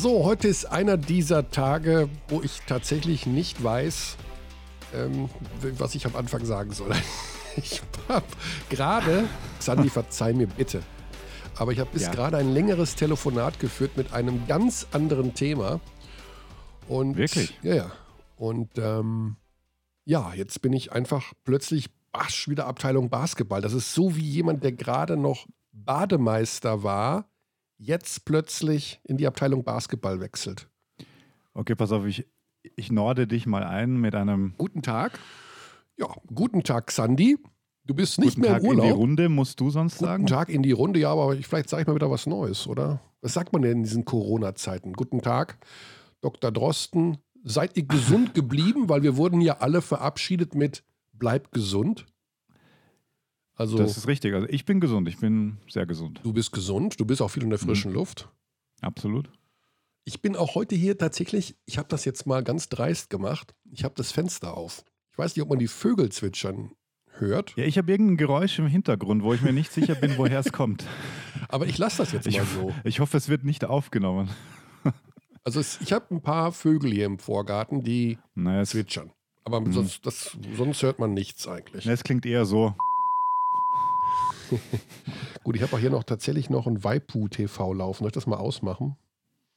So, heute ist einer dieser Tage, wo ich tatsächlich nicht weiß, ähm, was ich am Anfang sagen soll. Ich habe gerade, Sandy, verzeih mir bitte, aber ich habe bis Ja. gerade ein längeres Telefonat geführt mit einem ganz anderen Thema. Und, Wirklich? Ja, ja. Und ähm, ja, jetzt bin ich einfach plötzlich basch, wieder Abteilung Basketball. Das ist so wie jemand, der gerade noch Bademeister war, jetzt plötzlich in die Abteilung Basketball wechselt. Okay, pass auf, ich, ich norde dich mal ein mit einem Guten Tag. Ja, guten Tag, Sandy. Du bist nicht guten mehr Tag im in die. Runde, musst du sonst Guten sagen? Tag in die Runde, ja, aber ich, vielleicht sage ich mal wieder was Neues, oder? Was sagt man denn in diesen Corona-Zeiten? Guten Tag, Dr. Drosten. Seid ihr gesund geblieben? Weil wir wurden ja alle verabschiedet mit Bleib gesund. Also, Das ist richtig. Also ich bin gesund, ich bin sehr gesund. du bist gesund, du bist auch viel in der Mhm. frischen Luft. Absolut. Ich bin auch heute hier tatsächlich, ich habe das jetzt mal ganz dreist gemacht. Ich habe das Fenster auf. Ich weiß nicht, ob man die Vögel zwitschern hört, Ja, ich habe irgendein Geräusch im Hintergrund, wo ich mir nicht sicher bin, woher es kommt. aber ich lasse das jetzt Ich, mal so. ich hoffe, es wird nicht aufgenommen. Also es, ich habe ein paar Vögel hier im Vorgarten, die Naja, es, zwitschern. Aber Mhm. sonst, das, sonst hört man nichts eigentlich. na, es klingt eher so. Gut, ich habe auch hier noch tatsächlich noch ein Waipu TV laufen. Soll ich das mal ausmachen?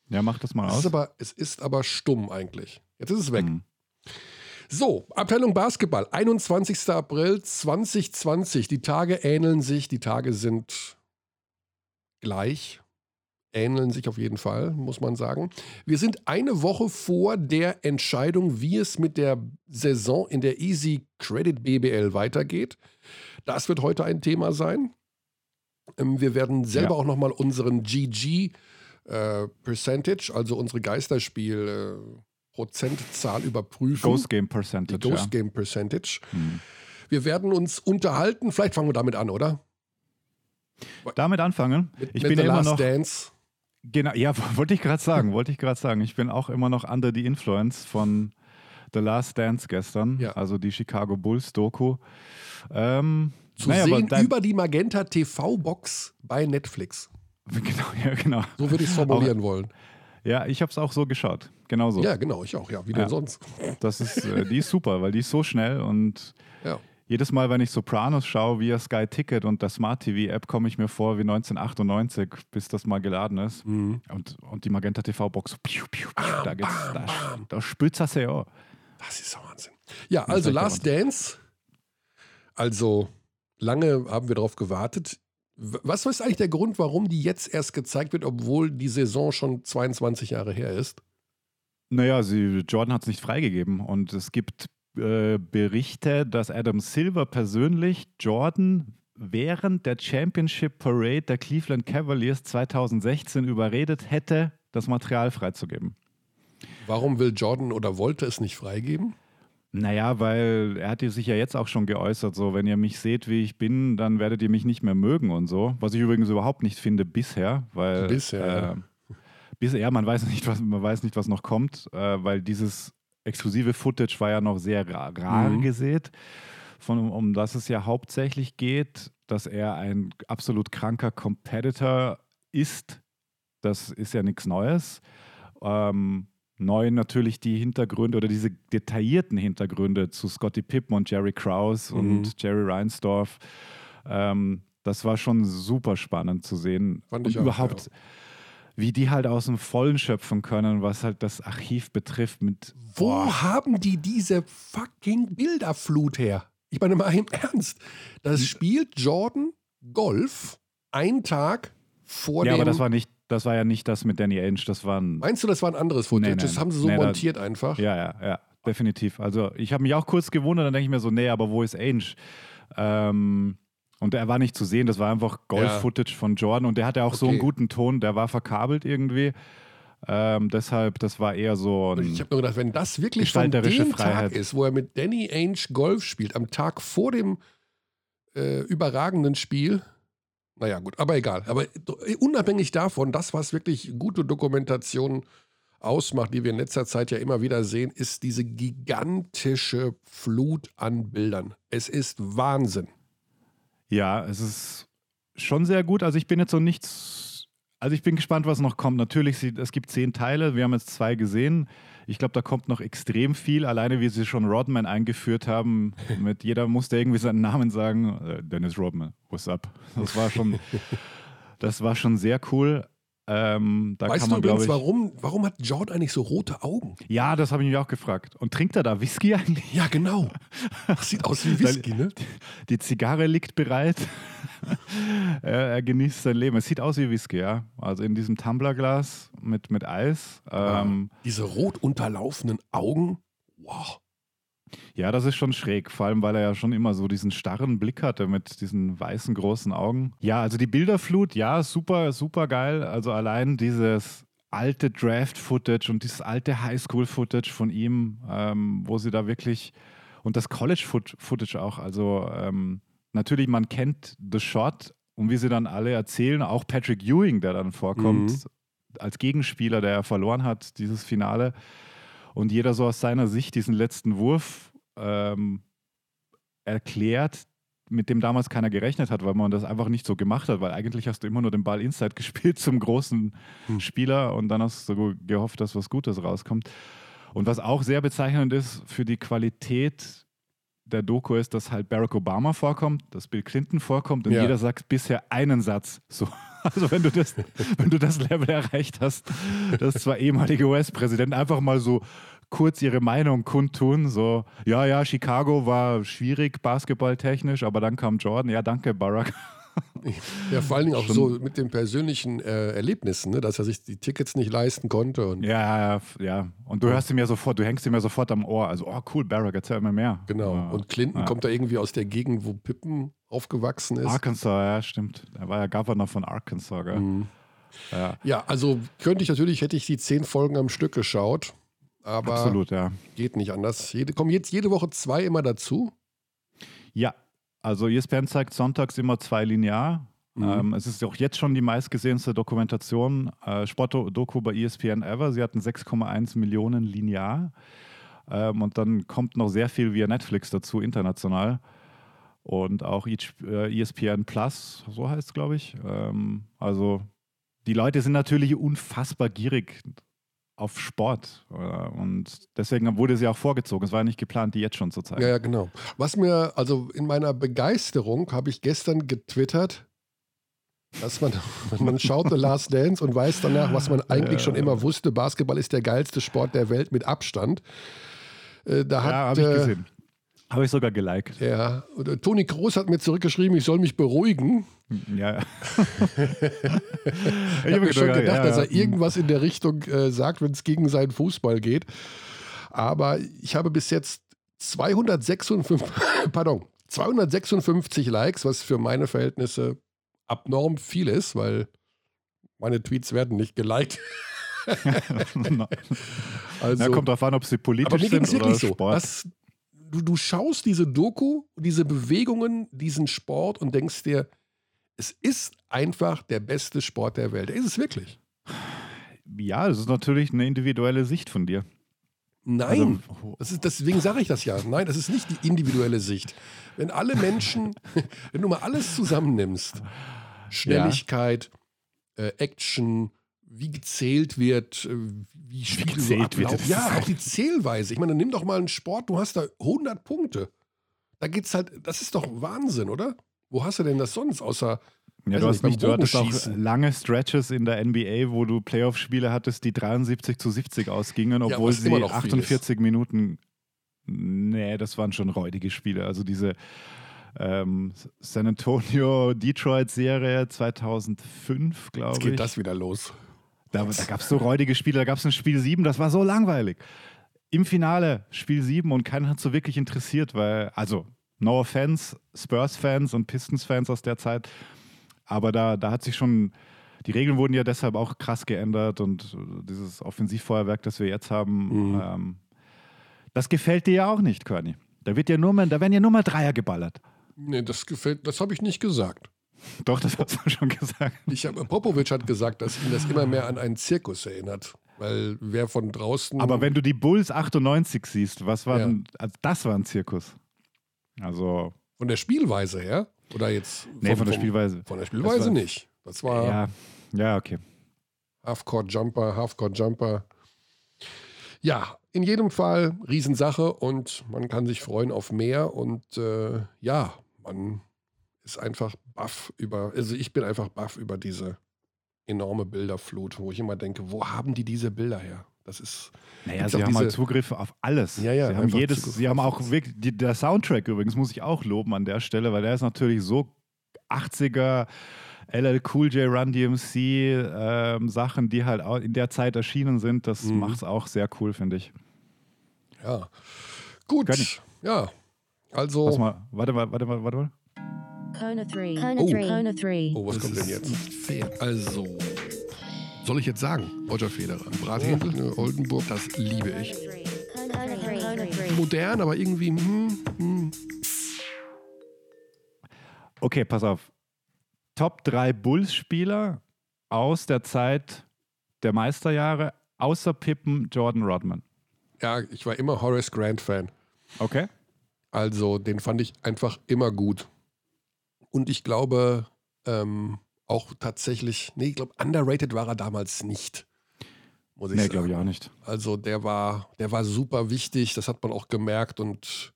Ja, mach das mal Es aus. ist, aber, es ist aber stumm eigentlich. Jetzt ist es weg. Hm. So, Abteilung Basketball, 21. April 2020. Die Tage ähneln sich, die Tage sind gleich, ähneln sich auf jeden Fall, muss man sagen. Wir sind eine Woche vor der Entscheidung, wie es mit der Saison in der Easy Credit BBL weitergeht. Das wird heute ein Thema sein. Ähm, Wir werden selber Ja. auch nochmal unseren GG äh, Percentage, also unsere Geisterspiel äh, Prozentzahl überprüfen. Ghost Game die Percentage. Ghost ja. Game Percentage. Hm. Wir werden uns unterhalten. Vielleicht fangen wir damit an, oder? Damit anfangen. Mit, ich mit bin The immer Last noch. Dance. Genau, ja, wollte ich gerade sagen, wollte ich gerade sagen. Ich bin auch immer noch under the influence von The Last Dance gestern, Ja. also die Chicago Bulls Doku. Ähm, Zu naja, aber sehen über die Magenta TV-Box bei Netflix. Genau, ja, genau. So würde ich es formulieren wollen. Ja, ich habe es auch so geschaut. Genauso. Ja, genau, ich auch. Ja, wie denn Ja. sonst? Das ist, äh, die ist super, weil die ist so schnell und Ja. jedes Mal, wenn ich Sopranos schaue via Sky Ticket und der Smart TV App, komme ich mir vor wie 1998, bis das mal geladen ist. Mhm. Und, und die Magenta TV Box, piu, piu, piu, da geht's, da, da spült das ja. Das ist der Wahnsinn. Ja, also Last Dance. Also lange haben wir darauf gewartet. Was ist eigentlich der Grund, warum die jetzt erst gezeigt wird, obwohl die Saison schon 22 Jahre her ist? Naja, sie, Jordan hat es nicht freigegeben und es gibt äh, Berichte, dass Adam Silver persönlich Jordan während der Championship Parade der Cleveland Cavaliers 2016 überredet hätte, das Material freizugeben. Warum will Jordan oder wollte es nicht freigeben? Naja, weil er hat sich ja jetzt auch schon geäußert, so, wenn ihr mich seht, wie ich bin, dann werdet ihr mich nicht mehr mögen und so. Was ich übrigens überhaupt nicht finde bisher, weil Bisher, äh, bisher, man weiß nicht, was man weiß nicht, was noch kommt, äh, weil dieses exklusive Footage war ja noch sehr rar, rar Mhm. gesät, von um das es ja hauptsächlich geht, dass er ein absolut kranker Competitor ist. Das ist ja nichts Neues. Ähm, neu natürlich die Hintergründe oder diese detaillierten Hintergründe zu Scottie Pippen und Jerry Krause Mhm. und Jerry Reinsdorf. Ähm, das war schon super spannend zu sehen. Fand ich und auch, überhaupt, wie die halt aus dem Vollen schöpfen können, was halt das Archiv betrifft. Mit Wo Boah. haben die diese fucking Bilderflut her? Ich meine mal im Ernst. Das spielt Jordan Golf einen Tag vor ja, dem. aber das war nicht, das war ja nicht das mit Danny Ainge, das war ein meinst du, das war ein anderes Footage? Nee, nee, das haben sie so nee, da- montiert einfach. Ja, ja, ja, definitiv. Also ich habe mich auch kurz gewundert, dann denke ich mir so, nee, aber wo ist Ainge? Ähm, und er war nicht zu sehen, das war einfach Golf-Footage von Jordan und der hatte auch so einen Okay. guten Ton, der war verkabelt irgendwie. Ähm, deshalb, das war eher so ein. Ich habe nur gedacht, wenn das wirklich von dem Gestalterische Tag Freiheit. ist, wo er mit Danny Ainge Golf spielt, am Tag vor dem äh, überragenden Spiel, naja gut, aber egal. Aber unabhängig davon, das, was wirklich gute Dokumentation ausmacht, die wir in letzter Zeit ja immer wieder sehen, ist diese gigantische Flut an Bildern. Es ist Wahnsinn. Ja, es ist schon sehr gut. Also ich bin jetzt so nichts Also ich bin gespannt, was noch kommt. Natürlich, es gibt zehn Teile, wir haben jetzt zwei gesehen. Ich glaube, da kommt noch extrem viel. Alleine, wie sie schon Rodman eingeführt haben, mit jeder musste irgendwie seinen Namen sagen. Äh, Dennis Rodman, what's up? Das war schon, das war schon sehr cool. Ähm, da weißt kann man, du übrigens, ich, warum, warum hat Jordan eigentlich so rote Augen? Ja, das habe ich mich auch gefragt. Und trinkt er da Whisky eigentlich? Ja, genau. Das sieht aus wie Whisky, ne? Die Zigarre liegt bereit. er, er, genießt sein Leben. Es sieht aus wie Whisky, ja. Also in diesem Tumblerglas mit, mit Eis. Ähm, Diese rot unterlaufenden Augen. Wow. Ja, das ist schon schräg, vor allem weil er ja schon immer so diesen starren Blick hatte mit diesen weißen großen Augen. Ja, also die Bilderflut, ja, super, super geil. Also allein dieses alte Draft-Footage und dieses alte Highschool-Footage von ihm, ähm, wo sie da wirklich und das College-Footage auch. Also ähm, natürlich, man kennt The Shot und wie sie dann alle erzählen, auch Patrick Ewing, der dann vorkommt, mhm. als Gegenspieler, der verloren hat, dieses Finale und jeder so aus seiner Sicht diesen letzten Wurf ähm, erklärt, mit dem damals keiner gerechnet hat, weil man das einfach nicht so gemacht hat, weil eigentlich hast du immer nur den Ball inside gespielt zum großen hm. Spieler und dann hast du gehofft, dass was Gutes rauskommt. Und was auch sehr bezeichnend ist für die Qualität der Doku ist, dass halt Barack Obama vorkommt, dass Bill Clinton vorkommt und ja. jeder sagt bisher einen Satz. So. Also wenn du das, wenn du das Level erreicht hast, dass zwei ehemalige US-Präsidenten einfach mal so kurz ihre Meinung kundtun, so ja, ja, Chicago war schwierig basketballtechnisch, aber dann kam Jordan, ja, danke Barack. Ja, vor allen Dingen auch so mit den persönlichen äh, Erlebnissen, ne? dass er sich die Tickets nicht leisten konnte. Und ja, ja, ja. Und du hörst ihm ja sofort, du hängst ihm ja sofort am Ohr. Also, oh cool, Barack, erzähl mir mehr. Genau. Ja. Und Clinton ja. kommt da irgendwie aus der Gegend, wo Pippen aufgewachsen ist. Arkansas, ja, stimmt. Er war ja Governor von Arkansas, gell? Mhm. Ja. ja, also könnte ich natürlich, hätte ich die zehn Folgen am Stück geschaut. Aber Absolut, ja. geht nicht anders. Jede, kommen jetzt jede Woche zwei immer dazu? Ja, also ESPN zeigt sonntags immer zwei linear. Mhm. Ähm, es ist auch jetzt schon die meistgesehenste Dokumentation, äh, Sportdoku bei ESPN ever. Sie hatten 6,1 Millionen linear. Ähm, und dann kommt noch sehr viel via Netflix dazu, international. Und auch ESPN äh, Plus, so heißt es, glaube ich. Ähm, also die Leute sind natürlich unfassbar gierig auf Sport. Und deswegen wurde sie auch vorgezogen. Es war nicht geplant, die jetzt schon zu zeigen. Ja, ja, genau. Was mir, also in meiner Begeisterung habe ich gestern getwittert, dass man, man schaut The Last Dance und weiß danach, was man eigentlich ja. schon immer wusste. Basketball ist der geilste Sport der Welt mit Abstand. Äh, da hat, ja, habe ich äh, gesehen. Habe ich sogar geliked. Ja, und äh, Toni Groß hat mir zurückgeschrieben, ich soll mich beruhigen. Ja. ich habe mir schon gedacht, ja, dass er irgendwas in der Richtung äh, sagt, wenn es gegen seinen Fußball geht. Aber ich habe bis jetzt 256, pardon, 256 Likes, was für meine Verhältnisse abnorm viel ist, weil meine Tweets werden nicht geliked. also, ja, kommt drauf an, ob sie politisch sind oder Sport. So. Das, du, du schaust diese Doku, diese Bewegungen, diesen Sport und denkst dir, es ist einfach der beste Sport der Welt. Ist es wirklich? Ja, das ist natürlich eine individuelle Sicht von dir. Nein, also, das ist, deswegen sage ich das ja. Nein, das ist nicht die individuelle Sicht. Wenn alle Menschen, wenn du mal alles zusammennimmst, Schnelligkeit, ja. äh, Action, wie gezählt wird, äh, wie Spiele gezählt so wird. Ja, auch die Zählweise. Ich meine, nimm doch mal einen Sport, du hast da 100 Punkte. Da geht's halt, das ist doch Wahnsinn, oder? Wo hast du denn das sonst, außer ja, du hast nicht, du hattest auch lange Stretches in der NBA, wo du Playoff-Spiele hattest, die 73 zu 70 ausgingen, obwohl ja, sie 48 Minuten. Nee, das waren schon räudige Spiele. Also diese ähm, San Antonio-Detroit-Serie 2005, glaube ich. Jetzt geht das wieder los. Da, da gab es so räudige Spiele, da gab es ein Spiel 7, das war so langweilig. Im Finale Spiel 7 und keiner hat so wirklich interessiert, weil, also, no offense, Spurs-Fans und Pistons-Fans aus der Zeit, aber da, da hat sich schon, die Regeln wurden ja deshalb auch krass geändert und dieses Offensivfeuerwerk, das wir jetzt haben, mhm. ähm, das gefällt dir ja auch nicht, Körny. Da, wird ja nur mal, da werden ja nur mal Dreier geballert. Nee, das gefällt, das habe ich nicht gesagt. Doch, das hast du schon gesagt. Ich hab, Popovic hat gesagt, dass ihn das immer mehr an einen Zirkus erinnert. Weil wer von draußen. Aber wenn du die Bulls 98 siehst, was war ja. denn, also das war ein Zirkus. Also. Von der Spielweise her? Oder jetzt. Nee, von der Spielweise. Von der Spielweise das nicht. Das war. Ja. Ja, okay. Halfcourt Jumper, Halfcourt Jumper. Ja, in jedem Fall Riesensache und man kann sich freuen auf mehr und äh, ja, man ist einfach baff über, also ich bin einfach baff über diese enorme Bilderflut, wo ich immer denke, wo haben die diese Bilder her? Das ist. Naja, sie haben halt Zugriff auf alles. Ja, ja, sie haben jedes, sie haben auch wirklich, die, der Soundtrack übrigens muss ich auch loben an der Stelle, weil der ist natürlich so 80er, LL Cool J, Run DMC, ähm, Sachen, die halt auch in der Zeit erschienen sind. Das mhm. macht es auch sehr cool, finde ich. Ja. Gut. Ja. Also. Mal, warte mal, warte mal, warte mal. Kona 3. Kona 3. Kona 3. Oh, was kommt denn jetzt? Also. Soll ich jetzt sagen? Roger Federer. Brathändel, ne, Oldenburg, das liebe ich. Modern, aber irgendwie. Hm, hm. Okay, pass auf. Top 3 Bulls-Spieler aus der Zeit der Meisterjahre, außer Pippen, Jordan Rodman. Ja, ich war immer Horace Grant-Fan. Okay. Also, den fand ich einfach immer gut. Und ich glaube, ähm, auch tatsächlich, nee, ich glaube, underrated war er damals nicht. Muss ich nee, glaube ich auch nicht. Also der war, der war super wichtig, das hat man auch gemerkt und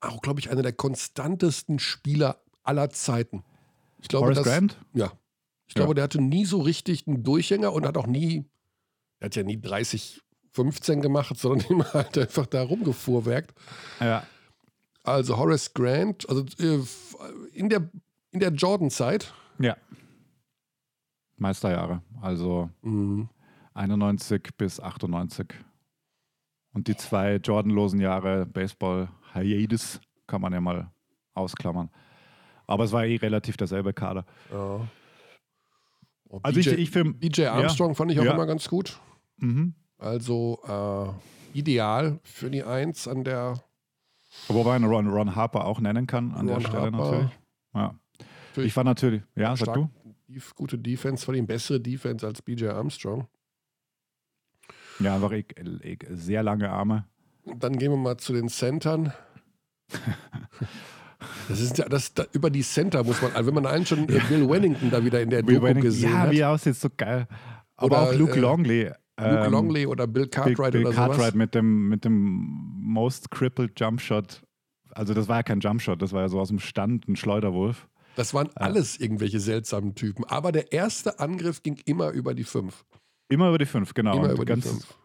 auch, glaube ich, einer der konstantesten Spieler aller Zeiten. Ich glaube, Horace das, Grant? Ja. Ich ja. glaube, der hatte nie so richtig einen Durchhänger und hat auch nie, er hat ja nie 30, 15 gemacht, sondern immer halt einfach da rumgefuhrwerkt. Ja. Also Horace Grant, also äh, in der, in der Jordan-Zeit. Ja. Meisterjahre. Also mhm. 91 bis 98. Und die zwei Jordanlosen Jahre Baseball Hiatus kann man ja mal ausklammern. Aber es war eh relativ derselbe Kader. Ja. Oh, also BJ, ich, ich film, BJ Armstrong ja, fand ich auch ja. immer ganz gut. Mhm. Also äh, ideal für die Eins an der. Wobei man Ron, Ron Harper auch nennen kann an Ron der Stelle Harper. natürlich. Ja. Natürlich ich war natürlich, ja, sag du gute Defense, vor allem bessere Defense als BJ Armstrong. Ja, einfach ich, ich, sehr lange Arme. Dann gehen wir mal zu den Centern. Das ist ja, das, da, über die Center muss man, also wenn man einen schon äh, Bill Wennington da wieder in der Bill Doku gesehen ja, hat. Ja, wie er aussieht, so geil. Aber oder, auch Luke äh, Longley. Luke ähm, Longley oder Bill Cartwright Bill, Bill oder Cartwright sowas. mit dem, mit dem Most Crippled Jump Shot. Also das war ja kein Jump Shot, das war ja so aus dem Stand ein Schleuderwurf. Das waren alles irgendwelche seltsamen Typen. Aber der erste Angriff ging immer über die fünf. Immer über die fünf, genau. Immer über ganz, die fünf.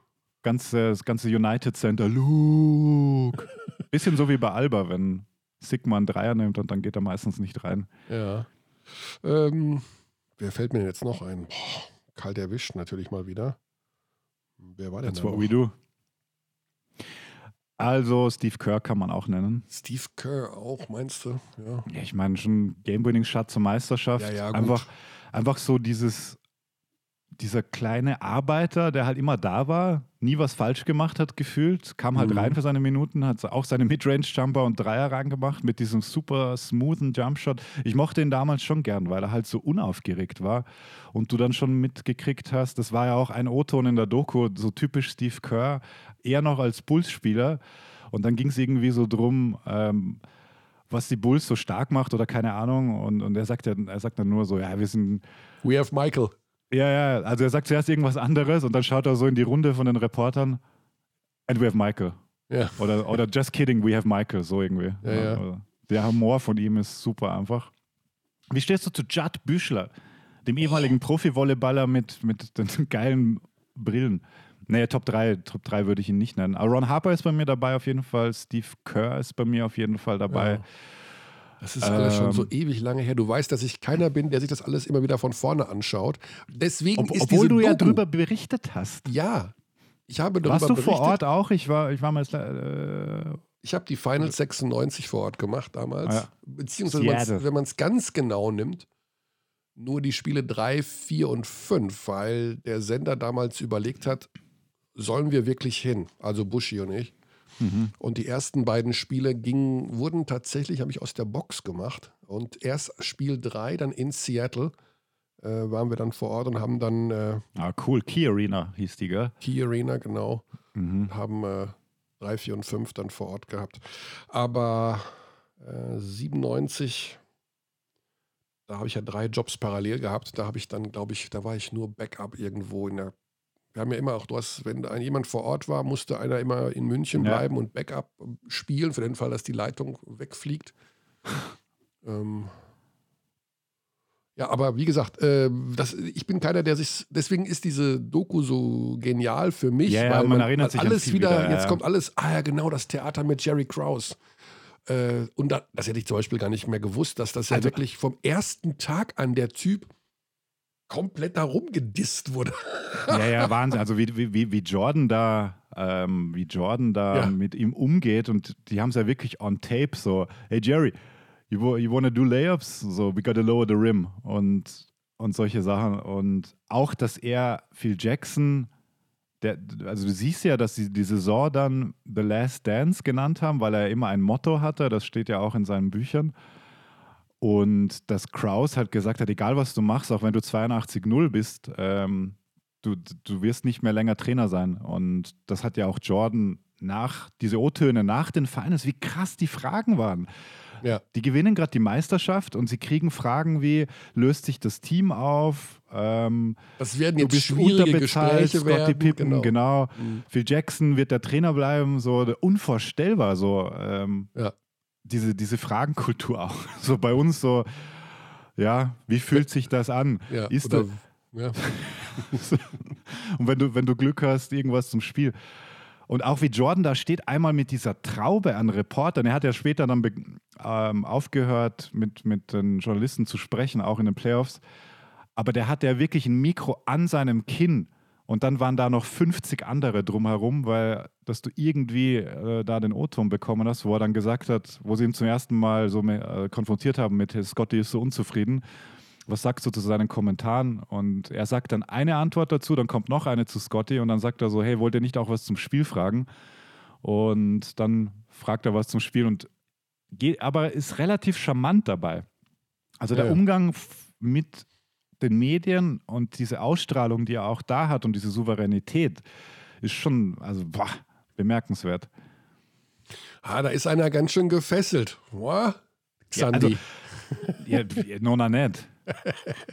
Ganz, das ganze United Center, Luke. Bisschen so wie bei Alba, wenn Sigma einen Dreier nimmt und dann geht er meistens nicht rein. Ja. Ähm, wer fällt mir denn jetzt noch ein? Boah, kalt erwischt natürlich mal wieder. Wer war denn That's what we do. Also Steve Kerr kann man auch nennen. Steve Kerr auch, meinst du? Ja, ja ich meine schon Game-Winning-Shot zur Meisterschaft. Ja, ja, einfach, einfach so dieses, dieser kleine Arbeiter, der halt immer da war, nie was falsch gemacht hat, gefühlt, kam halt mhm. rein für seine Minuten, hat auch seine Midrange-Jumper und Dreier reingemacht mit diesem super smoothen Jumpshot. Ich mochte ihn damals schon gern, weil er halt so unaufgeregt war und du dann schon mitgekriegt hast, das war ja auch ein O-Ton in der Doku, so typisch Steve Kerr, eher noch als Bulls-Spieler. Und dann ging es irgendwie so drum, ähm, was die Bulls so stark macht oder keine Ahnung. Und, und er sagt ja, er sagt dann nur so, ja, wir sind. We have Michael. Ja, ja, also er sagt zuerst irgendwas anderes und dann schaut er so in die Runde von den Reportern. And we have Michael. Ja. Oder, oder just kidding, we have Michael, so irgendwie. Ja, ja. Also, der Humor von ihm ist super einfach. Wie stehst du zu Judd Büschler, dem ehemaligen Profi-Volleyballer mit, mit den geilen Brillen? Nee, Top 3, Top 3 würde ich ihn nicht nennen. Aber Ron Harper ist bei mir dabei auf jeden Fall. Steve Kerr ist bei mir auf jeden Fall dabei. Das ist alles schon so ähm. ewig lange her. Du weißt, dass ich keiner bin, der sich das alles immer wieder von vorne anschaut. Deswegen Ob, ist obwohl du Doku, ja darüber berichtet hast. Ja, ich habe darüber Warst du berichtet. vor Ort auch? Ich war, ich war mal. Äh, ich habe die Finals 96 vor Ort gemacht damals. Ja. Beziehungsweise, wenn man es ganz genau nimmt, nur die Spiele 3, 4 und 5, weil der Sender damals überlegt hat, sollen wir wirklich hin? Also Buschi und ich. Mhm. Und die ersten beiden Spiele gingen, wurden tatsächlich, habe ich aus der Box gemacht. Und erst Spiel 3, dann in Seattle, äh, waren wir dann vor Ort und haben dann. Äh, ah, cool. Key Arena hieß die, gell? Key Arena, genau. Mhm. Haben äh, 3, 4 und 5 dann vor Ort gehabt. Aber äh, 97 da habe ich ja drei Jobs parallel gehabt. Da habe ich dann, glaube ich, da war ich nur Backup irgendwo in der. Wir haben ja immer auch, du hast, wenn ein, jemand vor Ort war, musste einer immer in München Ja. bleiben und Backup spielen, für den Fall, dass die Leitung wegfliegt. ähm, ja, aber wie gesagt, äh, das, ich bin keiner, der sich. Deswegen ist diese Doku so genial für mich, Ja, ja, weil man erinnert sich an alles wieder, wieder, jetzt kommt alles, ah ja, genau, das Theater mit Jerry Krause. Äh, und da, das hätte ich zum Beispiel gar nicht mehr gewusst, dass das ja Also- wirklich vom ersten Tag an der Typ komplett da rumgedisst wurde. Ja, ja, Wahnsinn. Also wie, wie, wie- Jordan da, ähm, wie Jordan da Ja. mit ihm umgeht und die haben es ja wirklich on tape so, hey Jerry, you, you wanna do layups? So, we gotta lower the rim und, und solche Sachen. Und auch, dass er Phil Jackson, der, also du siehst ja, dass sie die Saison dann The Last Dance genannt haben, weil er immer ein Motto hatte, das steht ja auch in seinen Büchern. Und dass Kraus halt gesagt hat, egal was du machst, auch wenn du 82-0 bist, ähm, du, du wirst nicht mehr länger Trainer sein. Und das hat ja auch Jordan nach, diese O-Töne nach den Finals, wie krass die Fragen waren. Ja. Die gewinnen gerade die Meisterschaft und sie kriegen Fragen wie, löst sich das Team auf? Ähm, Das werden du jetzt bist schwierige unterbezahlt, Gespräche Scottie werden. Pippen, genau. Mhm. Phil Jackson wird der Trainer bleiben, so unvorstellbar, so ähm, Ja. Diese, diese Fragenkultur auch. So bei uns so, ja, wie fühlt sich das an? Ja, Ist oder, ja. Und wenn du, wenn du Glück hast, irgendwas zum Spiel. Und auch wie Jordan da steht, einmal mit dieser Traube an Reportern. Er hat ja später dann ähm, aufgehört, mit, mit den Journalisten zu sprechen, auch in den Playoffs. Aber der hatte ja wirklich ein Mikro an seinem Kinn. Und dann waren da noch 50 andere drumherum, weil dass du irgendwie äh, da den O-Ton bekommen hast, wo er dann gesagt hat, wo sie ihn zum ersten Mal so äh, konfrontiert haben mit "Hey, Scotty ist so unzufrieden. Was sagst du zu seinen Kommentaren? Und er sagt dann eine Antwort dazu, dann kommt noch eine zu Scotty und dann sagt er so, hey, wollt ihr nicht auch was zum Spiel fragen? Und dann fragt er was zum Spiel und geht, aber ist relativ charmant dabei. Also der Ja, ja. Umgang mit den Medien und diese Ausstrahlung, die er auch da hat und diese Souveränität, ist schon, also boah, bemerkenswert. Ah, da ist einer ganz schön gefesselt. Boah, Ja, Xandi. Ja, nona nicht.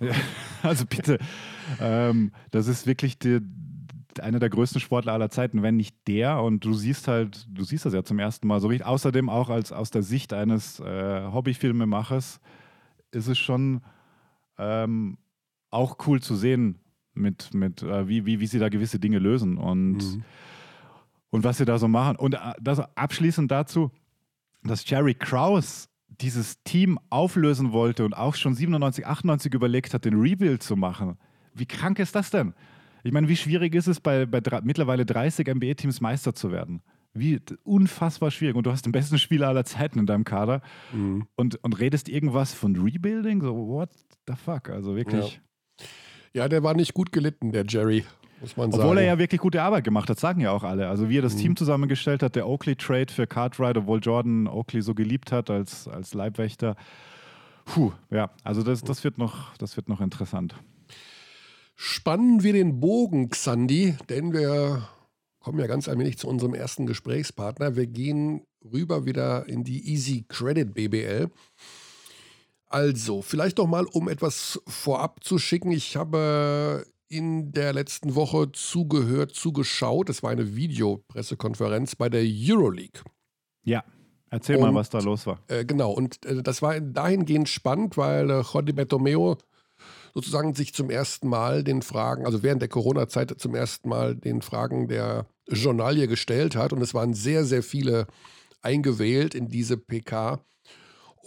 Ja, also bitte, ähm, das ist wirklich die, einer der größten Sportler aller Zeiten, wenn nicht der. Und du siehst halt, du siehst das ja zum ersten Mal so richtig. Außerdem auch als aus der Sicht eines äh, Hobbyfilmemachers ist es schon ähm, auch cool zu sehen, mit, mit äh, wie, wie, wie sie da gewisse Dinge lösen und, Mhm. und was sie da so machen. Und äh, das abschließend dazu, dass Jerry Krause dieses Team auflösen wollte und auch schon 97, 98 überlegt hat, den Rebuild zu machen. Wie krank ist das denn? Ich meine, wie schwierig ist es, bei, bei mittlerweile 30 NBA-Teams Meister zu werden? Wie unfassbar schwierig. Und du hast den besten Spieler aller Zeiten in deinem Kader Mhm. und, und redest irgendwas von Rebuilding? So, what the fuck? Also wirklich. Ja, der war nicht gut gelitten, der Jerry, muss man sagen. Obwohl er ja wirklich gute Arbeit gemacht hat, sagen ja auch alle. Also wie er das Mhm. Team zusammengestellt hat, der Oakley-Trade für Cartwright, obwohl Jordan Oakley so geliebt hat als, als Leibwächter. Puh, ja, also das, das, wird noch, das wird noch interessant. Spannen wir den Bogen, Xandi, denn wir kommen ja ganz allmählich zu unserem ersten Gesprächspartner. Wir gehen rüber wieder in die Easy Credit BBL. Also, vielleicht noch mal, um etwas vorab zu schicken. Ich habe in der letzten Woche zugehört, zugeschaut. Es war eine Videopressekonferenz bei der Euroleague. Ja, erzähl mal, Und- was da los war. Äh, genau, und äh, das war dahingehend spannend, weil äh, Jordi Bertomeo sozusagen sich zum ersten Mal den Fragen, also während der Corona-Zeit zum ersten Mal den Fragen der Journalie gestellt hat. Und es waren sehr, sehr viele eingewählt in diese PK.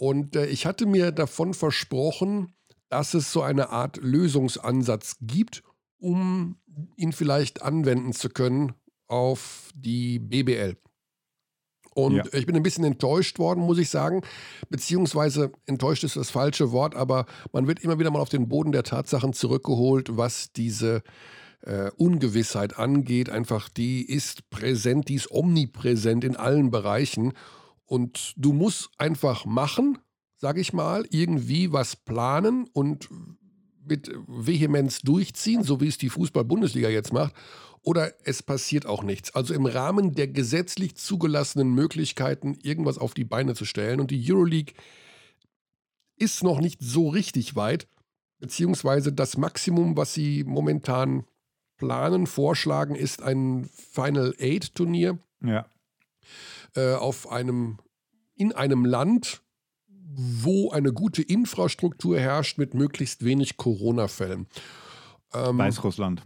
Und äh, ich hatte mir davon versprochen, dass es so eine Art Lösungsansatz gibt, um ihn vielleicht anwenden zu können auf die BBL. Und Ja. ich bin ein bisschen enttäuscht worden, muss ich sagen. Beziehungsweise enttäuscht ist das falsche Wort, aber man wird immer wieder mal auf den Boden der Tatsachen zurückgeholt, was diese äh, Ungewissheit angeht. Einfach, die ist präsent, die ist omnipräsent in allen Bereichen. Und du musst einfach machen, sage ich mal, irgendwie was planen und mit Vehemenz durchziehen, so wie es die Fußball-Bundesliga jetzt macht, oder es passiert auch nichts. Also im Rahmen der gesetzlich zugelassenen Möglichkeiten, irgendwas auf die Beine zu stellen. Und die Euroleague ist noch nicht so richtig weit, beziehungsweise das Maximum, was sie momentan planen, vorschlagen, ist ein Final Eight Turnier. Ja. Äh, auf einem, in einem Land, wo eine gute Infrastruktur herrscht mit möglichst wenig Corona-Fällen. Ähm, Weißrussland.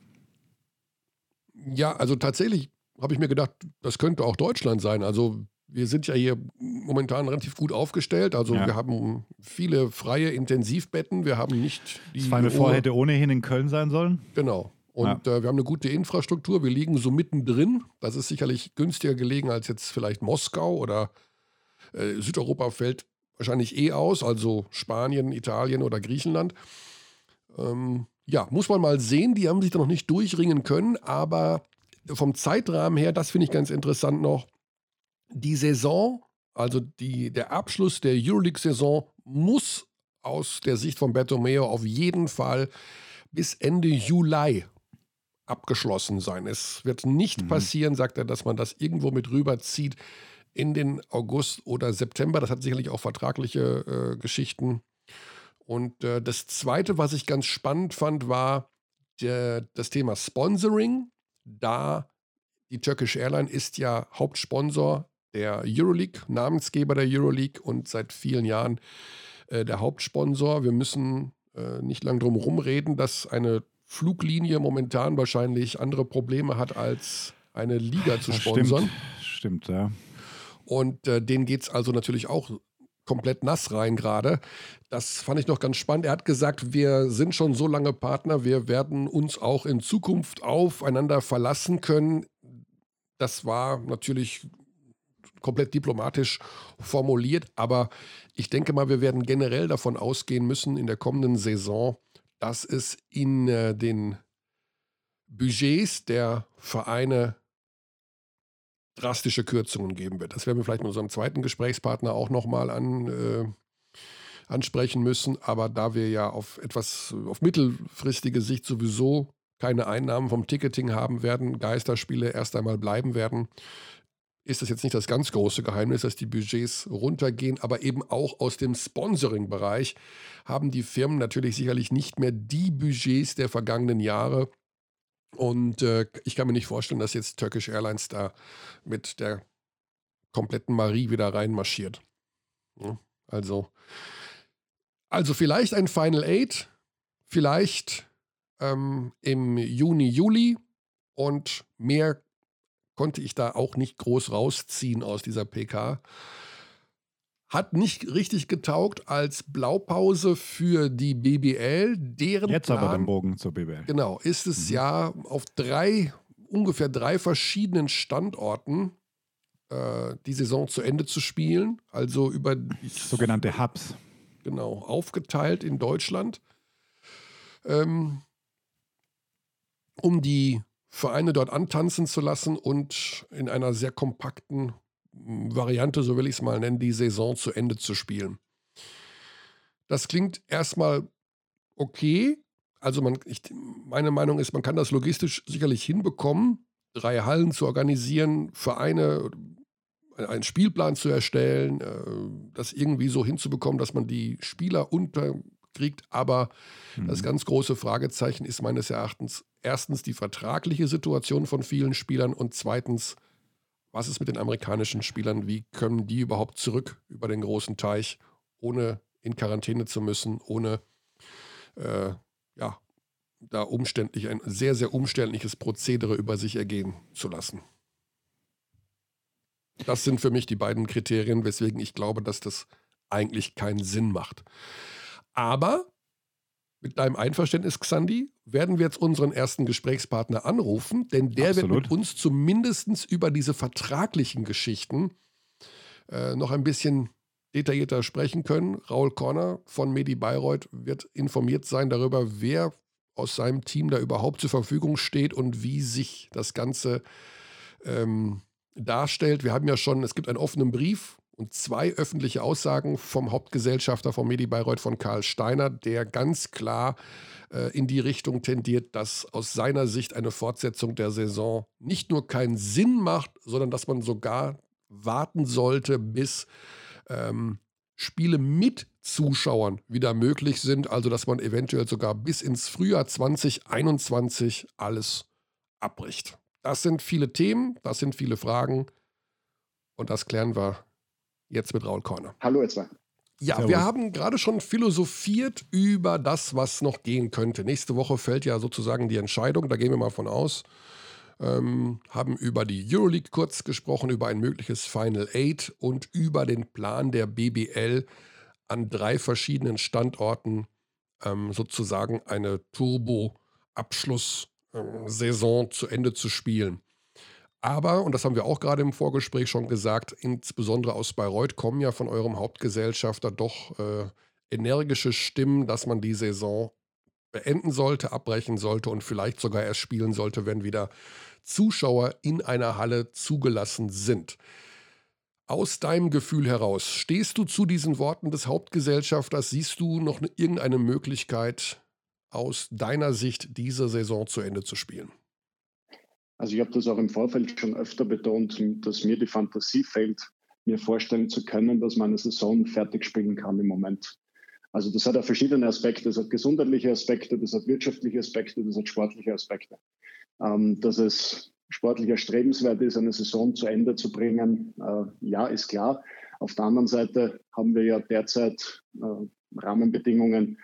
Ja, also tatsächlich habe ich mir gedacht, das könnte auch Deutschland sein. Also wir sind ja hier momentan relativ gut aufgestellt. Also ja. wir haben viele freie Intensivbetten. Wir haben nicht die. Das Final Four hätte ohnehin in Köln sein sollen. Genau. Und ja. äh, wir haben eine gute Infrastruktur. Wir liegen so mittendrin. Das ist sicherlich günstiger gelegen als jetzt vielleicht Moskau oder äh, Südeuropa fällt wahrscheinlich eh aus, also Spanien, Italien oder Griechenland. Ähm, ja, muss man mal sehen. Die haben sich da noch nicht durchringen können, aber vom Zeitrahmen her, das finde ich ganz interessant noch. Die Saison, also die, der Abschluss der Euroleague-Saison, muss aus der Sicht von Bertomeo auf jeden Fall bis Ende Juli abgeschlossen sein. Es wird nicht mhm. passieren, sagt er, dass man das irgendwo mit rüberzieht in den August oder September. Das hat sicherlich auch vertragliche äh, Geschichten. Und äh, das Zweite, was ich ganz spannend fand, war der, das Thema Sponsoring. Da die Turkish Airline ist ja Hauptsponsor der Euroleague, Namensgeber der Euroleague und seit vielen Jahren äh, der Hauptsponsor. Wir müssen äh, nicht lang drum herum reden, dass eine Fluglinie momentan wahrscheinlich andere Probleme hat, als eine Liga zu sponsern. Stimmt, stimmt ja. Und äh, denen geht es also natürlich auch komplett nass rein gerade. Das fand ich noch ganz spannend. Er hat gesagt, wir sind schon so lange Partner, wir werden uns auch in Zukunft aufeinander verlassen können. Das war natürlich komplett diplomatisch formuliert, aber ich denke mal, wir werden generell davon ausgehen müssen in der kommenden Saison, dass es in äh, den Budgets der Vereine drastische Kürzungen geben wird. Das werden wir vielleicht mit unserem zweiten Gesprächspartner auch nochmal an, äh, ansprechen müssen. Aber da wir ja auf etwas, auf mittelfristige Sicht sowieso keine Einnahmen vom Ticketing haben werden, Geisterspiele erst einmal bleiben werden, ist das jetzt nicht das ganz große Geheimnis, dass die Budgets runtergehen, aber eben auch aus dem Sponsoring-Bereich haben die Firmen natürlich sicherlich nicht mehr die Budgets der vergangenen Jahre. Und äh, ich kann mir nicht vorstellen, dass jetzt Turkish Airlines da mit der kompletten Marie wieder reinmarschiert. Ja, also, also vielleicht ein Final Eight, vielleicht ähm, im Juni, Juli und mehr konnte ich da auch nicht groß rausziehen aus dieser PK. Hat nicht richtig getaugt als Blaupause für die BBL. Deren Jetzt Plan, aber den Bogen zur BBL. Genau, ist es mhm. ja auf drei, ungefähr drei verschiedenen Standorten äh, die Saison zu Ende zu spielen. Also über die, sogenannte Hubs. Genau, aufgeteilt in Deutschland. Ähm, um die Vereine dort antanzen zu lassen und in einer sehr kompakten Variante, so will ich es mal nennen, die Saison zu Ende zu spielen. Das klingt erstmal okay. Also man, ich, meine Meinung ist, man kann das logistisch sicherlich hinbekommen, drei Hallen zu organisieren, Vereine, einen Spielplan zu erstellen, äh, das irgendwie so hinzubekommen, dass man die Spieler unterkriegt. Aber mhm. das ganz große Fragezeichen ist meines Erachtens, erstens die vertragliche Situation von vielen Spielern und zweitens, was ist mit den amerikanischen Spielern? Wie können die überhaupt zurück über den großen Teich, ohne in Quarantäne zu müssen, ohne äh, ja, da umständlich ein sehr, sehr umständliches Prozedere über sich ergehen zu lassen. Das sind für mich die beiden Kriterien, weswegen ich glaube, dass das eigentlich keinen Sinn macht. Aber mit deinem Einverständnis, Xandi, werden wir jetzt unseren ersten Gesprächspartner anrufen, denn der Absolut. wird mit uns zumindest über diese vertraglichen Geschichten äh, noch ein bisschen detaillierter sprechen können. Raul Korner von Medi Bayreuth wird informiert sein darüber, wer aus seinem Team da überhaupt zur Verfügung steht und wie sich das Ganze ähm, darstellt. Wir haben ja schon, es gibt einen offenen Brief und zwei öffentliche Aussagen vom Hauptgesellschafter von Medi Bayreuth von Karl Steiner, der ganz klar äh, in die Richtung tendiert, dass aus seiner Sicht eine Fortsetzung der Saison nicht nur keinen Sinn macht, sondern dass man sogar warten sollte, bis ähm, Spiele mit Zuschauern wieder möglich sind, also dass man eventuell sogar bis ins Frühjahr 2021 alles abbricht. Das sind viele Themen, das sind viele Fragen und das klären wir jetzt mit Raul Korner. Hallo zwei. Ja, Servus. wir haben gerade schon philosophiert über das, was noch gehen könnte. Nächste Woche fällt ja sozusagen die Entscheidung, da gehen wir mal von aus. Ähm, haben über die Euroleague kurz gesprochen, über ein mögliches Final Eight und über den Plan der BBL an drei verschiedenen Standorten ähm, sozusagen eine Turbo-Abschlusssaison ähm, zu Ende zu spielen. Aber, und das haben wir auch gerade im Vorgespräch schon gesagt, insbesondere aus Bayreuth kommen ja von eurem Hauptgesellschafter doch äh, energische Stimmen, dass man die Saison beenden sollte, abbrechen sollte und vielleicht sogar erst spielen sollte, wenn wieder Zuschauer in einer Halle zugelassen sind. Aus deinem Gefühl heraus, stehst du zu diesen Worten des Hauptgesellschafters? Siehst du noch irgendeine Möglichkeit, aus deiner Sicht diese Saison zu Ende zu spielen? Also ich habe das auch im Vorfeld schon öfter betont, dass mir die Fantasie fehlt, mir vorstellen zu können, dass man eine Saison fertig spielen kann im Moment. Also das hat ja verschiedene Aspekte. Das hat gesundheitliche Aspekte, das hat wirtschaftliche Aspekte, das hat sportliche Aspekte. Ähm, dass es sportlich erstrebenswert ist, eine Saison zu Ende zu bringen, äh, ja, ist klar. Auf der anderen Seite haben wir ja derzeit äh, Rahmenbedingungen,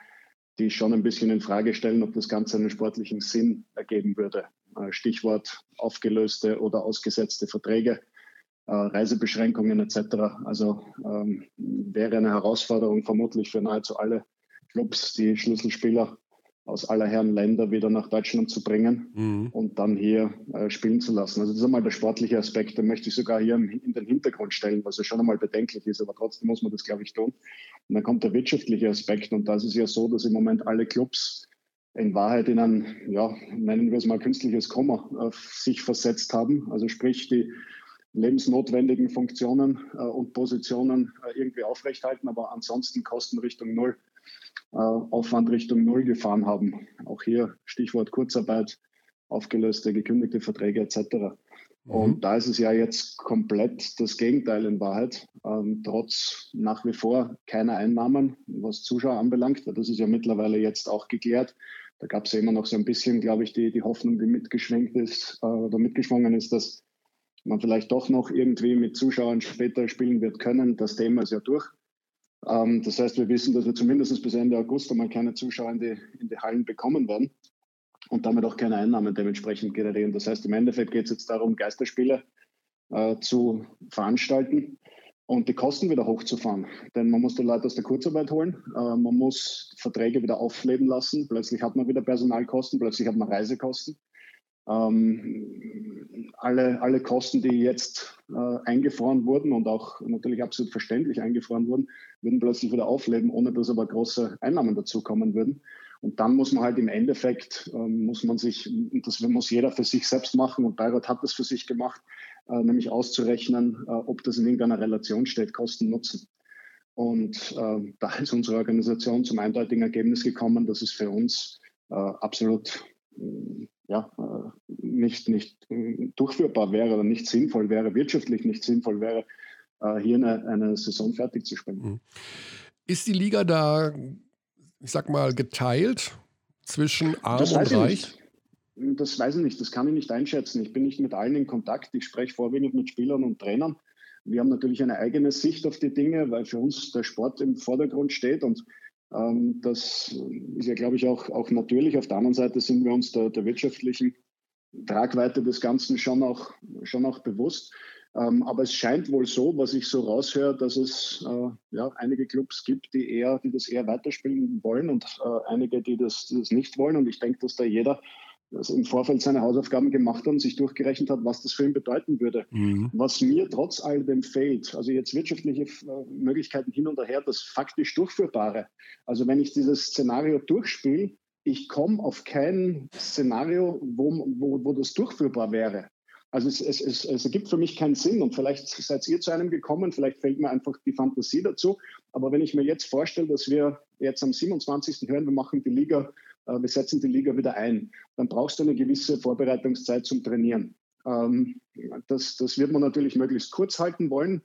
die schon ein bisschen in Frage stellen, ob das Ganze einen sportlichen Sinn ergeben würde. Äh, Stichwort aufgelöste oder ausgesetzte Verträge, äh, Reisebeschränkungen etc. Also ähm, wäre eine Herausforderung vermutlich für nahezu alle Clubs, die Schlüsselspieler aus aller Herren Länder wieder nach Deutschland zu bringen mhm. und dann hier äh, spielen zu lassen. Also das ist einmal der sportliche Aspekt, den möchte ich sogar hier in den Hintergrund stellen, was ja schon einmal bedenklich ist, aber trotzdem muss man das, glaube ich, tun. Und dann kommt der wirtschaftliche Aspekt und da ist es ja so, dass im Moment alle Clubs in Wahrheit in ein, ja, nennen wir es mal künstliches Komma äh, sich versetzt haben. Also sprich, die lebensnotwendigen Funktionen äh, und Positionen äh, irgendwie aufrechthalten, aber ansonsten Kosten Richtung Null, äh, Aufwand Richtung Null gefahren haben. Auch hier Stichwort Kurzarbeit, aufgelöste, gekündigte Verträge etc. Mhm. Und da ist es ja jetzt komplett das Gegenteil in Wahrheit. Ähm, trotz nach wie vor keiner Einnahmen, was Zuschauer anbelangt. Das ist ja mittlerweile jetzt auch geklärt. Da gab es ja immer noch so ein bisschen, glaube ich, die, die Hoffnung, die mitgeschwenkt ist äh, oder mitgeschwungen ist, dass man vielleicht doch noch irgendwie mit Zuschauern später spielen wird können. Das Thema ist ja durch. Ähm, das heißt, wir wissen, dass wir zumindest bis Ende August einmal keine Zuschauer in die, in die Hallen bekommen werden und damit auch keine Einnahmen dementsprechend generieren. Das heißt, im Endeffekt geht es jetzt darum, Geisterspiele äh, zu veranstalten und die Kosten wieder hochzufahren. Denn man muss die Leute aus der Kurzarbeit holen, äh, man muss Verträge wieder aufleben lassen, plötzlich hat man wieder Personalkosten, plötzlich hat man Reisekosten. Ähm, alle, alle Kosten, die jetzt äh, eingefroren wurden und auch natürlich absolut verständlich eingefroren wurden, würden plötzlich wieder aufleben, ohne dass aber große Einnahmen dazukommen würden. Und dann muss man halt im Endeffekt, ähm, muss man sich, das muss jeder für sich selbst machen und Bayreuth hat das für sich gemacht, nämlich auszurechnen, äh, ob das in irgendeiner Relation steht, Kosten, Nutzen. Und äh, da ist unsere Organisation zum eindeutigen Ergebnis gekommen, dass es für uns äh, absolut äh, ja, äh, nicht, nicht durchführbar wäre oder nicht sinnvoll wäre, wirtschaftlich nicht sinnvoll wäre, hier eine, eine Saison fertig zu spielen. Mhm. Ist die Liga da ich sag mal, geteilt zwischen Arm und Reich? Das weiß ich nicht, das kann ich nicht einschätzen. Ich bin nicht mit allen in Kontakt. Ich spreche vorwiegend mit Spielern und Trainern. Wir haben natürlich eine eigene Sicht auf die Dinge, weil für uns der Sport im Vordergrund steht und ähm, das ist ja, glaube ich, auch, auch natürlich. Auf der anderen Seite sind wir uns der, der wirtschaftlichen Tragweite des Ganzen schon auch, schon auch bewusst. Ähm, aber es scheint wohl so, was ich so raushöre, dass es äh, ja, einige Clubs gibt, die, eher, die das eher weiterspielen wollen und äh, einige, die das, die das nicht wollen. Und ich denke, dass da jeder also im Vorfeld seine Hausaufgaben gemacht hat und sich durchgerechnet hat, was das für ihn bedeuten würde. Mhm. Was mir trotz alledem fehlt, also jetzt wirtschaftliche äh, Möglichkeiten hin und her, das faktisch Durchführbare. Also wenn ich dieses Szenario durchspiele, ich komme auf kein Szenario, wo, wo, wo das durchführbar wäre. Also es, es, es, es ergibt für mich keinen Sinn und vielleicht seid ihr zu einem gekommen, vielleicht fällt mir einfach die Fantasie dazu. Aber wenn ich mir jetzt vorstelle, dass wir jetzt am 27. hören, wir machen die Liga, wir setzen die Liga wieder ein, dann brauchst du eine gewisse Vorbereitungszeit zum Trainieren. Ähm, das, das wird man natürlich möglichst kurz halten wollen.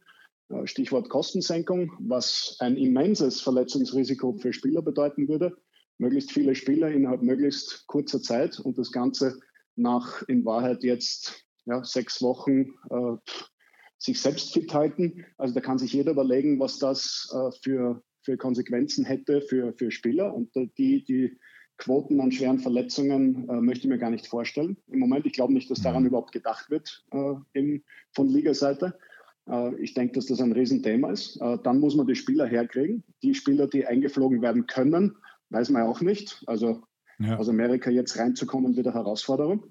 Äh, Stichwort Kostensenkung, was ein immenses Verletzungsrisiko für Spieler bedeuten würde. Möglichst viele Spieler innerhalb möglichst kurzer Zeit und das Ganze nach in Wahrheit jetzt ja, sechs Wochen äh, sich selbst fit halten. Also da kann sich jeder überlegen, was das äh, für, für Konsequenzen hätte für, für Spieler. Und äh, die, die Quoten an schweren Verletzungen äh, möchte ich mir gar nicht vorstellen. Im Moment, ich glaube nicht, dass daran mhm. überhaupt gedacht wird äh, in, von Ligaseite. Äh, ich denke, dass das ein Riesenthema ist. Äh, dann muss man die Spieler herkriegen. Die Spieler, die eingeflogen werden können, weiß man auch nicht. Also ja. aus Amerika jetzt reinzukommen, wird eine Herausforderung.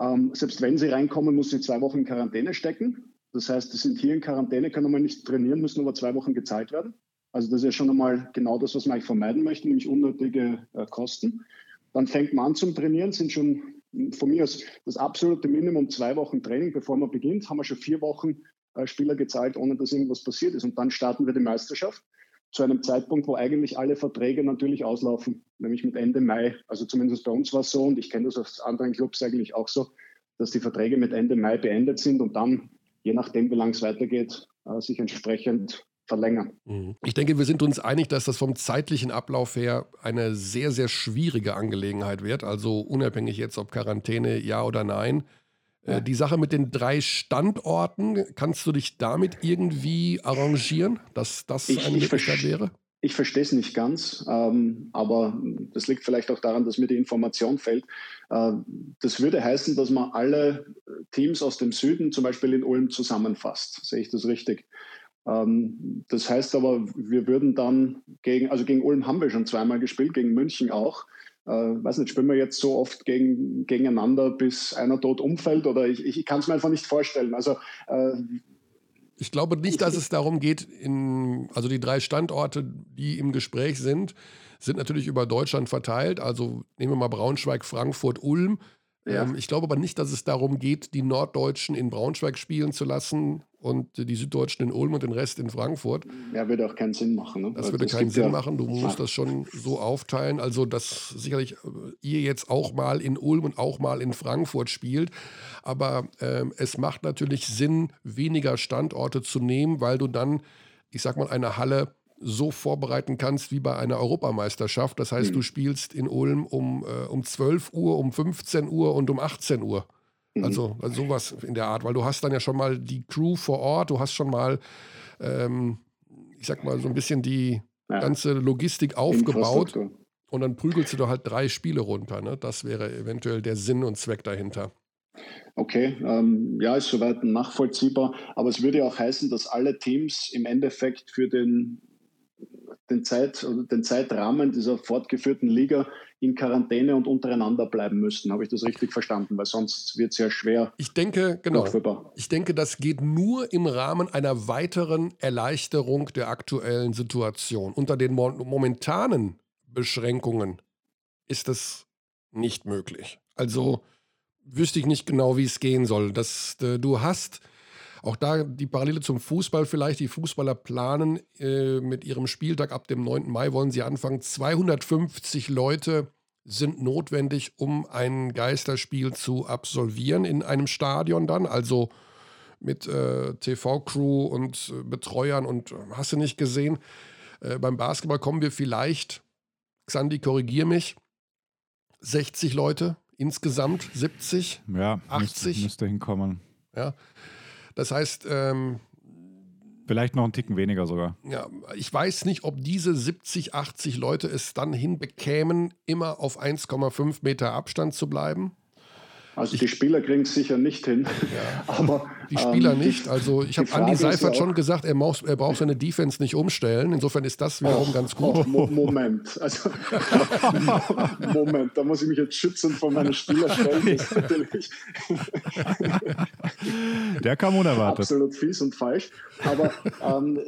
Ähm, selbst wenn sie reinkommen, muss sie zwei Wochen in Quarantäne stecken. Das heißt, sie sind hier in Quarantäne, können mal nicht trainieren, müssen aber zwei Wochen gezahlt werden. Also das ist ja schon einmal genau das, was man eigentlich vermeiden möchte, nämlich unnötige äh, Kosten. Dann fängt man an zum Trainieren, sind schon von mir aus das absolute Minimum zwei Wochen Training, bevor man beginnt, haben wir schon vier Wochen äh, Spieler gezahlt, ohne dass irgendwas passiert ist. Und dann starten wir die Meisterschaft zu einem Zeitpunkt, wo eigentlich alle Verträge natürlich auslaufen, nämlich mit Ende Mai. Also zumindest bei uns war es so und ich kenne das aus anderen Clubs eigentlich auch so, dass die Verträge mit Ende Mai beendet sind und dann, je nachdem, wie lang es weitergeht, äh, sich entsprechend verlängern. Mhm. Ich denke, wir sind uns einig, dass das vom zeitlichen Ablauf her eine sehr, sehr schwierige Angelegenheit wird. Also unabhängig jetzt, ob Quarantäne ja oder nein. Äh, ja. Die Sache mit den drei Standorten, kannst du dich damit irgendwie arrangieren, dass das ich, eine ich Möglichkeit wäre? Ich verstehe es nicht ganz, ähm, aber das liegt vielleicht auch daran, dass mir die Information fällt. Äh, das würde heißen, dass man alle Teams aus dem Süden zum Beispiel in Ulm zusammenfasst. Sehe ich das richtig? Ähm, das heißt aber, wir würden dann gegen, also gegen Ulm haben wir schon zweimal gespielt, gegen München auch äh, weiß nicht, spielen wir jetzt so oft gegen, gegeneinander, bis einer tot umfällt oder ich, ich kann es mir einfach nicht vorstellen. Also äh, ich glaube nicht, dass es darum geht, in, also die drei Standorte, die im Gespräch sind, sind natürlich über Deutschland verteilt. Also nehmen wir mal Braunschweig, Frankfurt, Ulm. Ja. Ähm, ich glaube aber nicht, dass es darum geht, die Norddeutschen in Braunschweig spielen zu lassen und die Süddeutschen in Ulm und den Rest in Frankfurt. Ja, würde auch keinen Sinn machen. Ne? Das würde das keinen Sinn ja machen. Du musst das schon so aufteilen. Also, dass sicherlich äh, ihr jetzt auch mal in Ulm und auch mal in Frankfurt spielt. Aber ähm, es macht natürlich Sinn, weniger Standorte zu nehmen, weil du dann, ich sag mal, eine Halle so vorbereiten kannst wie bei einer Europameisterschaft. Das heißt, mhm. du spielst in Ulm um, äh, um 12 Uhr, um 15 Uhr und um 18 Uhr. Mhm. Also, also sowas in der Art, weil du hast dann ja schon mal die Crew vor Ort, du hast schon mal, ähm, ich sag mal, so ein bisschen die ja. ganze Logistik aufgebaut und dann prügelst du halt drei Spiele runter. Ne? Das wäre eventuell der Sinn und Zweck dahinter. Okay, ähm, ja, ist soweit nachvollziehbar. Aber es würde ja auch heißen, dass alle Teams im Endeffekt für den den, Zeit, den Zeitrahmen dieser fortgeführten Liga in Quarantäne und untereinander bleiben müssten. Habe ich das richtig verstanden? Weil sonst wird es ja schwer. Ich denke, genau. Ich denke, das geht nur im Rahmen einer weiteren Erleichterung der aktuellen Situation. Unter den momentanen Beschränkungen ist es nicht möglich. Also wüsste ich nicht genau, wie es gehen soll. Das, äh, du hast auch da die Parallele zum Fußball vielleicht. Die Fußballer planen äh, mit ihrem Spieltag ab dem 9. Mai, wollen sie anfangen. 250 Leute sind notwendig, um ein Geisterspiel zu absolvieren in einem Stadion dann. Also mit äh, TV-Crew und äh, Betreuern und äh, hast du nicht gesehen. Äh, beim Basketball kommen wir vielleicht, Xandi, korrigier mich, 60 Leute insgesamt, 70, ja, 80. Müsste, müsste hinkommen. Ja, das heißt, ähm, Vielleicht noch einen Ticken weniger sogar. Ja, ich weiß nicht, ob diese 70, 80 Leute es dann hinbekämen, immer auf 1,5 Meter Abstand zu bleiben. Also die Spieler kriegen es sicher nicht hin. Ja. Aber, die Spieler ähm, nicht. Also ich habe Andi Seifert ja schon gesagt, er, muss, er braucht seine Defense nicht umstellen. Insofern ist das wiederum oh, ganz gut. Oh, Moment. Also, Moment, da muss ich mich jetzt schützen von meinen Spielerstellen. Der kam unerwartet. Absolut fies und falsch. Aber ähm,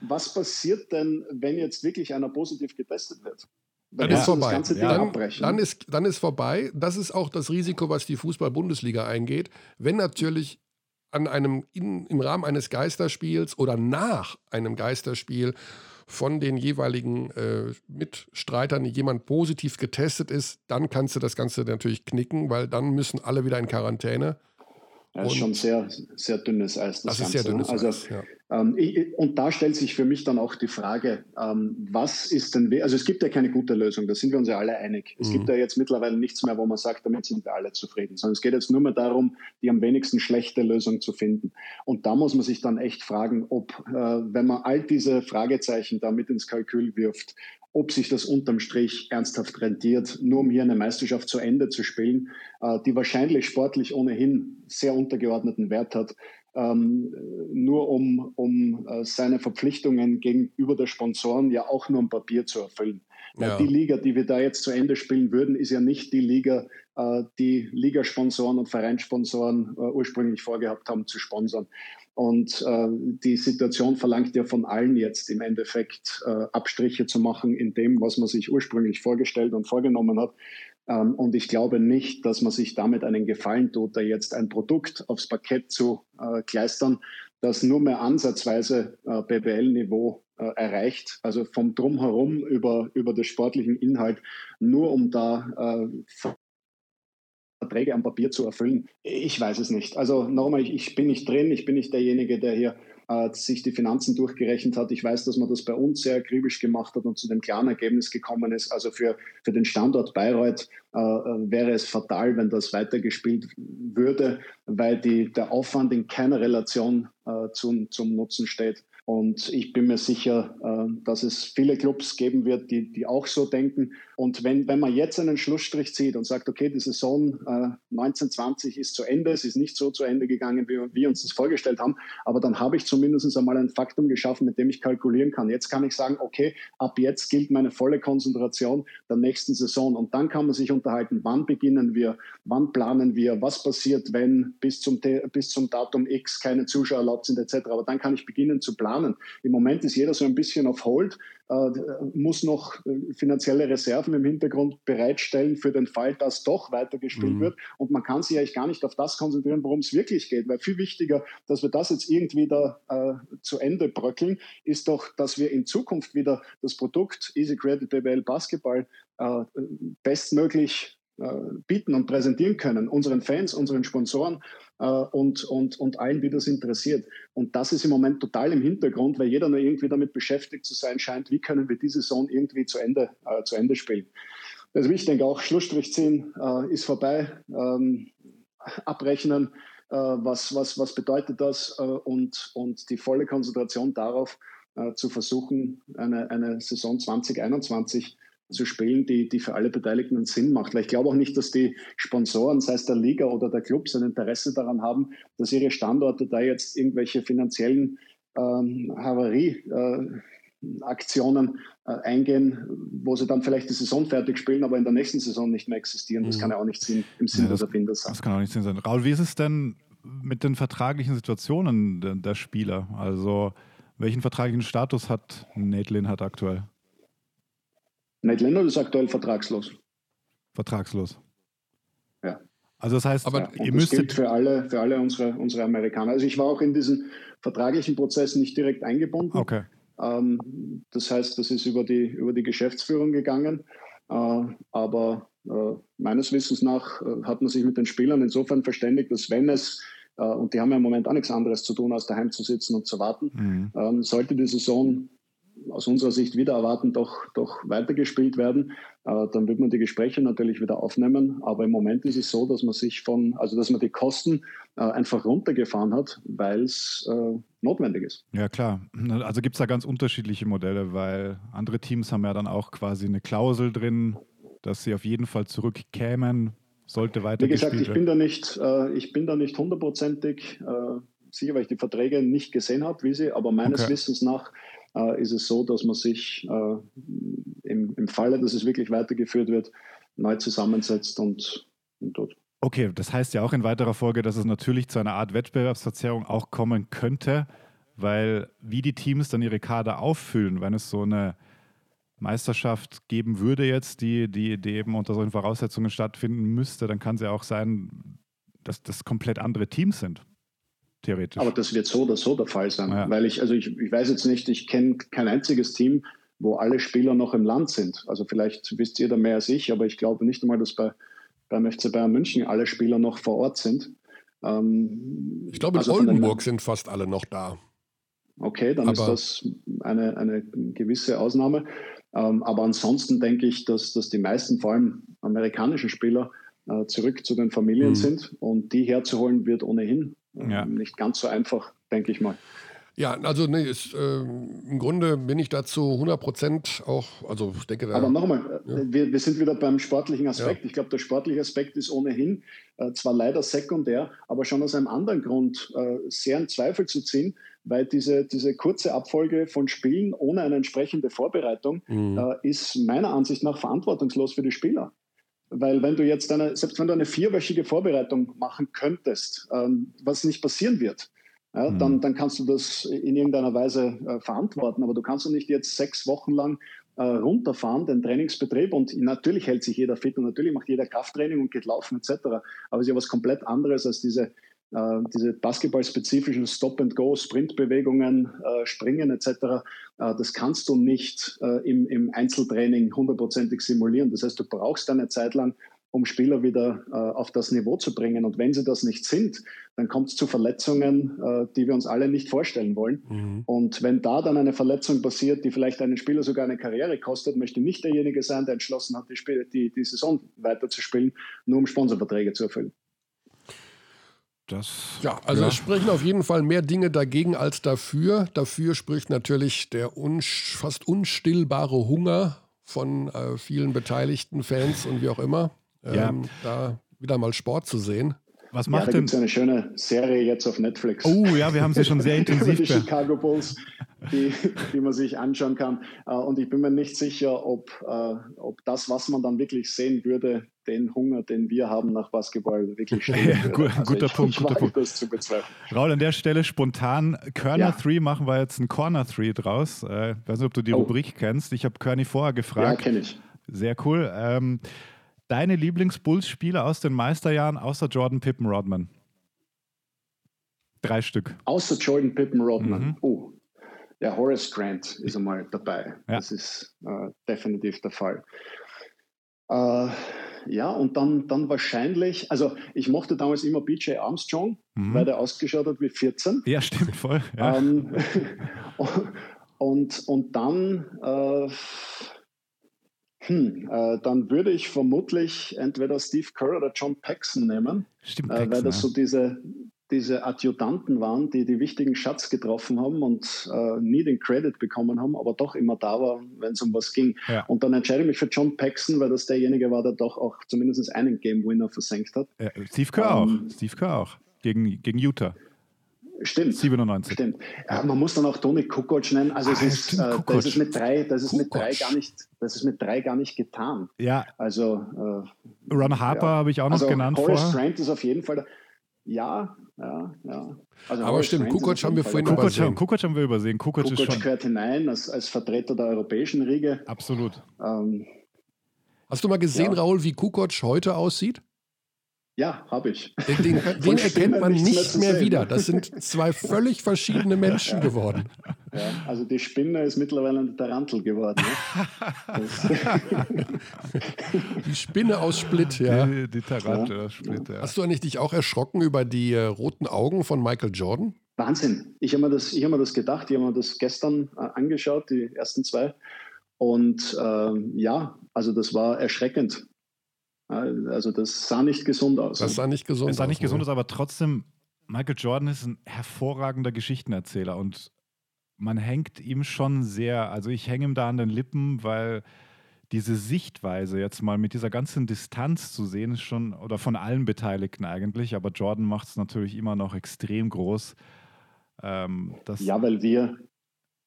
was passiert denn, wenn jetzt wirklich einer positiv getestet wird? Dann ist vorbei. Das ganze ja. dann, dann, ist, dann ist vorbei. Das ist auch das Risiko, was die Fußball-Bundesliga eingeht. Wenn natürlich an einem, in, im Rahmen eines Geisterspiels oder nach einem Geisterspiel von den jeweiligen äh, Mitstreitern jemand positiv getestet ist, dann kannst du das Ganze natürlich knicken, weil dann müssen alle wieder in Quarantäne. Das ist schon sehr, sehr dünnes Eis. Das, das ist sehr dünnes also, Eis. Ja. Ähm, ich, und da stellt sich für mich dann auch die Frage, ähm, was ist denn, also es gibt ja keine gute Lösung, da sind wir uns ja alle einig. Es mhm. gibt ja jetzt mittlerweile nichts mehr, wo man sagt, damit sind wir alle zufrieden, sondern es geht jetzt nur mehr darum, die am wenigsten schlechte Lösung zu finden. Und da muss man sich dann echt fragen, ob, äh, wenn man all diese Fragezeichen da mit ins Kalkül wirft, ob sich das unterm Strich ernsthaft rentiert, nur um hier eine Meisterschaft zu Ende zu spielen, äh, die wahrscheinlich sportlich ohnehin sehr untergeordneten Wert hat, ähm, nur um, um äh, seine Verpflichtungen gegenüber der Sponsoren ja auch nur ein Papier zu erfüllen. Ja. Die Liga, die wir da jetzt zu Ende spielen würden, ist ja nicht die Liga, äh, die Ligasponsoren und Vereinssponsoren ursprünglich vorgehabt haben zu sponsern. Und äh, die Situation verlangt ja von allen jetzt im Endeffekt äh, Abstriche zu machen in dem, was man sich ursprünglich vorgestellt und vorgenommen hat. Ähm, und ich glaube nicht, dass man sich damit einen Gefallen tut, da jetzt ein Produkt aufs Parkett zu äh, kleistern, das nur mehr ansatzweise äh, BBL-Niveau äh, erreicht, also vom Drumherum über, über den sportlichen Inhalt, nur um da äh, Verträge am Papier zu erfüllen? Ich weiß es nicht. Also nochmal, ich, ich bin nicht drin, ich bin nicht derjenige, der hier äh, sich die Finanzen durchgerechnet hat. Ich weiß, dass man das bei uns sehr akribisch gemacht hat und zu dem klaren Ergebnis gekommen ist. Also für, für den Standort Bayreuth äh, äh wäre es fatal, wenn das weitergespielt würde, weil die, der Aufwand in keiner Relation äh, zum, zum Nutzen steht. Und ich bin mir sicher, äh, dass es viele Clubs geben wird, die, die auch so denken. Und wenn, wenn man jetzt einen Schlussstrich zieht und sagt, okay, die Saison äh, 1920 ist zu Ende, es ist nicht so zu Ende gegangen, wie wir uns das vorgestellt haben, aber dann habe ich zumindest einmal ein Faktum geschaffen, mit dem ich kalkulieren kann. Jetzt kann ich sagen, okay, ab jetzt gilt meine volle Konzentration der nächsten Saison. Und dann kann man sich unterhalten, wann beginnen wir, wann planen wir, was passiert, wenn bis zum, bis zum Datum X keine Zuschauer erlaubt sind, etc. Aber dann kann ich beginnen zu planen. Im Moment ist jeder so ein bisschen auf Hold, äh, muss noch äh, finanzielle Reserven im Hintergrund bereitstellen für den Fall, dass doch weitergespielt mhm. wird. Und man kann sich eigentlich gar nicht auf das konzentrieren, worum es wirklich geht. Weil viel wichtiger, dass wir das jetzt irgendwie da äh, zu Ende bröckeln, ist doch, dass wir in Zukunft wieder das Produkt Easy Credit BBL Basketball äh, bestmöglich äh, bieten und präsentieren können, unseren Fans, unseren Sponsoren äh, und, und, und allen, die das interessiert. Und das ist im Moment total im Hintergrund, weil jeder nur irgendwie damit beschäftigt zu sein scheint, wie können wir diese Saison irgendwie zu Ende, äh, zu Ende spielen. Also ich denke auch, Schlussstrich ziehen äh, ist vorbei, ähm, abrechnen, äh, was, was, was bedeutet das äh, und, und die volle Konzentration darauf äh, zu versuchen, eine, eine Saison 2021 zu spielen, die, die für alle Beteiligten einen Sinn macht. Weil ich glaube auch nicht, dass die Sponsoren, sei es der Liga oder der Clubs, ein Interesse daran haben, dass ihre Standorte da jetzt irgendwelche finanziellen ähm, Havarie-Aktionen äh, äh, eingehen, wo sie dann vielleicht die Saison fertig spielen, aber in der nächsten Saison nicht mehr existieren. Das mhm. kann ja auch nicht Sinn, im Sinne ja, des Erfinders sein. Das kann auch nicht Sinn sein. Raul, wie ist es denn mit den vertraglichen Situationen der, der Spieler? Also welchen vertraglichen Status hat Nate Lynn aktuell? Nate Leonard ist aktuell vertragslos. Vertragslos. Ja. Also das heißt, aber ja, ihr das gilt für alle, für alle unsere, unsere Amerikaner. Also ich war auch in diesen vertraglichen Prozess nicht direkt eingebunden. Okay. Ähm, das heißt, das ist über die, über die Geschäftsführung gegangen. Äh, aber äh, meines Wissens nach äh, hat man sich mit den Spielern insofern verständigt, dass wenn es äh, und die haben ja im Moment auch nichts anderes zu tun, als daheim zu sitzen und zu warten. Mhm. Ähm, sollte die Saison aus unserer Sicht wieder erwarten, doch, doch weitergespielt werden, äh, dann wird man die Gespräche natürlich wieder aufnehmen. Aber im Moment ist es so, dass man sich von, also dass man die Kosten äh, einfach runtergefahren hat, weil es äh, notwendig ist. Ja, klar. Also gibt es da ganz unterschiedliche Modelle, weil andere Teams haben ja dann auch quasi eine Klausel drin, dass sie auf jeden Fall zurückkämen, sollte weiter Wie gesagt, ich bin da nicht, äh, ich bin da nicht hundertprozentig äh, sicher, weil ich die Verträge nicht gesehen habe, wie sie, aber meines okay. Wissens nach ist es so, dass man sich äh, im, im Falle, dass es wirklich weitergeführt wird, neu zusammensetzt und, und dort. Okay, das heißt ja auch in weiterer Folge, dass es natürlich zu einer Art Wettbewerbsverzerrung auch kommen könnte, weil wie die Teams dann ihre Kader auffüllen, wenn es so eine Meisterschaft geben würde jetzt, die, die, die eben unter solchen Voraussetzungen stattfinden müsste, dann kann es ja auch sein, dass das komplett andere Teams sind theoretisch. Aber das wird so oder so der Fall sein, ja. weil ich, also ich, ich weiß jetzt nicht, ich kenne kein einziges Team, wo alle Spieler noch im Land sind. Also vielleicht wisst ihr da mehr als ich, aber ich glaube nicht einmal, dass bei, beim FC Bayern München alle Spieler noch vor Ort sind. Ähm, ich glaube, in also Oldenburg sind fast alle noch da. okay, dann aber ist das eine, eine gewisse Ausnahme. Ähm, aber ansonsten denke ich, dass, dass die meisten, vor allem amerikanischen Spieler, äh, zurück zu den Familien mhm. sind und die herzuholen wird ohnehin ja. nicht ganz so einfach, denke ich mal. Ja, also nee, ist, äh, im Grunde bin ich dazu 100 Prozent auch, also ich denke da, Aber nochmal, ja. wir, wir sind wieder beim sportlichen Aspekt. Ja. Ich glaube, der sportliche Aspekt ist ohnehin äh, zwar leider sekundär, aber schon aus einem anderen Grund äh, sehr in Zweifel zu ziehen, weil diese, diese kurze Abfolge von Spielen ohne eine entsprechende Vorbereitung mhm. Äh, ist meiner Ansicht nach verantwortungslos für die Spieler. Weil wenn du jetzt eine, selbst wenn du eine vierwöchige Vorbereitung machen könntest, ähm, was nicht passieren wird, ja, mhm. dann, dann kannst du das in irgendeiner Weise äh, verantworten. Aber du kannst doch nicht jetzt sechs Wochen lang äh, runterfahren, den Trainingsbetrieb. Und natürlich hält sich jeder fit und natürlich macht jeder Krafttraining und geht laufen etc. Aber es ist ja was komplett anderes als diese, äh, diese basketballspezifischen Stop-and-Go, Sprintbewegungen, äh, Springen etc. Äh, das kannst du nicht äh, im, im Einzeltraining hundertprozentig simulieren. Das heißt, du brauchst eine Zeit lang um Spieler wieder äh, auf das Niveau zu bringen. Und wenn sie das nicht sind, dann kommt es zu Verletzungen, die wir uns alle nicht vorstellen wollen. Mhm. Und wenn da dann eine Verletzung passiert, die vielleicht einen Spieler sogar eine Karriere kostet, möchte nicht derjenige sein, der entschlossen hat, die, Spiel die, die Saison weiterzuspielen, nur um Sponsorverträge zu erfüllen. Das, ja, also ja. es sprechen auf jeden Fall mehr Dinge dagegen als dafür. Dafür spricht natürlich der un fast unstillbare Hunger von äh, vielen beteiligten Fans und wie auch immer ja. ähm, da wieder mal Sport zu sehen. Was macht ja, da denn? eine schöne Serie jetzt auf Netflix. Oh ja, wir haben sie schon sehr intensiv. die Chicago Bulls, die, die man sich anschauen kann. Äh, und ich bin mir nicht sicher, ob, äh, ob das, was man dann wirklich sehen würde, den Hunger, den wir haben nach Basketball, wirklich stehen ja, würde. Also guter ich, Punkt, ich guter Punkt. Das zu Raul, an der Stelle spontan Körner 3 ja. machen wir jetzt einen Corner 3 draus. Äh, ich weiß nicht, ob du die oh. Rubrik kennst. Ich habe Körny vorher gefragt. Ja, kenne ich. Sehr cool. Ähm, Deine Lieblings-Bulls-Spieler aus den Meisterjahren, außer Jordan Pippen Rodman? Drei Stück. Außer Jordan Pippen Rodman. Mhm. Oh, ja, Horace Grant ist einmal dabei. Ja. Das ist äh, definitiv der Fall. Äh, ja, und dann, dann wahrscheinlich, also ich mochte damals immer BJ Armstrong, mhm. weil der ausgeschaut hat wie 14. Ja, stimmt, voll. Ja. Ähm, und, und dann, äh, hm, äh, dann würde ich vermutlich entweder Steve Kerr oder John Paxson nehmen, Stimmt, Paxson, äh, weil das so diese, diese Adjutanten waren, die die wichtigen Schatz getroffen haben und äh, nie den Credit bekommen haben, aber doch immer da war, wenn es um was ging. Ja. Und dann entscheide ich mich für John Paxson, weil das derjenige war, der doch auch zumindest einen Game Winner versenkt hat. Steve Kerr ähm, auch. Steve Kerr auch. Gegen, gegen Utah. Stimmt. 97. Stimmt. Ja, man muss dann auch Toni Kukoc nennen. Also es ah, ist, stimmt, äh, das ist mit drei, das ist mit drei gar nicht, das ist mit drei gar nicht getan. Ja. Also äh, Ron Harper ja. habe ich auch noch also genannt Horace vorher. Strand ist auf jeden Fall. Der, ja, ja, ja. Also Aber Horace stimmt, Kukoc haben wir vorhin Kukoc übersehen. Haben, Kukoc haben wir übersehen. Kukoc, Kukoc ist schon gehört hinein als, als Vertreter der europäischen Riege. Absolut. Ähm, Hast du mal gesehen, ja. Raul, wie Kukoc heute aussieht? Ja, habe ich. Den, den, den erkennt man nicht mehr, mehr wieder. Das sind zwei völlig verschiedene Menschen geworden. Ja, also die Spinne ist mittlerweile eine Tarantel geworden. Ne? die Spinne aus Split, ja. Die, die Tarantel aus Split, ja. Hast du eigentlich dich auch erschrocken über die äh, roten Augen von Michael Jordan? Wahnsinn. Ich habe mir, das, hab mir das gedacht. Ich habe mir das gestern äh, angeschaut, die ersten zwei. Und äh, ja, also das war erschreckend. Also das sah nicht gesund aus. Das sah nicht gesund aus. Es sah nicht gesund aus, aber trotzdem, Michael Jordan ist ein hervorragender Geschichtenerzähler und man hängt ihm schon sehr, also ich hänge ihm da an den Lippen, weil diese Sichtweise jetzt mal mit dieser ganzen Distanz zu sehen ist schon, oder von allen Beteiligten eigentlich, aber Jordan macht es natürlich immer noch extrem groß. Ähm, ja, weil wir,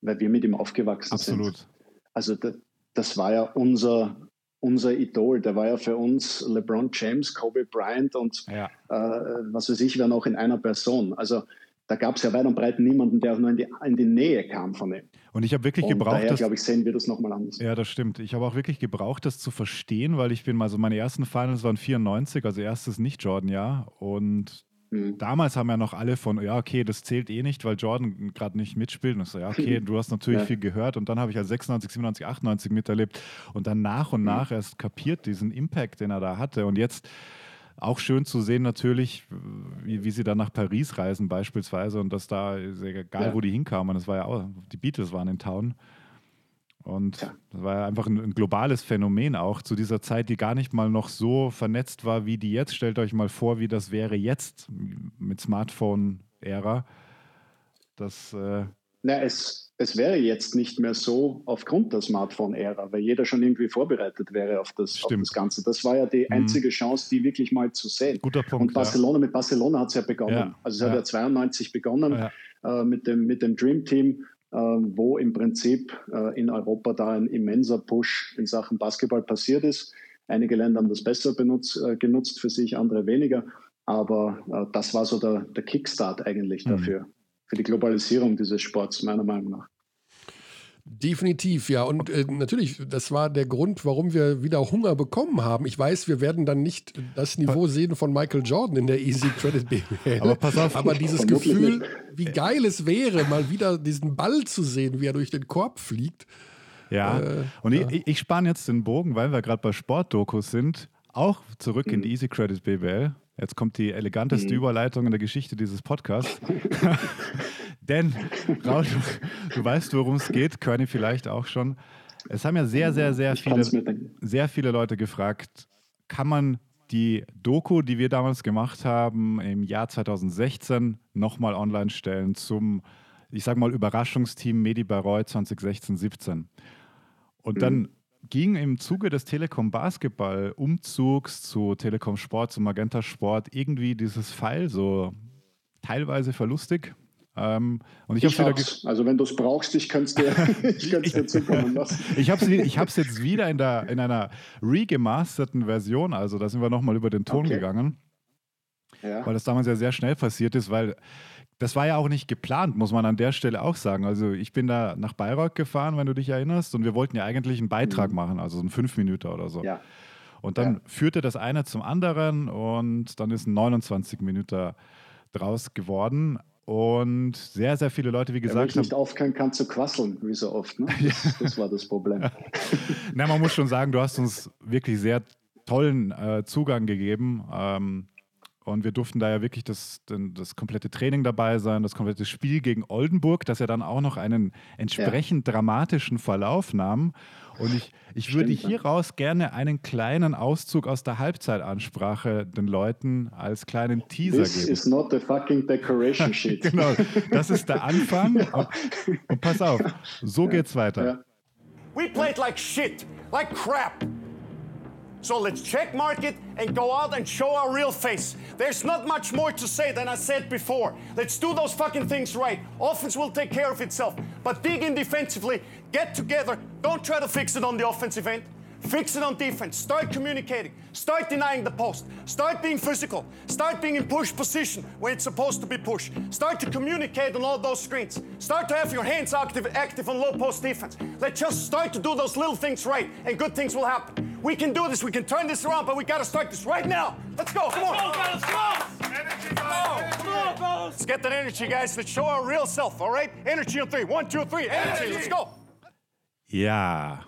weil wir mit ihm aufgewachsen absolut. sind. Absolut. Also das, das war ja unser, unser Idol. Der war ja für uns LeBron James, Kobe Bryant und ja. äh, was weiß ich, wer noch in einer Person. Also da gab es ja weit und breit niemanden, der auch nur in die, in die Nähe kam von ihm. Und ich habe wirklich und gebraucht. Daher, glaube ich, sehen wir das nochmal anders. Ja, das stimmt. Ich habe auch wirklich gebraucht, das zu verstehen, weil ich bin mal so, meine ersten Finals waren 94, also erstes Nicht-Jordan-Jahr. Und Mhm. Damals haben ja noch alle von, ja, okay, das zählt eh nicht, weil Jordan gerade nicht mitspielt. Und ich so, ja, okay, du hast natürlich ja. viel gehört. Und dann habe ich ja 96, 97, 98 miterlebt und dann nach und mhm. nach erst kapiert diesen Impact, den er da hatte. Und jetzt auch schön zu sehen natürlich, wie, wie sie dann nach Paris reisen beispielsweise und dass da, egal ja. wo die hinkamen, das war ja auch, die Beatles waren in Town. Und ja. das war ja einfach ein, ein, globales Phänomen auch zu dieser Zeit, die gar nicht mal noch so vernetzt war wie die jetzt. Stellt euch mal vor, wie das wäre jetzt mit Smartphone-Ära. Das. Äh Na, es, es wäre jetzt nicht mehr so aufgrund der Smartphone-Ära, weil jeder schon irgendwie vorbereitet wäre auf das, auf das Ganze. Das war ja die mhm. einzige mhm. Chance, die wirklich mal zu sehen. Guter Punkt. Und Barcelona, ja. mit Barcelona hat es ja begonnen. Ja. Also es hat ja 92 begonnen äh, mit, dem, mit dem Dream Team wo im Prinzip äh, in Europa da ein immenser Push in Sachen Basketball passiert ist. Einige Länder haben das besser benutzt, äh, genutzt für sich, andere weniger. Aber äh, das war so der, der Kickstart eigentlich mhm. dafür, für die Globalisierung dieses Sports, meiner Meinung nach. Definitiv, ja. Und äh, natürlich, das war der Grund, warum wir wieder Hunger bekommen haben. Ich weiß, wir werden dann nicht das Niveau sehen von Michael Jordan in der Easy Credit BWL. Aber pass auf. Aber dieses Gefühl, wie geil es wäre, mal wieder diesen Ball zu sehen, wie er durch den Korb fliegt. Ja, äh, und ja. ich, ich spanne jetzt den Bogen, weil wir gerade bei Sportdokus sind, auch zurück mhm. in die Easy Credit BWL. Jetzt kommt die eleganteste mhm. Überleitung in der Geschichte dieses Podcasts. Denn, Raul, du, weißt, worum es geht, Körny vielleicht auch schon. Es haben ja sehr, sehr, sehr viele, sehr viele Leute gefragt, kann man die Doku, die wir damals gemacht haben, im Jahr 2016 nochmal online stellen zum, ich sage mal, Überraschungsteam Medi Baroy 2016-17. Und dann mhm. ging im Zuge des Telekom Basketball Umzugs zu Telekom Sport, zu Magenta Sport irgendwie dieses Pfeil so teilweise verlustig ähm, und ich, ich hab's. Also wenn du es brauchst, ich kann es dir, dir zukommen lassen. ich habe es jetzt wieder in, der, in einer regemasterten Version, also da sind wir nochmal über den Ton okay. gegangen. Ja. Weil das damals ja sehr schnell passiert ist, weil das war ja auch nicht geplant, muss man an der Stelle auch sagen. Also ich bin da nach Bayreuth gefahren, wenn du dich erinnerst, und wir wollten ja eigentlich einen Beitrag mhm. machen, also ein fünf Minuten oder so. Ja. Und dann ja. führte das eine zum anderen und dann ist ein 29 Minuten draus geworden. Und sehr, sehr viele Leute, wie gesagt. Wenn ich nicht aufhören kann zu quasseln, wie so oft. Ne? Das, das war das Problem. Na, man muss schon sagen, du hast uns wirklich sehr tollen äh, Zugang gegeben. Ähm, und wir durften da ja wirklich das, das komplette Training dabei sein, das komplette Spiel gegen Oldenburg, das ja dann auch noch einen entsprechend ja. dramatischen Verlauf nahm. Und ich, ich würde hieraus gerne einen kleinen Auszug aus der Halbzeitansprache den Leuten als kleinen Teaser This geben. This is not the fucking decoration sheet. genau, das ist der Anfang. Und, und pass auf, so ja. geht's weiter. Ja. We played like shit, like crap. So let's check market and go out and show our real face. There's not much more to say than I said before. Let's do those fucking things right. Offense will take care of itself. But dig in defensively, get together. Don't try to fix it on the offensive end. Fix it on defense. Start communicating. Start denying the post. Start being physical. Start being in push position when it's supposed to be push. Start to communicate on all those screens. Start to have your hands active, active on low post defense. Let's just start to do those little things right, and good things will happen. We can do this. We can turn this around, but we got to start this right now. Let's go. Come on. Let's go, fellas. Come on. Energy, guys. Come on, fellas. Let's get that energy, guys. Let's show our real self, all right? Energy on three. One, two, three. Energy. energy. Let's go. Yeah.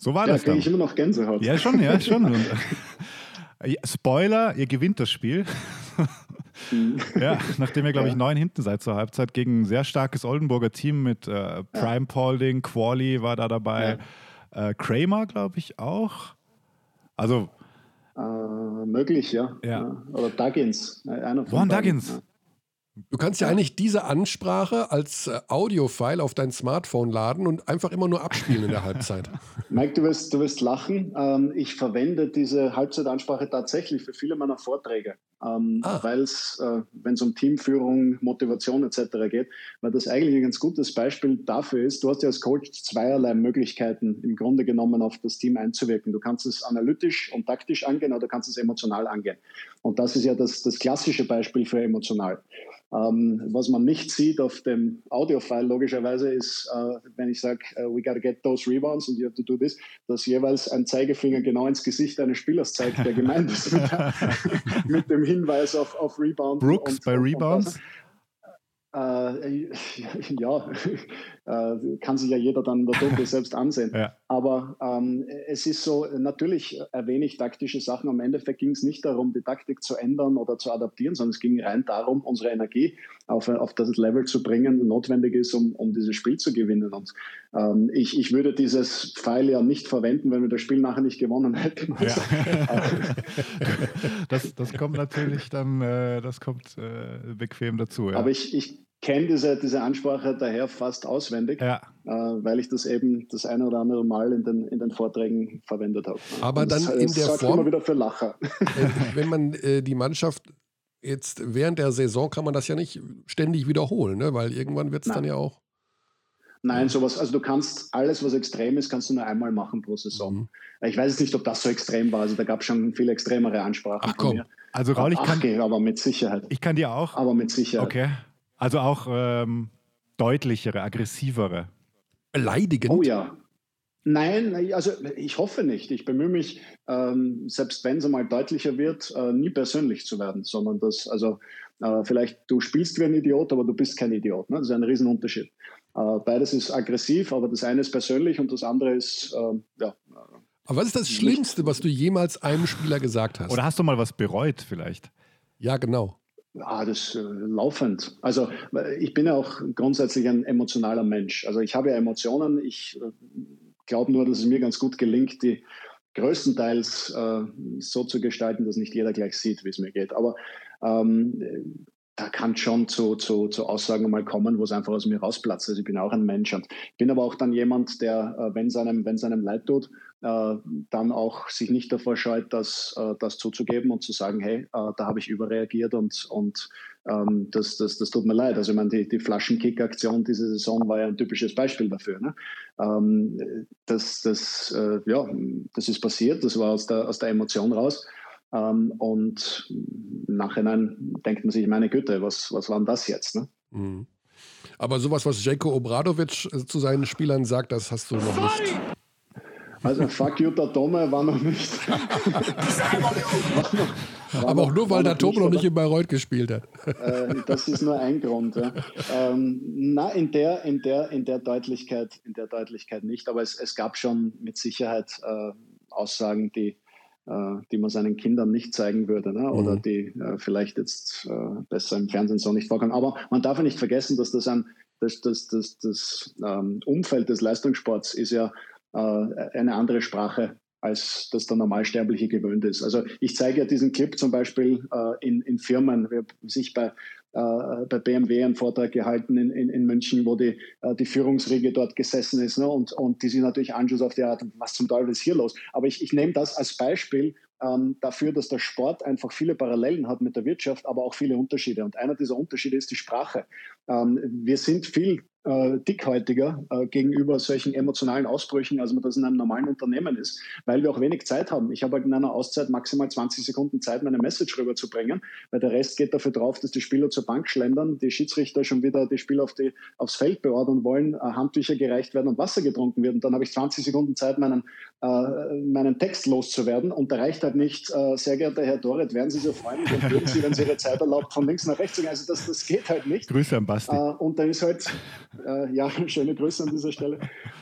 So war ja, das dann. ich immer noch Gänsehaut. Ja, schon, ja, schon. Spoiler, ihr gewinnt das Spiel. Mhm. ja, nachdem ihr, glaube ich, neun hinten seid zur Halbzeit gegen ein sehr starkes Oldenburger Team mit äh, Prime. Paulding, Quali war da dabei, ja. äh, Kramer, glaube ich, auch. Also. Äh, möglich, ja. ja. Oder Duggins. Äh, einer von Ron Duggins. Du kannst ja eigentlich diese Ansprache als äh, Audiofile auf dein Smartphone laden und einfach immer nur abspielen in der Halbzeit. Mike, du wirst, du wirst lachen. Ähm, ich verwende diese Halbzeitansprache tatsächlich für viele meiner Vorträge, ähm, ah. weil es, äh, wenn es um Teamführung, Motivation etc. geht, weil das eigentlich ein ganz gutes Beispiel dafür ist. Du hast ja als Coach zweierlei Möglichkeiten im Grunde genommen auf das Team einzuwirken. Du kannst es analytisch und taktisch angehen oder du kannst es emotional angehen. Und das ist ja das, das klassische Beispiel für emotional. Ähm, was man nicht sieht auf dem Audio-File logischerweise ist, äh, wenn ich sage, uh, we gotta get those rebounds and you have to do this, dass jeweils ein Zeigefinger genau ins Gesicht eines Spielers zeigt, der gemeint ist mit, mit, dem Hinweis auf, auf Rebound. Brooks und, bei und, Rebounds? Äh, ja, äh, kann sich ja jeder dann in der Doku selbst ansehen. Ja. Aber ähm, es ist so, natürlich erwähne ich taktische Sachen. Am Endeffekt ging es nicht darum, die Taktik zu ändern oder zu adaptieren, sondern es ging rein darum, unsere Energie auf, auf das Level zu bringen, notwendig ist, um, um dieses Spiel zu gewinnen. Und ähm, ich, ich würde dieses Pfeil ja nicht verwenden, wenn wir das Spiel nachher nicht gewonnen hätten. Ja. das, das kommt natürlich dann, äh, das kommt äh, bequem dazu. Ja. Aber ich, ich kenne diese, diese Ansprache daher fast auswendig, ja. äh, weil ich das eben das eine oder andere Mal in den, in den Vorträgen verwendet habe. Aber Und dann das, in das der Form immer wieder für Lacher. Wenn man äh, die Mannschaft jetzt während der Saison kann man das ja nicht ständig wiederholen, ne? weil irgendwann wird es dann ja auch. Nein, sowas, also du kannst alles, was extrem ist, kannst du nur einmal machen pro Saison. Mhm. Ich weiß jetzt nicht, ob das so extrem war. Also da gab es schon viel extremere Ansprachen. Ach komm. Also Raul, ich kann. Ach, aber mit Sicherheit. Ich kann dir auch. Aber mit Sicherheit. Okay. Also auch ähm, deutlichere, aggressivere. Beleidigend? Oh ja. Nein, also ich hoffe nicht. Ich bemühe mich, ähm, selbst wenn es einmal deutlicher wird, äh, nie persönlich zu werden, sondern dass, also äh, vielleicht du spielst wie ein Idiot, aber du bist kein Idiot. Ne? Das ist ein Riesenunterschied. Äh, beides ist aggressiv, aber das eine ist persönlich und das andere ist, ähm, ja. Aber was ist das Schlimmste, was du jemals einem Spieler gesagt hast? Oder hast du mal was bereut vielleicht? Ja, genau. Ja, das äh, laufend. Also ich bin ja auch grundsätzlich ein emotionaler Mensch. Also ich habe ja Emotionen. Ich äh, glaube nur, dass es mir ganz gut gelingt, die größtenteils äh, so zu gestalten, dass nicht jeder gleich sieht, wie es mir geht. Aber ähm, da kann schon zu, zu, zu Aussagen mal kommen, wo es einfach aus mir rausplatzt. Also ich bin auch ein Mensch und bin aber auch dann jemand, der, äh, wenn es einem, einem leid tut, äh, dann auch sich nicht davor scheut, das, äh, das zuzugeben und zu sagen, hey, da habe ich überreagiert und, und ähm, das, das, das tut mir leid. Also ich meine, die, die Flaschenkick-Aktion diese Saison war ja ein typisches Beispiel dafür. Ne? Ähm, das, das, ja, das ist passiert, das war aus der, aus der Emotion raus. Ähm, und im Nachhinein denkt man sich, meine Güte, was, was war denn das jetzt? Ne? Mhm. Aber sowas, was Jeko Obradovic äh, zu seinen Spielern sagt, das hast du noch nicht. Also fuck you, der Tome war noch nicht. war noch, Aber auch nur, weil der Tome noch nicht in Bayreuth gespielt hat. Äh, das ist nur ein Grund. Ja. Ähm, na, in der, in, der, in der Deutlichkeit, in der Deutlichkeit nicht. Aber es, es gab schon mit Sicherheit äh, Aussagen, die, äh, die man seinen Kindern nicht zeigen würde ne? oder mhm. die äh, vielleicht jetzt äh, besser im Fernsehen so nicht vorkommen. Aber man darf ja nicht vergessen, dass das ein das, das, das, das ähm, Umfeld des Leistungssports ist ja eine andere Sprache als das der Normalsterbliche gewöhnt ist. Also ich zeige ja diesen Clip zum Beispiel äh, in, in Firmen, sich bei äh, bei BMW einen Vortrag gehalten in, in, in München, wo die, äh, die Führungsriege dort gesessen ist ne? und, und die sich natürlich anschaut auf die Art, was zum Teufel ist hier los. Aber ich, ich nehme das als Beispiel ähm, dafür, dass der Sport einfach viele Parallelen hat mit der Wirtschaft, aber auch viele Unterschiede. Und einer dieser Unterschiede ist die Sprache. Ähm, wir sind viel äh, dickhäutiger äh, gegenüber solchen emotionalen Ausbrüchen, als man das in einem normalen Unternehmen ist, weil wir auch wenig Zeit haben. Ich habe halt in einer Auszeit maximal 20 Sekunden Zeit, meine Message rüberzubringen, weil der Rest geht dafür drauf, dass die Spieler zur Bank schlendern, die Schiedsrichter schon wieder die Spieler auf die, aufs Feld beordern wollen, äh, Handtücher gereicht werden und Wasser getrunken wird. Und dann habe ich 20 Sekunden Zeit, meinen, äh, meinen Text loszuwerden. Und da reicht halt nicht, äh, sehr geehrter Herr Doret, werden Sie so freundlich und würden Sie, wenn Sie Ihre Zeit erlaubt, von links nach rechts zu gehen. Also das, das geht halt nicht. Grüße an Basti. und dann ist halt äh, ja, schöne Grüße an dieser Stelle.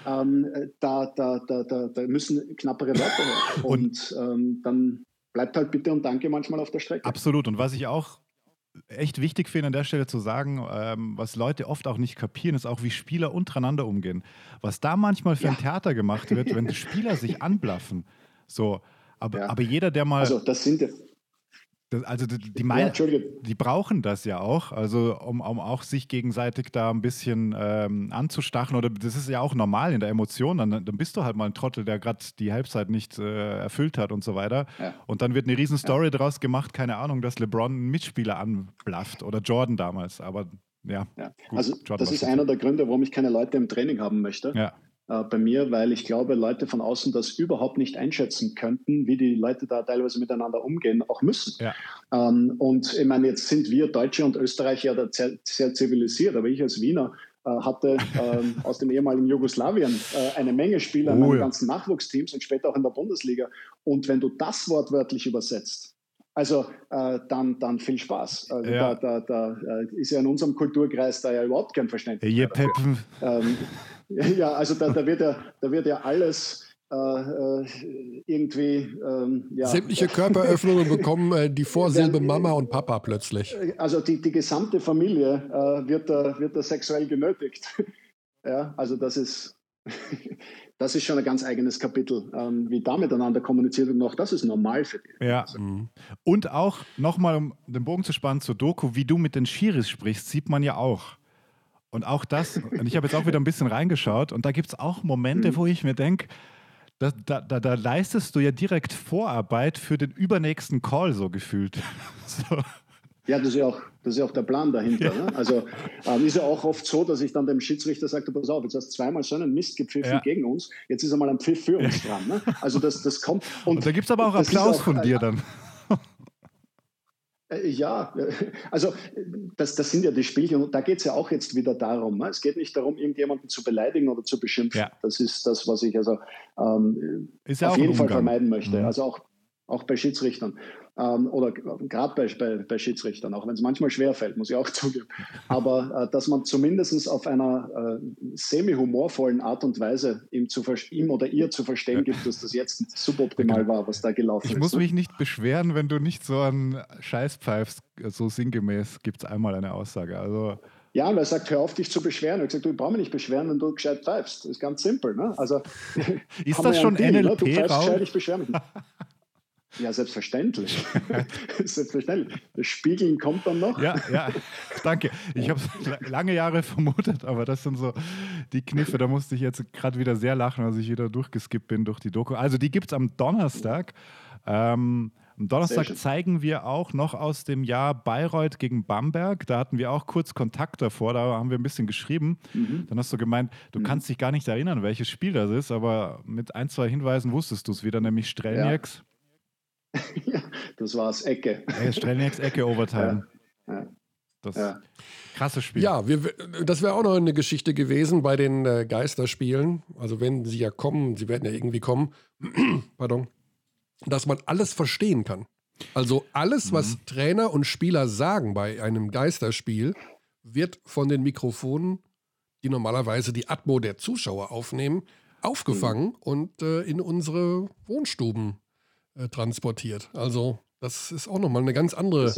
Ähm, da, da, da, da, da müssen knappere Wörter her. Und, und ähm, dann bleibt halt Bitte und Danke manchmal auf der Strecke. Absolut. Und was ich auch echt wichtig finde, an der Stelle zu sagen, ähm, was Leute oft auch nicht kapieren, ist auch, wie Spieler untereinander umgehen. Was da manchmal für ja. ein Theater gemacht wird, wenn die Spieler sich anblaffen. So, aber, ja. aber jeder, der mal. Also, das sind das, also die, die, mein, ja, die, brauchen das ja auch, also um, um, auch sich gegenseitig da ein bisschen ähm, anzustachen. Oder das ist ja auch normal in der Emotion. Dann, dann bist du halt mal ein Trottel, der gerade die Halbzeit nicht äh, erfüllt hat und so weiter. Ja. Und dann wird eine riesen Story ja. daraus gemacht, keine Ahnung, dass LeBron einen Mitspieler anblafft oder Jordan damals. Aber ja. Also das ist einer der Gründe, warum ich keine Leute im Training haben möchte. Ja äh, bei mir, weil ich glaube, Leute von außen das überhaupt nicht einschätzen könnten, wie die Leute da teilweise miteinander umgehen, auch müssen. Ja. Ähm, und ich meine, jetzt sind wir Deutsche und Österreicher da sehr, sehr zivilisiert, aber ich als Wiener äh, hatte ähm, aus dem ehemaligen Jugoslawien äh, eine Menge Spieler oh, in meinen ja. ganzen Nachwuchsteams und später auch in der Bundesliga. Und wenn du das wortwörtlich übersetzt, Also äh, dann, dann viel Spaß. Also ja. Da, da, da äh, ist ja in unserem Kulturkreis da ja überhaupt kein Verständnis. Ja. Ähm, ja, also da, da, wird ja, da wird ja alles äh, äh, irgendwie. Ähm, ja. Sämtliche Körperöffnungen bekommen äh, die Vorsilbe Mama und Papa plötzlich. Also die, die gesamte Familie äh, wird, da, wird da sexuell genötigt. ja, also das ist. das ist schon ein ganz eigenes Kapitel, ähm, wie da miteinander kommuniziert wird. Und auch das ist normal für die. Ja. Also. Mhm. Und auch nochmal, um den Bogen zu spannen zur Doku, wie du mit den Schiris sprichst, sieht man ja auch. Und auch das, und ich habe jetzt auch wieder ein bisschen reingeschaut, und da gibt es auch Momente, mhm. wo ich mir denke, da, da, da, da, leistest du ja direkt Vorarbeit für den übernächsten Call, so gefühlt. so. Ja, das ist ja auch, das ist ja auch der Plan dahinter. Ja. Ne? Also ähm, ist ja auch oft so, dass ich dann dem Schiedsrichter sage, pass auf, jetzt hast du zweimal so einen Mist gepfiffen ja. gegen uns, jetzt ist einmal ein Pfiff für uns dran. Ne? Also das, das kommt. Und, und da gibt es aber auch Applaus auch, von dir dann. Äh, ja, also das, das sind ja die Spielchen und da geht es ja auch jetzt wieder darum. Ne? Es geht nicht darum, irgendjemanden zu beleidigen oder zu beschimpfen. Ja. Das ist das, was ich also ähm, ja auf jeden Fall vermeiden möchte. Mhm. Also auch, auch bei Schiedsrichtern ähm, oder gerade bei, bei, bei, Schiedsrichtern, auch wenn es manchmal schwer fällt, muss ich auch zugeben. Aber äh, dass man zumindest auf einer äh, semi-humorvollen Art und Weise ihm, zu, ihm oder ihr zu verstehen gibt, dass das jetzt suboptimal war, was da gelaufen ich ist. Ich muss ne? mich nicht beschweren, wenn du nicht so einen Scheiß pfeifst, so sinngemäß gibt es einmal eine Aussage. Also ja, und er sagt, hör auf, dich zu beschweren. Er gesagt, du brauchst mich nicht beschweren, wenn du gescheit pfeifst. Das ist ganz simpel. Ne? Also, ist das schon Deal, NLP? Ne? Du pfeifst gescheit, ich beschwere mich nicht. Ja, selbstverständlich. selbstverständlich. Das Spiegeln kommt dann noch. Ja, ja, danke. Ich habe es lange Jahre vermutet, aber das sind so die Kniffe. Da musste ich jetzt gerade wieder sehr lachen, als ich wieder durchgeskippt bin durch die Doku. Also die gibt es am Donnerstag. Ähm, am Donnerstag zeigen wir auch noch aus dem Jahr Bayreuth gegen Bamberg. Da hatten wir auch kurz Kontakt davor, da haben wir ein bisschen geschrieben. Mhm. Dann hast du gemeint, du mhm. kannst dich gar nicht erinnern, welches Spiel das ist, aber mit ein, zwei Hinweisen wusstest du es wieder, nämlich Strelnieks. Ja das war's, Ecke. Ja, Strelnieks Ecke Overtime. Ja, Das ja. krasses Spiel. Ja, wir, das wäre auch noch eine Geschichte gewesen bei den äh, Geisterspielen. Also wenn sie ja kommen, sie werden ja irgendwie kommen, pardon, dass man alles verstehen kann. Also alles, was mhm. Trainer und Spieler sagen bei einem Geisterspiel, wird von den Mikrofonen, die normalerweise die Atmo der Zuschauer aufnehmen, aufgefangen mhm. und äh, in unsere Wohnstuben äh, transportiert. Also das ist auch nochmal eine ganz andere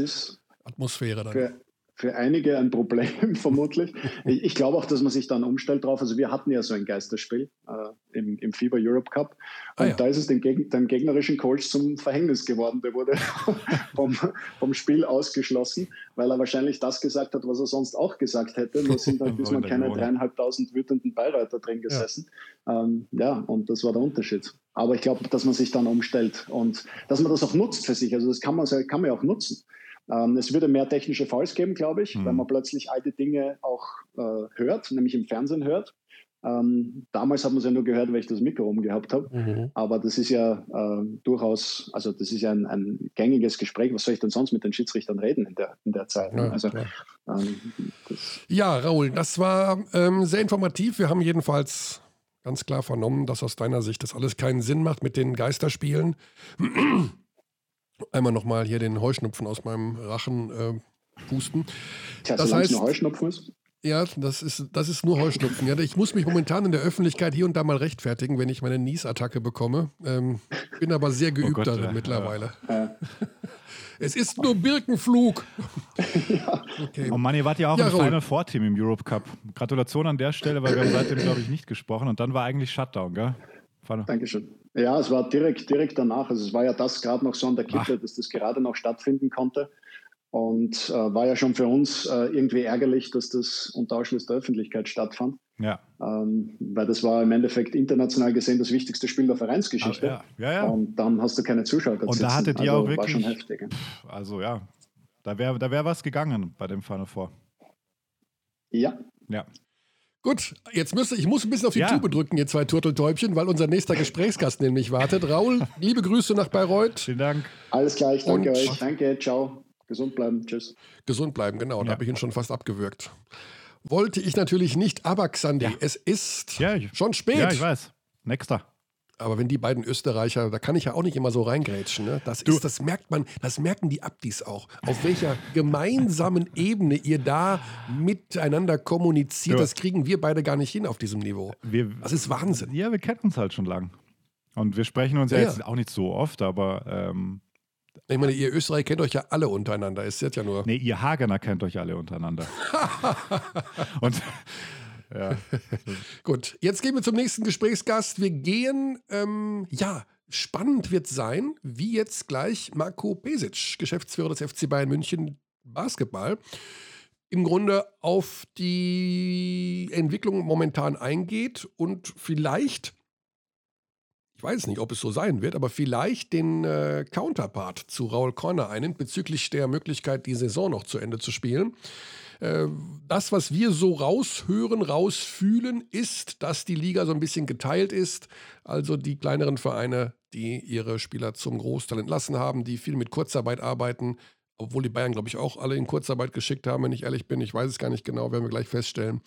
Atmosphäre dann. Für, einige ein Problem, vermutlich. Ich, ich glaube auch, dass man sich dann umstellt drauf. Also wir hatten ja so ein Geisterspiel äh, im, im FIBA Europe Cup ah, und ah, ja. da ist es Geg dem gegnerischen Coach zum Verhängnis geworden. Der wurde vom, vom Spiel ausgeschlossen, weil er wahrscheinlich das gesagt hat, was er sonst auch gesagt hätte. Nur sind halt diesmal keine dreieinhalbtausend wütenden Bayreuther drin gesessen. Ja. Ähm, ja, und das war der Unterschied. Aber ich glaube, dass man sich dann umstellt und dass man das auch nutzt für sich. Also das kann man, kann man ja auch nutzen. Ähm, es würde mehr technische Falls geben, glaube ich, mhm. wenn man plötzlich alte Dinge auch äh, hört, nämlich im Fernsehen hört. Ähm, damals hat man es ja nur gehört, weil ich das Mikro umgehabt habe. Mhm. Aber das ist ja äh, durchaus, also das ist ja ein, ein, gängiges Gespräch. Was soll ich denn sonst mit den Schiedsrichtern reden in der, in der Zeit? Ne? Ja, also, ähm, ja, Raoul, das war ähm, sehr informativ. Wir haben jedenfalls ganz klar vernommen, dass aus deiner Sicht das alles keinen Sinn macht mit den Geisterspielen. Einmal nochmal hier den Heuschnupfen aus meinem Rachen äh, pusten. Tja, das heißt, nur Heuschnupfen ist? Ja, das ist, das ist nur Heuschnupfen. Ja, ich muss mich momentan in der Öffentlichkeit hier und da mal rechtfertigen, wenn ich meine Niesattacke bekomme. Ähm, bin aber sehr geübt oh Gott, darin ja. mittlerweile. Ja. Es ist nur Birkenflug. ja. okay. Oh Mann, ihr wart ja auch ja, im Final Four Team im Europe Cup. Gratulation an der Stelle, weil wir haben seitdem, glaube ich, nicht gesprochen. Und dann war eigentlich Shutdown, gell? Final. Dankeschön. Ja, es war direkt, direkt danach. Also es war ja das gerade noch so an der Kippe, Ach. dass das gerade noch stattfinden konnte. Und äh, war ja schon für uns äh, irgendwie ärgerlich, dass das unter Ausschluss der Öffentlichkeit stattfand. Ja. Ähm, weil das war im Endeffekt international gesehen das wichtigste Spiel der Vereinsgeschichte. Ach, ja. Ja, ja. Und dann hast du keine Zuschauer. Und da hattet ihr also, auch wirklich. War schon heftig. Also ja, da wäre da wär was gegangen bei dem Final Four. Ja. Ja. Gut, jetzt müsste ich muss ein bisschen auf die ja. Tube drücken, ihr zwei Turteltäubchen, weil unser nächster Gesprächsgast nämlich wartet. Raul, liebe Grüße nach Bayreuth. Vielen Dank. Alles gleich, danke Und euch. Danke, ciao. Gesund bleiben, tschüss. Gesund bleiben, genau. Ja. Da habe ich ihn schon fast abgewürgt. Wollte ich natürlich nicht, aber Xandi, ja. es ist ja, ich, schon spät. Ja, ich weiß. Nächster. Aber wenn die beiden Österreicher, da kann ich ja auch nicht immer so reingrätschen. Ne? Das, ist, das merkt man, das merken die Abdis auch. Auf welcher gemeinsamen Ebene ihr da miteinander kommuniziert, du. das kriegen wir beide gar nicht hin auf diesem Niveau. Wir, das ist Wahnsinn. Ja, wir kennen uns halt schon lang. Und wir sprechen uns ja, ja jetzt auch nicht so oft, aber ähm, ich meine, ihr Österreich kennt euch ja alle untereinander. Ist jetzt ja nur. Nee, ihr Hagener kennt euch alle untereinander. Und ja. Gut, jetzt gehen wir zum nächsten Gesprächsgast. Wir gehen, ähm, ja, spannend wird sein, wie jetzt gleich Marco Pesic, Geschäftsführer des FC Bayern München Basketball, im Grunde auf die Entwicklung momentan eingeht und vielleicht ich weiß nicht, ob es so sein wird, aber vielleicht den äh, Counterpart zu Raul Corner einnimmt bezüglich der Möglichkeit, die Saison noch zu Ende zu spielen. Äh, das, was wir so raushören, rausfühlen, ist, dass die Liga so ein bisschen geteilt ist. Also die kleineren Vereine, die ihre Spieler zum Großteil entlassen haben, die viel mit Kurzarbeit arbeiten, obwohl die Bayern, glaube ich, auch alle in Kurzarbeit geschickt haben, wenn ich ehrlich bin. Ich weiß es gar nicht genau, werden wir gleich feststellen.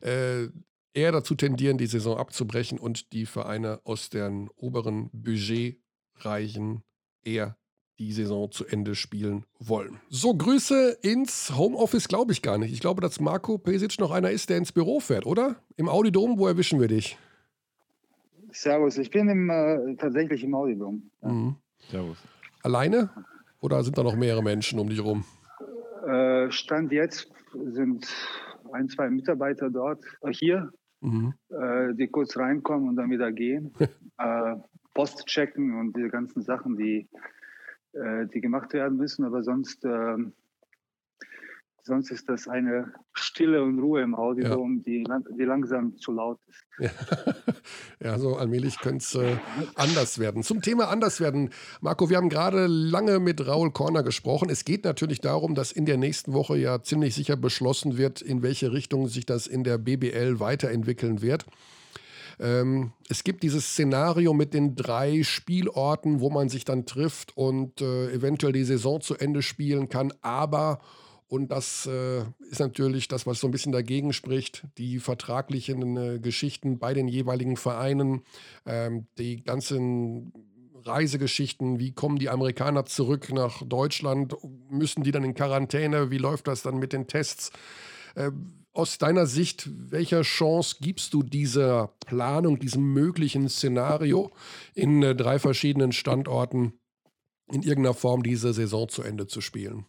Äh, eher dazu tendieren, die Saison abzubrechen und die Vereine aus den oberen Budgetreichen eher die Saison zu Ende spielen wollen. So, Grüße ins Homeoffice glaube ich gar nicht. Ich glaube, dass Marco Pesic noch einer ist, der ins Büro fährt, oder? Im Audidom, wo erwischen wir dich? Servus, ich bin im, äh, tatsächlich im Audidom. Ja. Mhm. Servus. Alleine? Oder sind da noch mehrere Menschen um dich rum? Äh, Stand jetzt sind ein, zwei Mitarbeiter dort, äh, hier, mhm. äh, die kurz reinkommen und dann wieder gehen. äh, Post checken und diese ganzen Sachen, die, äh, die gemacht werden müssen. Aber sonst, ähm, sonst ist das eine Stille und Ruhe im Audio, ja. die, die langsam zu laut ist. Ja, ja so allmählich könnte es äh, anders werden. Zum Thema anders werden, Marco, wir haben gerade lange mit Raul Korner gesprochen. Es geht natürlich darum, dass in der nächsten Woche ja ziemlich sicher beschlossen wird, in welche Richtung sich das in der BBL weiterentwickeln wird. Ähm, es gibt dieses Szenario mit den drei Spielorten, wo man sich dann trifft und äh, eventuell die Saison zu Ende spielen kann, aber und das äh, ist natürlich das, was so ein bisschen dagegen spricht. Die vertraglichen äh, Geschichten bei den jeweiligen Vereinen, ähm, die ganzen Reisegeschichten, wie kommen die Amerikaner zurück nach Deutschland, müssen die dann in Quarantäne, wie läuft das dann mit den Tests? Äh, aus deiner Sicht, welcher Chance gibst du dieser Planung, diesem möglichen Szenario in äh, drei verschiedenen Standorten in irgendeiner Form diese Saison zu Ende zu spielen?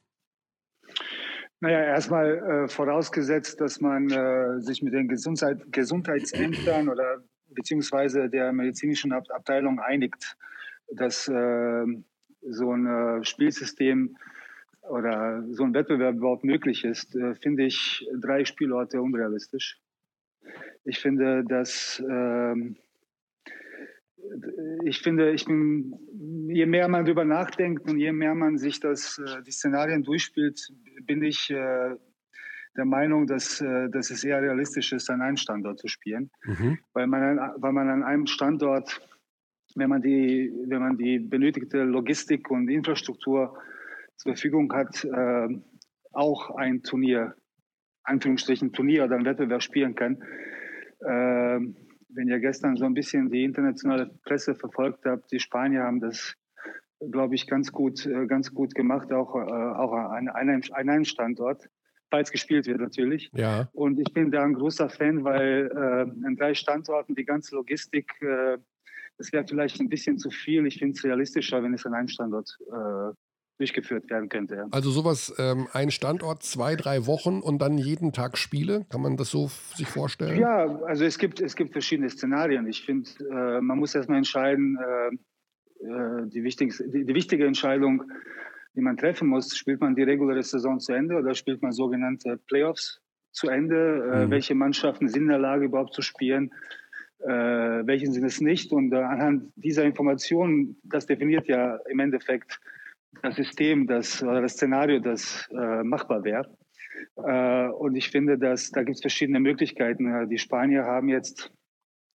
Naja, erstmal äh, vorausgesetzt, dass man äh, sich mit den Gesundheit, Gesundheitsämtern oder beziehungsweise der medizinischen Ab Abteilung einigt, dass äh, so ein äh, Spielsystem oder so ein Wettbewerb überhaupt möglich ist, äh, finde ich drei Spielorte unrealistisch. Ich finde, dass ähm, ich finde, ich bin, je mehr man darüber nachdenkt und je mehr man sich das, äh, die Szenarien durchspielt, bin ich äh, der Meinung, dass, äh, dass es eher realistisch ist, an einem Standort zu spielen. Mhm. Weil, man, weil man an einem Standort, wenn man, die, wenn man die benötigte Logistik und Infrastruktur zur Verfügung hat, äh, auch ein Turnier, Anführungsstrichen Turnier oder ein Wettbewerb spielen kann. Äh, wenn ihr gestern so ein bisschen die internationale Presse verfolgt habt, die Spanier haben das, glaube ich, ganz gut, äh, ganz gut gemacht, auch, äh, auch an einem, an einem Standort, falls gespielt wird natürlich. Ja. Und ich bin da ein großer Fan, weil äh, an drei Standorten die ganze Logistik, äh, das wäre vielleicht ein bisschen zu viel. Ich finde es realistischer, wenn es an einem Standort äh, durchgeführt werden könnte. Ja. Also sowas, ähm, ein Standort, zwei, drei Wochen und dann jeden Tag Spiele, kann man das so sich vorstellen? Ja, also es gibt, es gibt verschiedene Szenarien. Ich finde, äh, man muss erstmal entscheiden, äh, äh, die, die, die, wichtige Entscheidung, die man treffen muss, spielt man die reguläre Saison zu Ende oder spielt man sogenannte Playoffs zu Ende? Äh, mhm. welche Mannschaften sind in der Lage überhaupt zu spielen? Äh, welchen sind es nicht? Und äh, anhand dieser Informationen, das definiert ja im Endeffekt das System, das oder das Szenario, das äh, machbar wäre. Äh, und ich finde, dass da gibt es verschiedene Möglichkeiten. Äh, die Spanier haben jetzt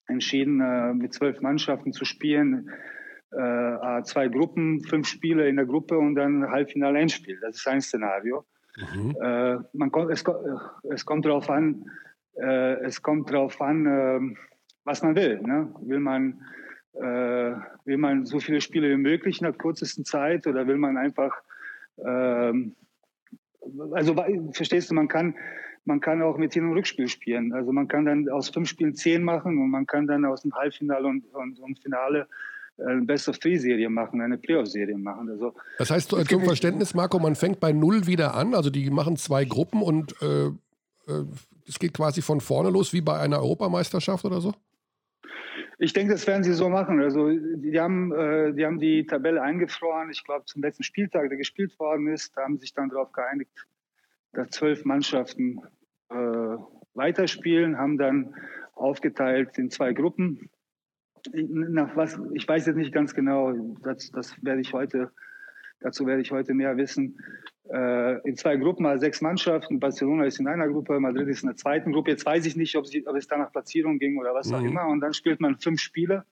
entschieden, äh, mit zwölf Mannschaften zu spielen. Äh, zwei Gruppen, fünf Spiele in der Gruppe und dann Halbfinale Endspiel. Das ist ein Szenario. Mhm. Äh, man kommt, es, es kommt darauf an, es kommt darauf an, was man will. Ne? Will man Äh, will man so viele Spiele wie möglich in der kürzesten Zeit oder will man einfach, ähm, also verstehst du, man kann, man kann auch mit Hin- und Rückspiel spielen. Also man kann dann aus fünf Spielen zehn machen und man kann dann aus dem Halbfinale und, und, und Finale eine Best-of-Three-Serie machen, eine Playoff-Serie machen. Also, das heißt, zum Verständnis, Marco, man fängt bei Null wieder an, also die machen zwei Gruppen und äh, äh, es geht quasi von vorne los, wie bei einer Europameisterschaft oder so? Ich denke, das werden sie so machen. Also die haben, äh, die, haben die Tabelle eingefroren, ich glaube zum letzten Spieltag, der gespielt worden ist. Da haben sich dann darauf geeinigt, dass zwölf Mannschaften äh, weiterspielen, haben dann aufgeteilt in zwei Gruppen. Nach was, ich weiß jetzt nicht ganz genau, das, das werde ich heute, dazu werde ich heute mehr wissen. Äh, in zwei Gruppen, also sechs Mannschaften. Barcelona ist in einer Gruppe, Madrid ist in der zweiten Gruppe. Jetzt weiß ich nicht, ob, sie, ob es da nach Platzierung ging oder was mhm. auch immer. Und dann spielt man fünf Spiele.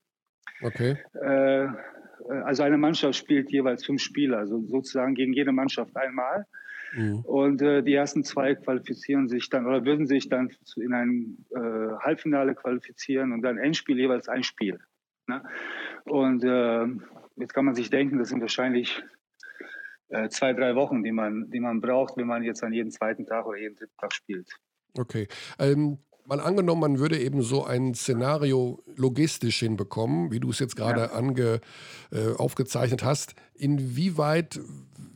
Okay. Äh, also eine Mannschaft spielt jeweils fünf Spiele, also sozusagen gegen jede Mannschaft einmal. Mhm. Und äh, die ersten zwei qualifizieren sich dann oder würden sich dann in ein äh, Halbfinale qualifizieren und dann Endspiel jeweils ein Spiel. Ne? Und äh, jetzt kann man sich denken, das sind wahrscheinlich äh, zwei, drei Wochen, die man, die man braucht, wenn man jetzt an jedem zweiten Tag oder jeden dritten Tag spielt. Okay. Ähm, mal angenommen, man würde eben so ein Szenario logistisch hinbekommen, wie du es jetzt gerade ja. äh, aufgezeichnet hast. Inwieweit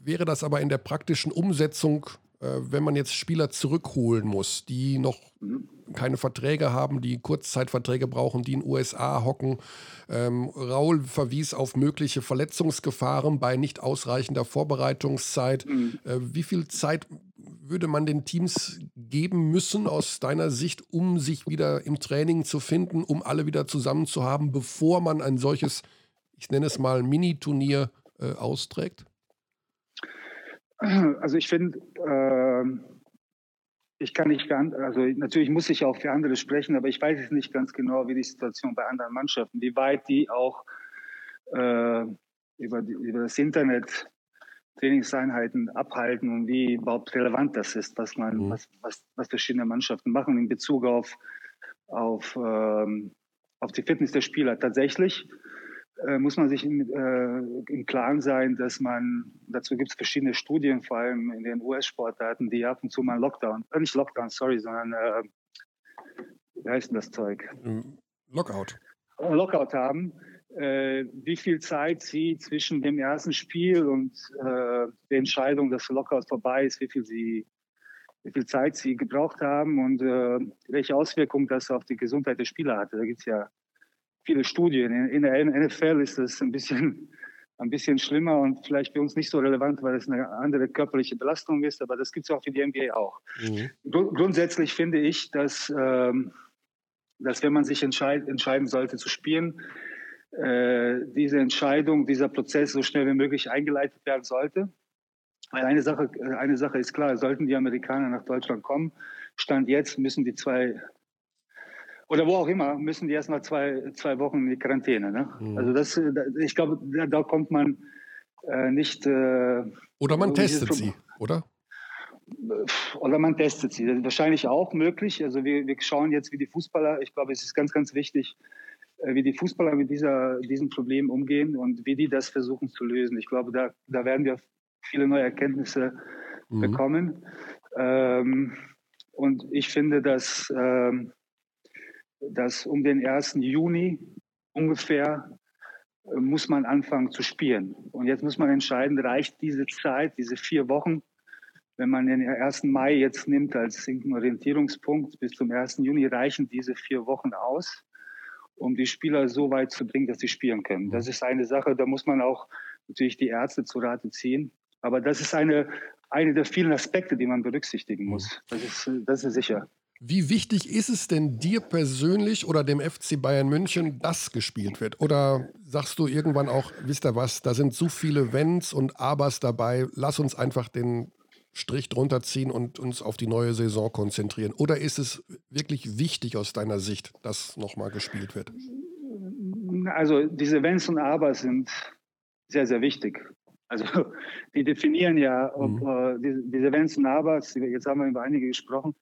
wäre das aber in der praktischen Umsetzung, äh, wenn man jetzt Spieler zurückholen muss, die noch mhm keine Verträge haben, die Kurzzeitverträge brauchen, die in den USA hocken. Ähm, Raul verwies auf mögliche Verletzungsgefahren bei nicht ausreichender Vorbereitungszeit. Mhm. Äh, wie viel Zeit würde man den Teams geben müssen aus deiner Sicht, um sich wieder im Training zu finden, um alle wieder zusammen zu haben, bevor man ein solches, ich nenne es mal Mini-Turnier äh, austrägt? Also ich finde, äh ich kann nicht, also natürlich muss ich auch für andere sprechen, aber ich weiß es nicht ganz genau, wie die Situation bei anderen Mannschaften, wie weit die auch äh, über, die, über das Internet Trainingseinheiten abhalten und wie überhaupt relevant das ist, was man, mhm. was, was, was verschiedene Mannschaften machen in Bezug auf, auf, ähm, auf die Fitness der Spieler. Tatsächlich muss man sich im, äh, im Klaren sein, dass man, dazu gibt es verschiedene Studien, vor allem in den US-Sportarten, die ab und zu mal Lockdown, äh, nicht Lockdown, sorry, sondern, äh, wie heißt denn das Zeug? Mm, Lockout. Äh, Lockout haben, äh, wie viel Zeit sie zwischen dem ersten Spiel und äh, der Entscheidung, dass Lockout vorbei ist, wie viel sie wie viel Zeit sie gebraucht haben und äh, welche Auswirkungen das auf die Gesundheit der Spieler hatte. Da gibt es ja viele Studien. In, der NFL ist das ein bisschen, ein bisschen schlimmer und vielleicht für uns nicht so relevant, weil es eine andere körperliche Belastung ist, aber das gibt es auch für die NBA auch. Mhm. grundsätzlich finde ich, dass, ähm, dass wenn man sich entscheid entscheiden sollte zu spielen, äh, diese Entscheidung, dieser Prozess so schnell wie möglich eingeleitet werden sollte. Weil eine Sache, eine Sache ist klar, sollten die Amerikaner nach Deutschland kommen, Stand jetzt müssen die zwei oder wo auch immer, müssen die erst mal zwei, zwei Wochen in die Quarantäne. Ne? Mhm. Also das, ich glaube, da, da kommt man äh, nicht. Äh, oder man testet sie, oder? Oder man testet sie. Das ist wahrscheinlich auch möglich. Also wir, wir schauen jetzt, wie die Fußballer, ich glaube, es ist ganz, ganz wichtig, äh, wie die Fußballer mit dieser, diesem Problem umgehen und wie die das versuchen zu lösen. Ich glaube, da, da werden wir viele neue Erkenntnisse mhm. bekommen. Ähm, und ich finde, dass ähm, dass um den 1. Juni ungefähr äh, muss man anfangen zu spielen. Und jetzt muss man entscheiden, reicht diese Zeit, diese vier Wochen, wenn man den 1. Mai jetzt nimmt als Orientierungspunkt bis zum 1. Juni, reichen diese vier Wochen aus, um die Spieler so weit zu bringen, dass sie spielen können. Das ist eine Sache, da muss man auch natürlich die Ärzte zu Rate ziehen. Aber das ist eine, eine der vielen Aspekte, die man berücksichtigen muss. Das ist, das ist sicher. Wie wichtig ist es denn dir persönlich oder dem FC Bayern München, dass gespielt wird? Oder sagst du irgendwann auch, wisst ihr was, da sind so viele Wenns und Abers dabei, lass uns einfach den Strich drunter ziehen und uns auf die neue Saison konzentrieren? Oder ist es wirklich wichtig aus deiner Sicht, dass nochmal gespielt wird? Also diese Wenns und Abers sind sehr, sehr wichtig. Also die definieren ja, ob mhm. äh, diese, diese Wenns und Abers, jetzt haben wir über einige gesprochen,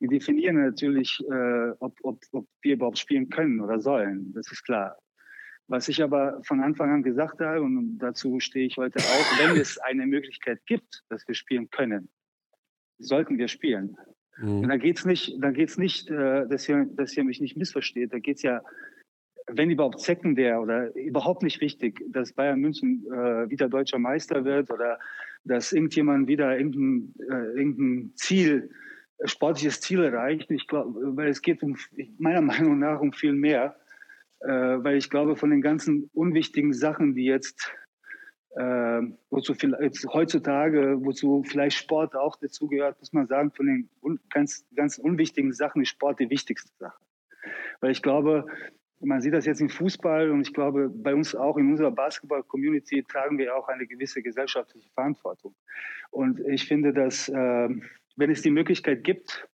die definieren natürlich, äh, ob, ob, ob wir überhaupt spielen können oder sollen. Das ist klar. Was ich aber von Anfang an gesagt habe, und dazu stehe ich heute auch, wenn es eine Möglichkeit gibt, dass wir spielen können, sollten wir spielen. Mhm. Und da geht es nicht, da geht's nicht äh, dass, ihr, dass ihr mich nicht missversteht, da geht es ja, wenn überhaupt sekundär oder überhaupt nicht wichtig, dass Bayern München äh, wieder deutscher Meister wird oder dass irgendjemand wieder irgendein, äh, irgendein Ziel, sportliches Ziel erreicht. Ich glaube, weil es geht um, meiner Meinung nach um viel mehr äh, weil ich glaube, von den ganzen unwichtigen Sachen, die jetzt, äh, wozu jetzt heutzutage, wozu vielleicht Sport auch dazugehört, muss man sagen, von den un ganz, ganz unwichtigen Sachen ist Sport die wichtigste Sache. Weil ich glaube, man sieht das jetzt im Fußball und ich glaube, bei uns auch in unserer Basketball-Community tragen wir auch eine gewisse gesellschaftliche Verantwortung. Und ich finde, dass äh, wenn es die Möglichkeit gibt,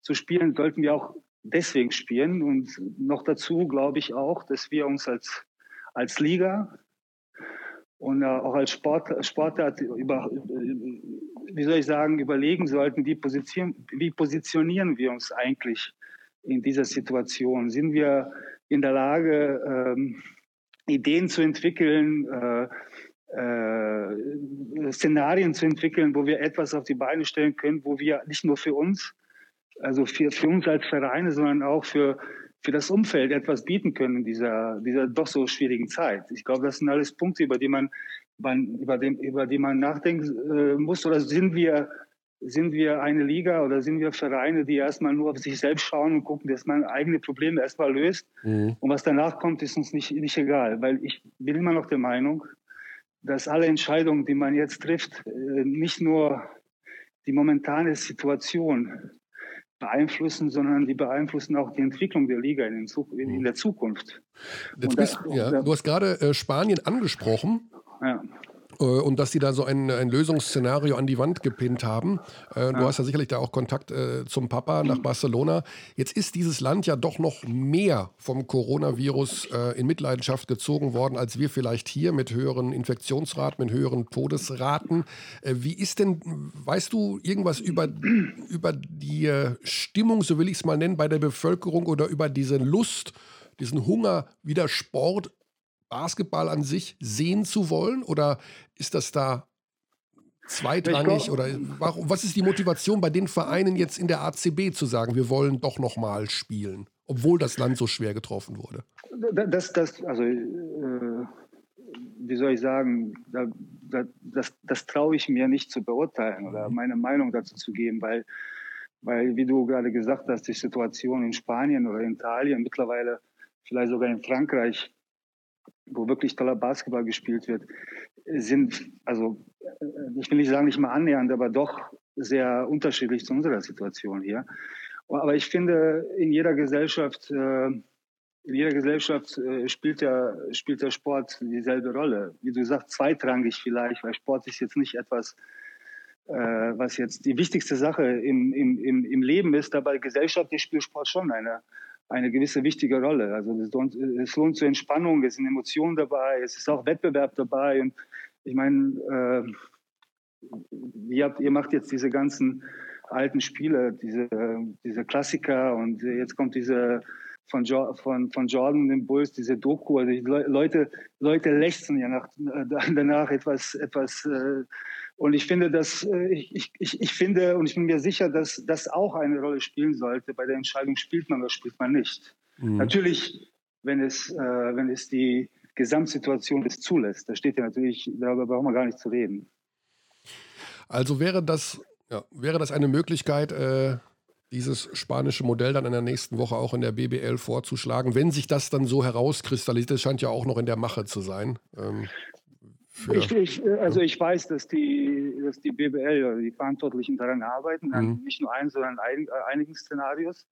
zu spielen, sollten wir auch deswegen spielen. Und noch dazu glaube ich auch, dass wir uns als, als Liga und auch als Sport, Sportart über, wie soll ich sagen, überlegen sollten, wie, position, wie positionieren wir uns eigentlich in dieser Situation? Sind wir in der Lage, ähm, Ideen zu entwickeln, äh, äh, Szenarien zu entwickeln, wo wir etwas auf die Beine stellen können, wo wir nicht nur für uns, also für, für uns als Vereine, sondern auch für, für das Umfeld etwas bieten können in dieser, dieser doch so schwierigen Zeit. Ich glaube, das sind alles Punkte, über die man, man über, dem, über die man nachdenken äh, muss. Oder sind wir, sind wir eine Liga oder sind wir Vereine, die erstmal nur auf sich selbst schauen und gucken, dass man eigene Probleme erstmal löst? Mhm. Und was danach kommt, ist uns nicht, nicht egal. Weil ich bin immer noch der Meinung, dass alle Entscheidungen, die man jetzt trifft, äh, nicht nur die momentane Situation beeinflussen, sondern die beeinflussen auch die Entwicklung der Liga in, in der Zukunft. Bist, ja, du hast gerade äh, Spanien angesprochen. Ja. Äh, und dass sie da so ein, ein Lösungsszenario an die Wand gepinnt haben. Äh, du hast ja sicherlich da auch Kontakt äh, zum Papa nach Barcelona. Jetzt ist dieses Land ja doch noch mehr vom Coronavirus äh, in Mitleidenschaft gezogen worden, als wir vielleicht hier mit höheren Infektionsraten, mit höheren Todesraten. Äh, wie ist denn, weißt du irgendwas über, über die äh, Stimmung, so will ich es mal nennen, bei der Bevölkerung oder über diese Lust, diesen Hunger, wieder Sport Basketball an sich sehen zu wollen? Oder ist das da zweitrangig? Oder warum, was ist die Motivation bei den Vereinen jetzt in der ACB zu sagen, wir wollen doch noch mal spielen, obwohl das Land so schwer getroffen wurde? Das, das, also, äh, wie soll ich sagen, da, da, das, das traue ich mir nicht zu beurteilen oder mhm. meine Meinung dazu zu geben, weil, weil, wie du gerade gesagt hast, die Situation in Spanien oder in Italien, mittlerweile vielleicht sogar in Frankreich, wo wirklich toller Basketball gespielt wird, sind, also äh, ich will nicht sagen, nicht mal annähernd, aber doch sehr unterschiedlich zu unserer Situation hier. Aber ich finde, in jeder Gesellschaft, äh, in jeder Gesellschaft äh, spielt der, spielt der Sport dieselbe Rolle. Wie du sagst, zweitrangig vielleicht, weil Sport ist jetzt nicht etwas, was jetzt die wichtigste Sache im, im, im Leben ist, aber gesellschaftlich spielt Sport schon eine, eine gewisse wichtige Rolle. Also es lohnt, zur Entspannung, es sind Emotionen dabei, es ist auch Wettbewerb dabei. Und ich meine, äh, ihr, habt, ihr macht jetzt diese ganzen alten Spiele, diese, diese Klassiker und jetzt kommt diese von, jo von, von Jordan, dem Bulls, diese Doku. Also die Leute, Leute lechzen ja nach, danach etwas, etwas äh, und ich finde, dass äh, ich, ich, ich finde und ich bin mir sicher, dass das auch eine Rolle spielen sollte. Bei der Entscheidung spielt man oder spielt man nicht. Mhm. Natürlich, wenn es, äh, wenn es die Gesamtsituation es zulässt. Da steht ja natürlich, darüber brauchen wir gar nicht zu reden. Also wäre das, ja, wäre das eine Möglichkeit, äh, dieses spanische Modell dann in der nächsten Woche auch in der BBL vorzuschlagen, wenn sich das dann so herauskristallisiert, das scheint ja auch noch in der Mache zu sein. Ähm, ich, ich, also ich weiß, dass die, dass die BBL oder die Verantwortlichen daran arbeiten, mhm. nicht nur ein, sondern ein, äh, einigen Szenarios.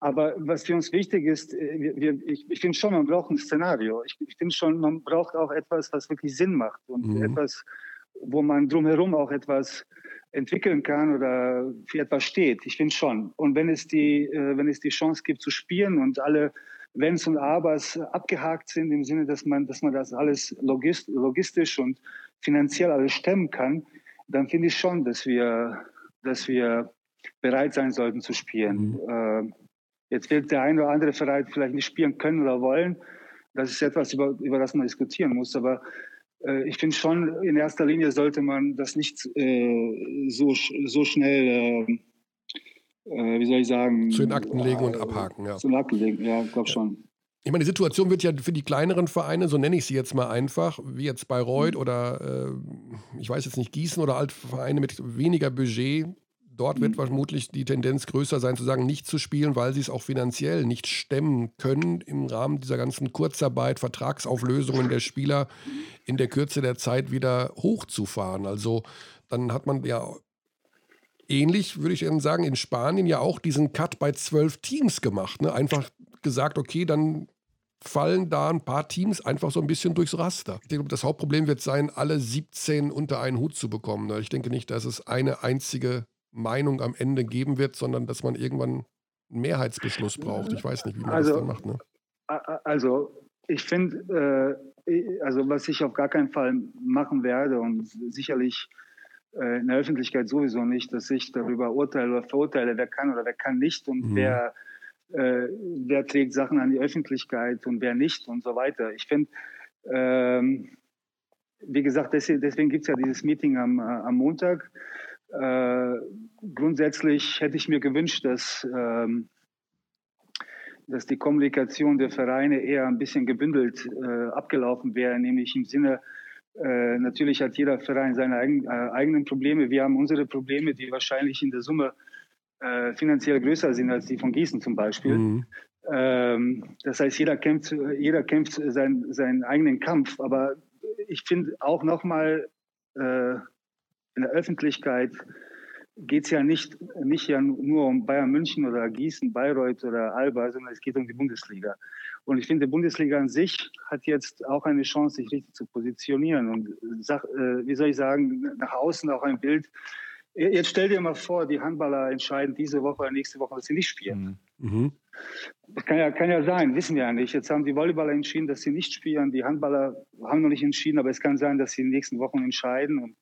Aber was für uns wichtig ist, äh, wir, ich, ich finde schon, man braucht ein Szenario. Ich, ich finde schon, man braucht auch etwas, was wirklich Sinn macht und mhm. etwas, wo man drumherum auch etwas entwickeln kann oder für etwas steht. Ich finde schon. Und wenn es die, äh, wenn es die Chance gibt zu spielen und alle Wenns und Abers abgehakt sind, im Sinne, dass man, dass man das alles logistisch und finanziell alles stemmen kann, dann finde ich schon, dass wir, dass wir bereit sein sollten zu spielen. Mhm. Äh, jetzt wird der eine oder andere Verein vielleicht nicht spielen können oder wollen, Das ist etwas, über, über das man diskutieren muss. Aber äh, ich finde schon, in erster Linie sollte man das nicht äh, so, so schnell, äh, äh wie soll ich sagen, zu den Akten legen und abhaken. Ja. Zu den Akten legen, ja, ich glaube schon. Ich meine, die Situation wird ja für die kleineren Vereine, so nenne ich sie jetzt mal einfach, wie jetzt Bayreuth mhm. oder äh, ich weiß jetzt nicht, Gießen oder Altvereine mit weniger Budget, dort wird mhm. vermutlich die Tendenz größer sein, zu sagen, nicht zu spielen, weil sie es auch finanziell nicht stemmen können im Rahmen dieser ganzen Kurzarbeit, Vertragsauflösungen der Spieler in der Kürze der Zeit wieder hochzufahren. Also dann hat man ja ähnlich, würde ich sagen, in Spanien ja auch diesen Cut bei zwölf Teams gemacht. Ne? Einfach gesagt, okay, dann fallen da ein paar Teams einfach so ein bisschen durchs Raster. Ich denke, das Hauptproblem wird sein, alle 17 unter einen Hut zu bekommen. Ich denke nicht, dass es eine einzige Meinung am Ende geben wird, sondern dass man irgendwann einen Mehrheitsbeschluss braucht. Ich weiß nicht, wie man also, das dann macht. Ne? Also ich finde, äh, also was ich auf gar keinen Fall machen werde und sicherlich äh, in der Öffentlichkeit sowieso nicht, dass ich darüber urteile oder verurteile, wer kann oder wer kann nicht und mhm. wer äh, wer trägt Sachen an die Öffentlichkeit und wer nicht und so weiter. Ich finde, ähm, wie gesagt, deswegen, deswegen gibt es ja dieses Meeting am, äh, am Montag. Äh, grundsätzlich hätte ich mir gewünscht, dass, ähm, dass die Kommunikation der Vereine eher ein bisschen gebündelt äh, abgelaufen wäre, nämlich im Sinne, äh, natürlich hat jeder Verein seine eigen, äh, eigenen Probleme. Wir haben unsere Probleme, die wahrscheinlich in der Summe äh, finanziell größer sind als die von Gießen zum Beispiel. Mhm. Ähm, das heißt, jeder kämpft, jeder kämpft seinen, seinen eigenen Kampf. Aber ich finde auch nochmal äh, in der Öffentlichkeit geht es ja nicht, nicht ja nur um Bayern München oder Gießen, Bayreuth oder Alba, sondern es geht um die Bundesliga. Und ich finde, die Bundesliga an sich hat jetzt auch eine Chance, sich richtig zu positionieren und, äh, wie soll ich sagen, nach außen auch ein Bild Jetzt stell dir mal vor, die Handballer entscheiden diese Woche oder nächste Woche, dass sie nicht spielen. Mhm. mhm. Das kann ja, kann ja sein, wissen wir ja nicht. Jetzt haben die Volleyballer entschieden, dass sie nicht spielen. Die Handballer haben noch nicht entschieden, aber es kann sein, dass sie in den nächsten Wochen entscheiden. Und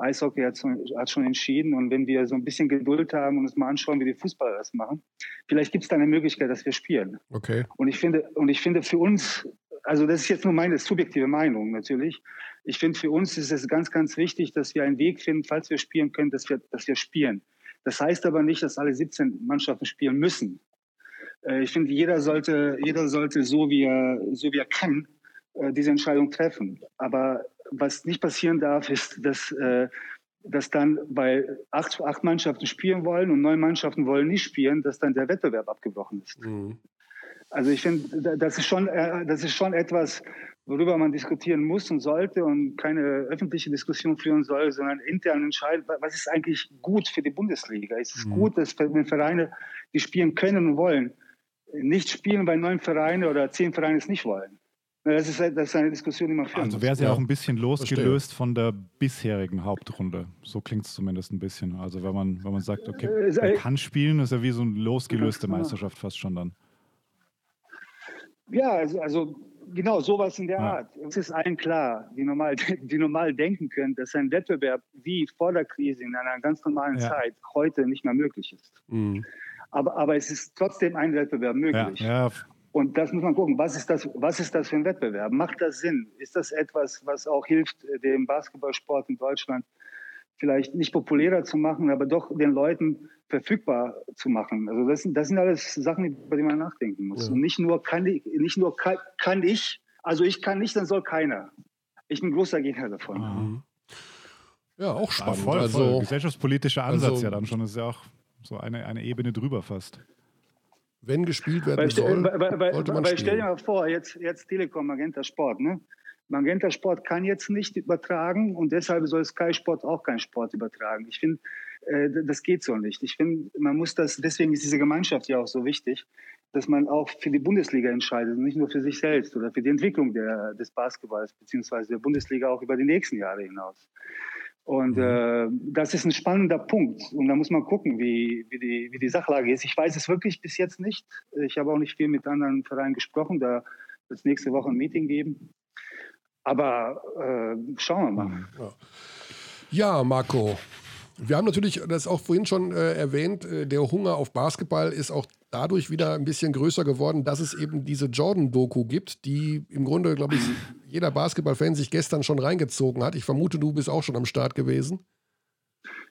Eishockey hat, hat schon entschieden. Und wenn wir so ein bisschen Geduld haben und uns mal anschauen, wie die Fußballer das machen, vielleicht gibt es da eine Möglichkeit, dass wir spielen. Okay. Und ich finde, und ich finde für uns, also das ist jetzt nur meine subjektive Meinung natürlich, ich finde, für uns ist es ganz, ganz wichtig, dass wir einen Weg finden, falls wir spielen können, dass wir, dass wir spielen. Das heißt aber nicht, dass alle 17 Mannschaften spielen müssen. Äh, ich finde, jeder sollte, jeder sollte so wie er, so wie er kann, äh, diese Entscheidung treffen. Aber was nicht passieren darf, ist, dass, äh, dass dann, weil acht, acht Mannschaften spielen wollen und neun Mannschaften wollen nicht spielen, dass dann der Wettbewerb abgebrochen ist. Mhm. Also ich finde, das ist schon, das ist schon etwas, worüber man diskutieren muss und sollte und keine öffentliche Diskussion führen soll, sondern intern entscheiden, was ist eigentlich gut für die Bundesliga? Ist es mhm. gut, dass wenn Vereine, die spielen können und wollen, nicht spielen, weil neun Vereine oder zehn Vereine es nicht wollen? Das ist, das ist eine Diskussion, die man führen Also wäre es ja auch ein bisschen losgelöst Verstehe. von der bisherigen Hauptrunde. So klingt es zumindest ein bisschen. Also wenn man, wenn man sagt, okay, äh, man kann spielen, ist ja wie so eine losgelöste Meisterschaft fast schon dann. Ja, also, also genau, sowas in der ja. Art. Es ist allen klar, die normal, die normal denken können, dass ein Wettbewerb wie vor der Krise in einer ganz normalen ja. Zeit heute nicht mehr möglich ist. Mhm. Aber, aber es ist trotzdem ein Wettbewerb möglich. Ja. Und das muss man gucken, was ist, das, was ist das für ein Wettbewerb? Macht das Sinn? Ist das etwas, was auch hilft, äh, dem Basketballsport in Deutschland vielleicht nicht populärer zu machen, aber doch den Leuten verfügbar zu machen. Also das, das sind alles Sachen, über die man nachdenken muss. Ja. Und nicht nur kann ich, nicht nur kann, kann, ich, also ich kann nicht, dann soll keiner. Ich bin großer Gegner davon. Mhm. Ja, auch spannend. Ja, voll, also, voll. Gesellschaftspolitischer Ansatz also, ja dann schon. Das ist ja auch so eine, eine Ebene drüber fast. Wenn gespielt werden weil, soll, weil, weil, sollte man weil stell dir mal vor, jetzt, jetzt Telekom, Magenta Sport, ne? Magenta Sport kann jetzt nicht übertragen und deshalb soll Sky Sport auch keinen Sport übertragen. Ich finde, äh, das geht so nicht. Ich finde, man muss das, deswegen ist diese Gemeinschaft ja auch so wichtig, dass man auch für die Bundesliga entscheidet und nicht nur für sich selbst oder für die Entwicklung der, des Basketballs beziehungsweise der Bundesliga auch über die nächsten Jahre hinaus. Und mhm. äh, das ist ein spannender Punkt. Und da muss man gucken, wie, wie, die, wie die Sachlage ist. Ich weiß es wirklich bis jetzt nicht. Ich habe auch nicht viel mit anderen Vereinen gesprochen. Da wird es nächste Woche ein Meeting geben. Aber äh, schauen wir mal. Ja, ja Marco, Wir haben natürlich das auch vorhin schon äh, erwähnt, äh, der Hunger auf Basketball ist auch dadurch wieder ein bisschen größer geworden, dass es eben diese Jordan-Doku gibt, die im Grunde, glaube ich, jeder Basketball-Fan sich gestern schon reingezogen hat. Ich vermute, du bist auch schon am Start gewesen.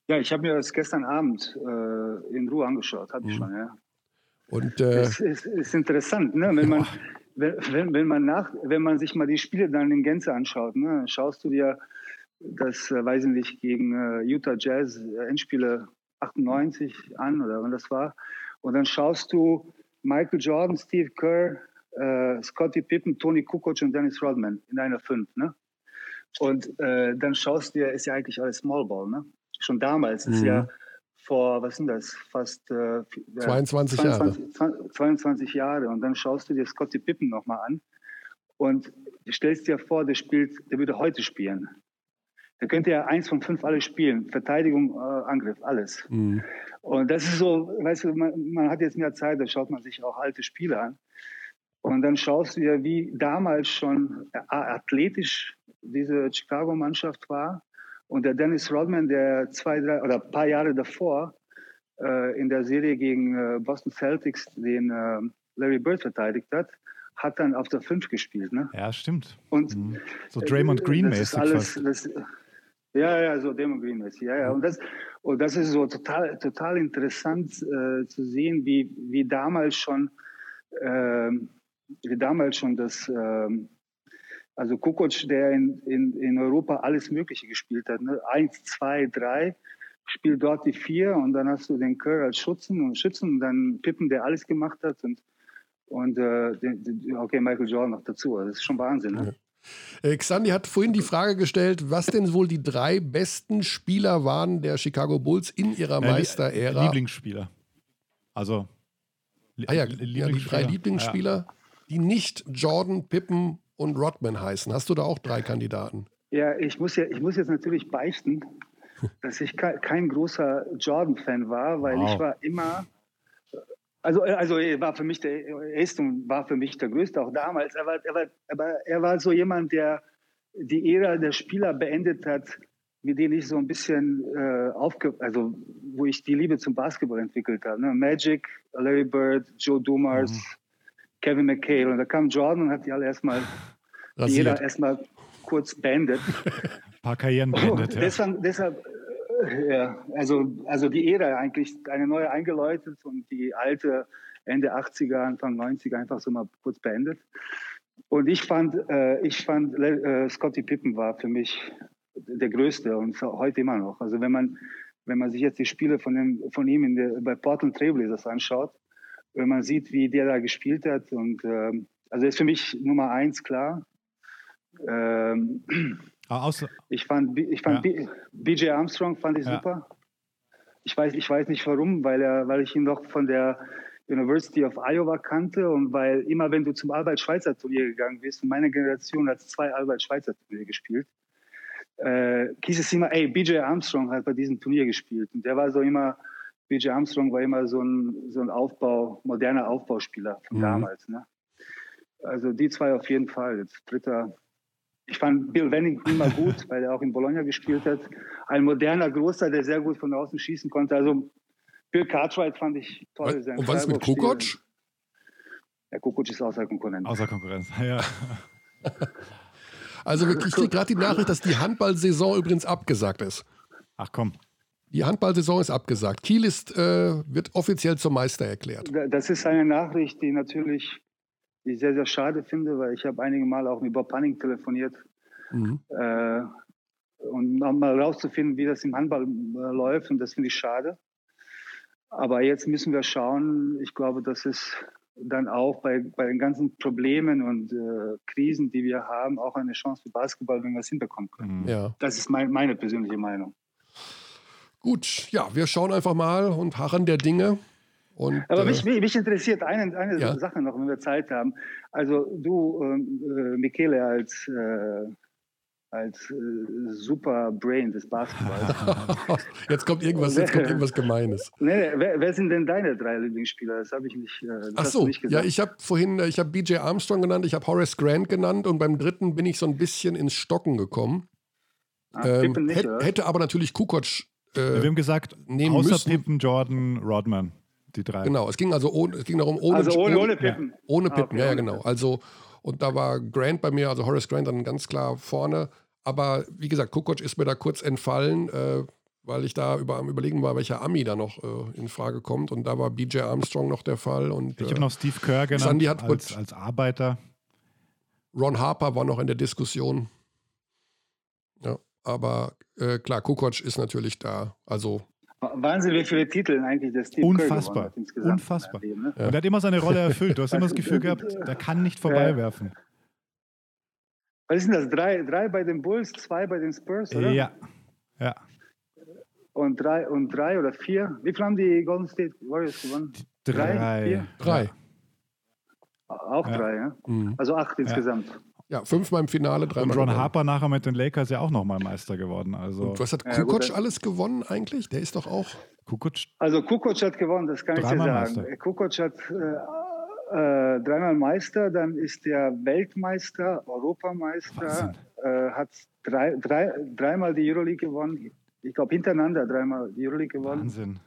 Ja, ich habe mir das gestern Abend äh, in Ruhe angeschaut, hatte ich mhm. schon, ja. Und äh, es ist, ist, interessant, ne? wenn man wenn, wenn, man nach, wenn man sich mal die Spiele dann in Gänze anschaut, ne? schaust du dir das, äh, weiß ich nicht, gegen äh, Utah Jazz äh, Endspiele 98 an oder wann das war, und dann schaust du Michael Jordan, Steve Kerr, äh, Scottie Pippen, Tony Kukoc und Dennis Rodman in einer Fünf, ne? Und äh, dann schaust du dir, ist ja eigentlich alles Smallball, ne? schon damals, mhm. ist ja vor, was sind das, fast äh, 22, 22 Jahre. 22 Jahre. Und dann schaust du dir Scottie Pippen nochmal an und stellst dir vor, der spielt, der würde heute spielen. Der könnte ja eins von fünf alle spielen. Verteidigung, äh, Angriff, alles. Mhm. Und das ist so, weißt du, man, man, hat jetzt mehr Zeit, da schaut man sich auch alte Spiele an. Und dann schaust du dir, wie damals schon äh, athletisch diese Chicago-Mannschaft war und der Dennis Rodman, der zwei, drei oder ein paar Jahre davor äh, in der Serie gegen äh, Boston Celtics den äh, Larry Bird verteidigt hat, hat dann auf der 5 gespielt. Ne? Ja, stimmt. Und mhm. so Draymond Green-mäßig. alles, das, ja, ja, so Draymond Green-mäßig. Ja, ja. Und das, und das ist so total, total interessant äh, zu sehen, wie, wie damals schon, äh, wie damals schon das, ähm, also Kukoc, der in, in, in Europa alles Mögliche gespielt hat. Ne? Eins, zwei, drei, spielt dort die vier und dann hast du den Kerr als Schützen und Schützen und dann Pippen, der alles gemacht hat und, und äh, okay, Michael Jordan noch dazu. Das ist schon Wahnsinn. Ne? Äh, Xandi hat vorhin die Frage gestellt, was denn wohl die drei besten Spieler waren der Chicago Bulls in ihrer äh, Meisterära. Lieblingsspieler. Also ah ja, ja, die drei Lieblingsspieler, ja. die nicht Jordan, Pippen und Rodman heißen. Hast du da auch drei Kandidaten? Ja, ich muss, ja, ich muss jetzt natürlich beichten, dass ich kein großer Jordan-Fan war, weil wow. ich war immer, also, also er war für mich der erste und war für mich der größte auch damals. Er war, er war, aber er war so jemand, der die Ära der Spieler beendet hat, mit denen ich so ein bisschen äh, aufge, also wo ich die Liebe zum Basketball entwickelt habe. Ne? Magic, Larry Bird, Joe Dumars, mhm. Kevin McHale. Und da kam Jordan und hat die alle erstmal, jeder erstmal kurz beendet. Ein paar Karrieren beendet, oh, ja. Deshalb, deshalb äh, ja, also, also die Ära eigentlich eine neue eingeläutet und die alte Ende 80er, Anfang 90er einfach so mal kurz beendet. Und ich fand, äh, ich fand, äh, Scotty Pippen war für mich der Größte und heute immer noch. Also wenn man, wenn man sich jetzt die Spiele von, dem, von ihm der, bei Portland Trailblazers anschaut, wenn man sieht, wie der da gespielt hat. Und ähm, also ist für mich Nummer eins klar. Ähm, ah, ich fand, ich fand ja. BJ Armstrong fand ich ja. super. Ich weiß, ich weiß nicht warum, weil er, weil ich ihn noch von der University of Iowa kannte und weil immer, wenn du zum Albert-Schweitzer-Turnier gegangen bist, und meine Generation hat zwei Albert-Schweitzer-Turnier gespielt, äh, hieß es immer, ey, BJ Armstrong hat bei diesem Turnier gespielt. Und der war so immer, BJ Armstrong war immer so ein, so ein Aufbau, moderner Aufbauspieler von mhm. damals. Ne? Also die zwei auf jeden Fall. Jetzt dritter. Ich fand Bill Wennington immer gut, weil er auch in Bologna gespielt hat. Ein moderner Großer, der sehr gut von außen schießen konnte. Also Bill Cartwright fand ich toll. Und was ist mit Kukoc? Ja, Kukoc ist außer Konkurrenz. Außer Konkurrenz, ja. also ich kriege gerade die Nachricht, dass die Handballsaison übrigens abgesagt ist. Ach komm. Die Handballsaison ist abgesagt. Kiel ist, äh, wird offiziell zum Meister erklärt. Das ist eine Nachricht, die natürlich ich sehr, sehr schade finde, weil ich habe einige Mal auch mit Bob Hanning telefoniert. Mhm. Äh, und mal rauszufinden, wie das im Handball äh, läuft. Und das finde ich schade. Aber jetzt müssen wir schauen. Ich glaube, dass es dann auch bei, bei den ganzen Problemen und äh, Krisen, die wir haben, auch eine Chance für Basketball, wenn wir es hinbekommen können. Ja. Das ist mein, meine persönliche Meinung. Gut, ja, wir schauen einfach mal und harren der Dinge. Und, Aber mich, äh, mich, interessiert eine, eine ja? Sache noch, wenn wir Zeit haben. Also du, ähm, äh, Michele, als, äh, als äh, super Brain des Basketballs. jetzt kommt irgendwas, jetzt kommt irgendwas Gemeines. Nee, nee, wer, wer, sind denn deine drei Lieblingsspieler? Das habe ich nicht. Äh, Ach so, ja, ich habe vorhin, äh, ich habe BJ Armstrong genannt, ich habe Horace Grant genannt und beim dritten bin ich so ein bisschen ins Stocken gekommen. Ah, ähm, hätte, hätte aber natürlich Kukoc Wir äh, haben gesagt, nehmen außer müssen. Pippen, Jordan, Rodman. Die drei. genau, es ging also ohne, es ging darum, ohne, Also ohne, ohne ohne, Pippen. ohne Ah, Pippen, okay, ja, ja, genau. Also, und da war Grant bei mir, also Horace Grant dann ganz klar vorne. Aber wie gesagt, Kukoc ist mir da kurz entfallen, äh, weil ich da über, am Überlegen war, welcher Ami da noch äh, in Frage kommt. Und da war BJ Armstrong noch der Fall. Und Ich äh, habe noch Steve Kerr genannt Sandy hat als, als Arbeiter. Ron Harper war noch in der Diskussion. Ja, aber äh, klar, Kukoc ist natürlich da. Also, Wahnsinn, wie viele Titel eigentlich Kerr gewonnen Unfassbar. hat insgesamt. Unfassbar. Leben, ne? Und er hat immer seine Rolle erfüllt. Du hast immer das Gefühl gehabt, der kann nicht vorbeiwerfen. Was ist denn das? Drei, drei bei den Bulls, zwei bei den Spurs, oder? Ja. Ja. Und drei, und drei oder vier. Wie viel haben die Golden State Warriors gewonnen? Drei, Drei. vier? drei. Auch Ja. drei, ja? Mhm. Also acht insgesamt. Ja, fünfmal im Finale, Und dreimal. Ron gewonnen. Harper nachher mit den Lakers ja auch nochmal Meister geworden. Also Und was hat Ja, Kukoc gut, dann- alles gewonnen eigentlich? Der ist doch auch. Kukoc, Also Kukoc hat gewonnen, das kann ich dir sagen. Meister. Kukoc hat äh, äh, dreimal Meister, dann ist der Weltmeister, Europameister, äh, hat drei, drei, dreimal die Euroleague gewonnen. Ich glaube hintereinander dreimal die Euroleague gewonnen. Wahnsinn.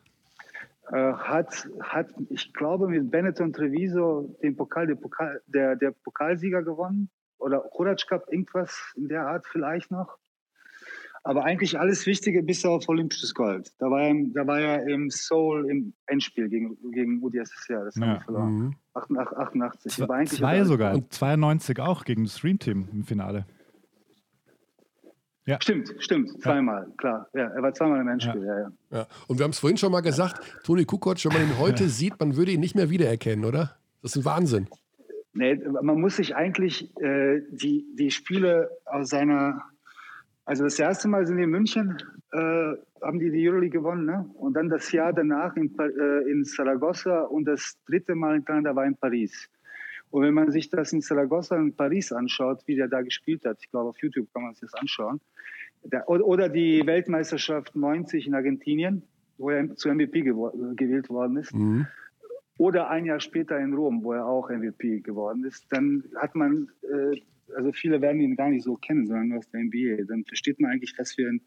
Äh, hat, hat, ich glaube, mit Benetton Treviso den Pokal, der, Pokal, der, der Pokalsieger gewonnen. Oder Cup, irgendwas in der Art vielleicht noch. Aber eigentlich alles Wichtige bis auf olympisches Gold. Da war er, im- da war er im Seoul im Endspiel gegen, gegen UdSSR. Das haben Ja. wir verloren. Mhm. 88. 88. Aber eigentlich Zwei hat er- sogar. Und 92 auch gegen das Stream Team im Finale. Stimmt, stimmt. Zweimal, klar. Ja, er war zweimal im Endspiel. Ja. Ja, Ja. Und wir haben es vorhin schon mal gesagt, Toni Kukoc, wenn man ihn heute sieht, man würde ihn nicht mehr wiedererkennen, oder? Das ist ein Wahnsinn. Nee, man muss sich eigentlich äh, die, die Spiele aus seiner. Also das erste Mal sind die in München, äh, haben die die Euroleague gewonnen, ne? Und dann das Jahr danach in, äh, in Saragossa und das dritte Mal hintereinander war in Paris. Und wenn man sich das in Saragossa und Paris anschaut, wie der da gespielt hat, ich glaube auf YouTube kann man sich das anschauen, der, oder, die Weltmeisterschaft 90 in Argentinien, wo er zu MVP gewählt worden ist, Mhm. Oder ein Jahr später in Rom, wo er auch MVP geworden ist, dann hat man, äh, also viele werden ihn gar nicht so kennen, sondern aus der NBA. Dann versteht man eigentlich, was für ein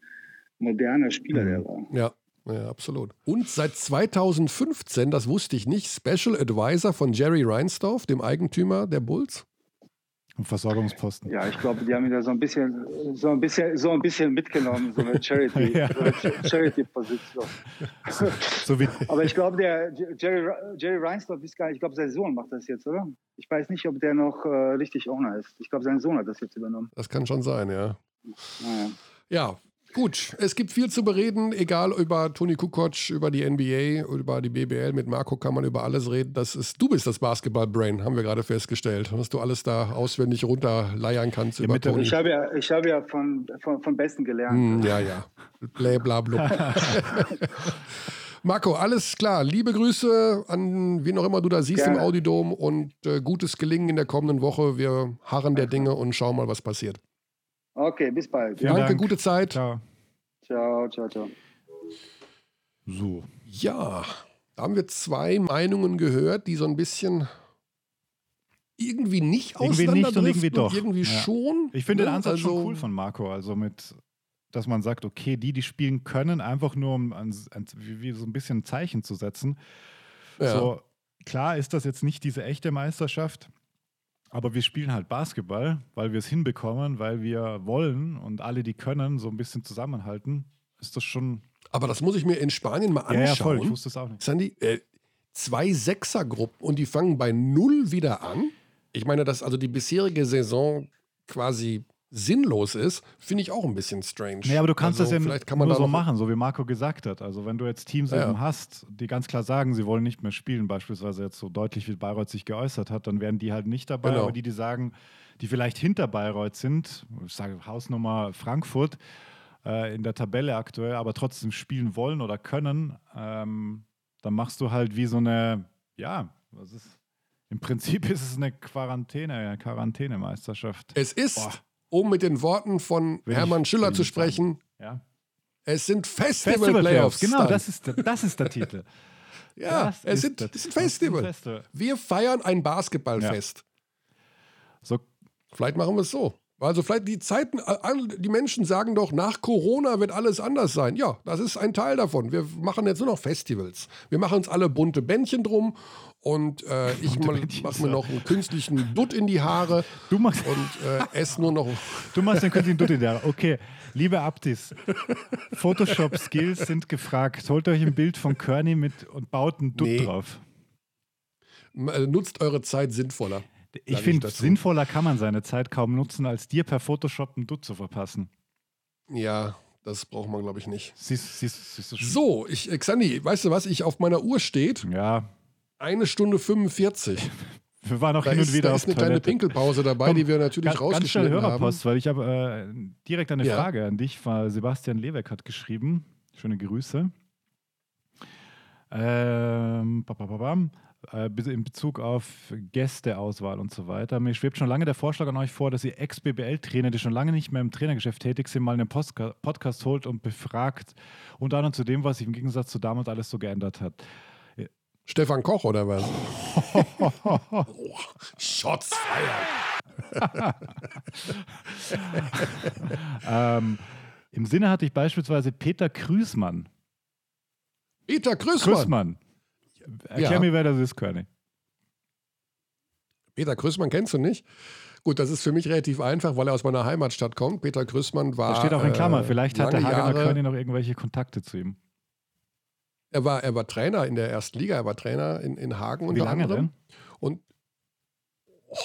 moderner Spieler der war. Ja, ja, absolut. Und seit 2015, das wusste ich nicht, Special Advisor von Jerry Reinsdorf, dem Eigentümer der Bulls. Und Versorgungsposten. Ja, ich glaube, die haben ihn da so ein bisschen, so ein bisschen, so ein bisschen mitgenommen, so eine Charity, Ja. so eine Charity-Position. So wie, Aber ich glaube, der Jerry, Jerry Reinsdorf ist gar nicht, ich glaube, sein Sohn macht das jetzt, oder? Ich weiß nicht, ob der noch äh, richtig Owner ist. Ich glaube, sein Sohn hat das jetzt übernommen. Das kann schon sein, ja. Naja. Ja, gut. Es gibt viel zu bereden, egal über Toni Kukoc, über die NBA, über die BBL. Mit Marco kann man über alles reden. Das ist, du bist das Basketball-Brain, haben wir gerade festgestellt. Was du alles da auswendig runterleiern kannst Ja, über Toni. Ich habe ja, ich habe ja von, von, von Besten gelernt. Hm, ja, ja. Blä, bla, blub. Marco, alles klar. Liebe Grüße an wen auch immer du da siehst Gerne. im Audidom und äh, gutes Gelingen in der kommenden Woche. Wir harren der Dinge und schauen mal, was passiert. Okay, bis bald. Vielen Danke, Dank. gute Zeit. Ciao. Ciao, ciao, ciao. So. Ja, da haben wir zwei Meinungen gehört, die so ein bisschen irgendwie nicht Irgendwie nicht und irgendwie doch. Irgendwie Ja. schon. Ich finde den ne? Ansatz Also, schon cool von Marco. Also mit, dass man sagt, okay, die, die spielen können, einfach nur um ein, ein, wie so ein bisschen ein Zeichen zu setzen. Ja. So, klar ist das jetzt nicht diese echte Meisterschaft, aber wir spielen halt Basketball, weil wir es hinbekommen, weil wir wollen und alle, die können, so ein bisschen zusammenhalten. Ist das schon. Aber das muss ich mir in Spanien mal Ja, ja, voll. Ich anschauen. wusste es auch nicht. Sandy, äh, zwei Sechsergruppen und die fangen bei null wieder an. Ich meine, dass also die bisherige Saison quasi sinnlos ist, finde ich auch ein bisschen strange. Nee, aber du kannst also, das ja vielleicht kann man nur so machen, so wie Marco gesagt hat. Also wenn du jetzt Teams Ja. eben hast, die ganz klar sagen, sie wollen nicht mehr spielen, beispielsweise jetzt so deutlich wie Bayreuth sich geäußert hat, dann wären die halt nicht dabei. Genau. Aber die, die sagen, die vielleicht hinter Bayreuth sind, ich sage Hausnummer Frankfurt äh, in der Tabelle aktuell, aber trotzdem spielen wollen oder können, ähm, dann machst du halt wie so eine, ja, was ist, im Prinzip ist es eine Quarantäne, eine Quarantänemeisterschaft. Es ist, Boah. Um mit den Worten von Will ich- Hermann Schiller will zu ich sprechen, Ja. es sind Festival Festival-Playoffs. Playoffs, genau, dann. das ist, der, das ist der Titel. Ja, Das es sind, es ein Festival. Festival. Wir feiern ein Basketballfest. So, Vielleicht machen wir es so. Also vielleicht die Zeiten, die Menschen sagen doch, nach Corona wird alles anders sein. Ja, das ist ein Teil davon. Wir machen jetzt nur noch Festivals. Wir machen uns alle bunte Bändchen drum und äh, ich mache mir noch einen künstlichen Dutt in die Haare du machst und äh, esse nur noch. Du machst einen künstlichen Dutt in die Haare. Okay, liebe Abdis, Photoshop-Skills sind gefragt. Holt euch ein Bild von Kearney mit und baut einen Dutt nee. drauf. Äh, nutzt eure Zeit sinnvoller. Ich finde, sinnvoller kann man seine Zeit kaum nutzen, als dir per Photoshop einen Dutt zu verpassen. Ja, das braucht man, glaube ich, nicht. Siehst, siehst, siehst so, ich, äh, Xandi, weißt du was? Ich auf meiner Uhr steht. Ja, eine Stunde 45. Wir waren auch da hin und wieder da ist eine kleine Pinkelpause dabei, Komm, die wir natürlich ganz, rausgeschnitten ganz schnell Hörerpost, haben. weil ich habe äh, direkt eine ja. Frage an dich, weil Sebastian Leweck hat geschrieben. Schöne Grüße. Ähm, äh, in Bezug auf Gästeauswahl und so weiter. Mir schwebt schon lange der Vorschlag an euch vor, dass ihr Ex-BBL-Trainer, die schon lange nicht mehr im Trainergeschäft tätig sind, mal einen Podcast holt und befragt, unter anderem zu dem, was sich im Gegensatz zu damals alles so geändert hat. Stefan Koch oder was? oh, Shots feiern. ähm, Im Sinne hatte ich beispielsweise Peter Krüßmann. Peter Krüßmann? Krüßmann. Erklär ja. mir, wer das ist, Körnig. Peter Krüßmann kennst du nicht? Gut, das ist für mich relativ einfach, weil er aus meiner Heimatstadt kommt. Peter Krüßmann war. Das steht auch in Klammer. Äh, Vielleicht hat der Hagener Körny noch irgendwelche Kontakte zu ihm. Er war, er war Trainer in der ersten Liga, er war Trainer in, in Hagen unter Wie lange anderem. Denn? Und oh,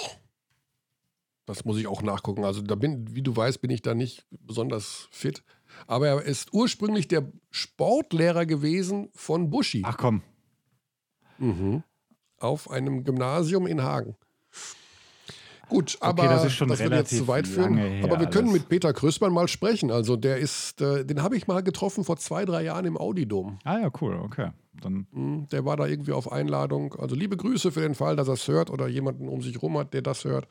das muss ich auch nachgucken. Also da bin, wie du weißt, bin ich da nicht besonders fit. Aber er ist ursprünglich der Sportlehrer gewesen von Buschi. Ach komm. Mhm. Auf einem Gymnasium in Hagen. Gut, aber okay, das, das wird jetzt zu weit führen. Aber wir können mit Peter Krösmann mal sprechen. Also der ist, äh, den habe ich mal getroffen vor zwei, drei Jahren im Audidom. Ah ja, cool, okay. Dann mhm, der war da irgendwie auf Einladung. Also liebe Grüße für den Fall, dass er es hört oder jemanden um sich rum hat, der das hört.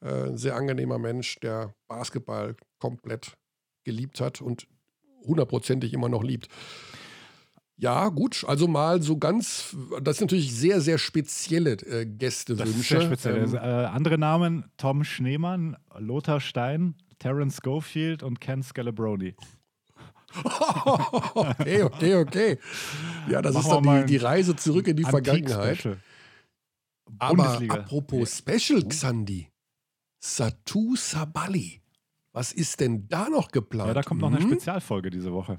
Äh, sehr angenehmer Mensch, der Basketball komplett geliebt hat und hundertprozentig immer noch liebt. Ja, gut, also mal so ganz, das sind natürlich sehr, sehr spezielle äh, Gästewünsche. Das ist sehr speziell. Ähm, äh, andere Namen: Tom Schneemann, Lothar Stein, Terence Schofield und Ken Scalabroni. okay, okay, okay. Ja, das Machen ist dann die, die, Reise zurück in die Vergangenheit. Aber apropos Special, Xandi, Satu Sabali. Was ist denn da noch geplant? Ja, da kommt noch eine hm? Spezialfolge diese Woche.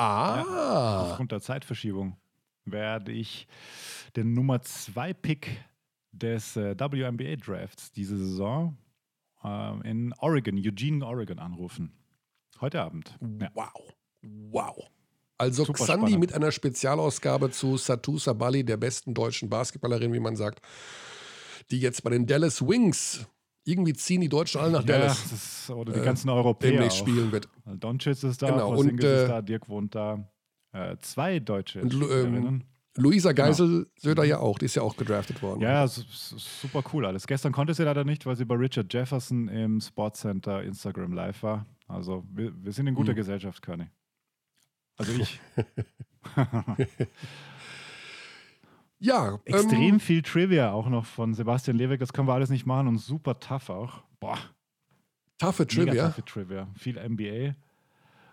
Ah. Ja, aufgrund der Zeitverschiebung werde ich den Nummer 2 Pick des äh, WNBA Drafts diese Saison äh, in Oregon, Eugene, Oregon anrufen. Heute Abend. Ja. Wow. Wow. Also Super Xandi spannend. mit einer Spezialausgabe zu Satu Sabali, der besten deutschen Basketballerin, wie man sagt, die jetzt bei den Dallas Wings irgendwie ziehen die Deutschen alle nach ja, Dallas. Ist, oder die ganzen äh, Europäer. Demnächst spielen wird. Doncic ist da, genau. und, äh, ist da, Dirk wohnt da. Äh, zwei Deutsche. Und, ähm, Luisa genau. Geisel genau. ja auch, die ist ja auch gedraftet worden. Ja, super cool alles. Gestern konnte sie leider nicht, weil sie bei Richard Jefferson im Sportcenter Instagram Live war. Also wir, wir sind in guter hm. Gesellschaft, Körny. Also ich. Ja. Extrem ähm, viel Trivia auch noch von Sebastian Leweck. Das können wir alles nicht machen und super tough auch. Boah. Taffe Trivia. Taffe Trivia. Viel NBA.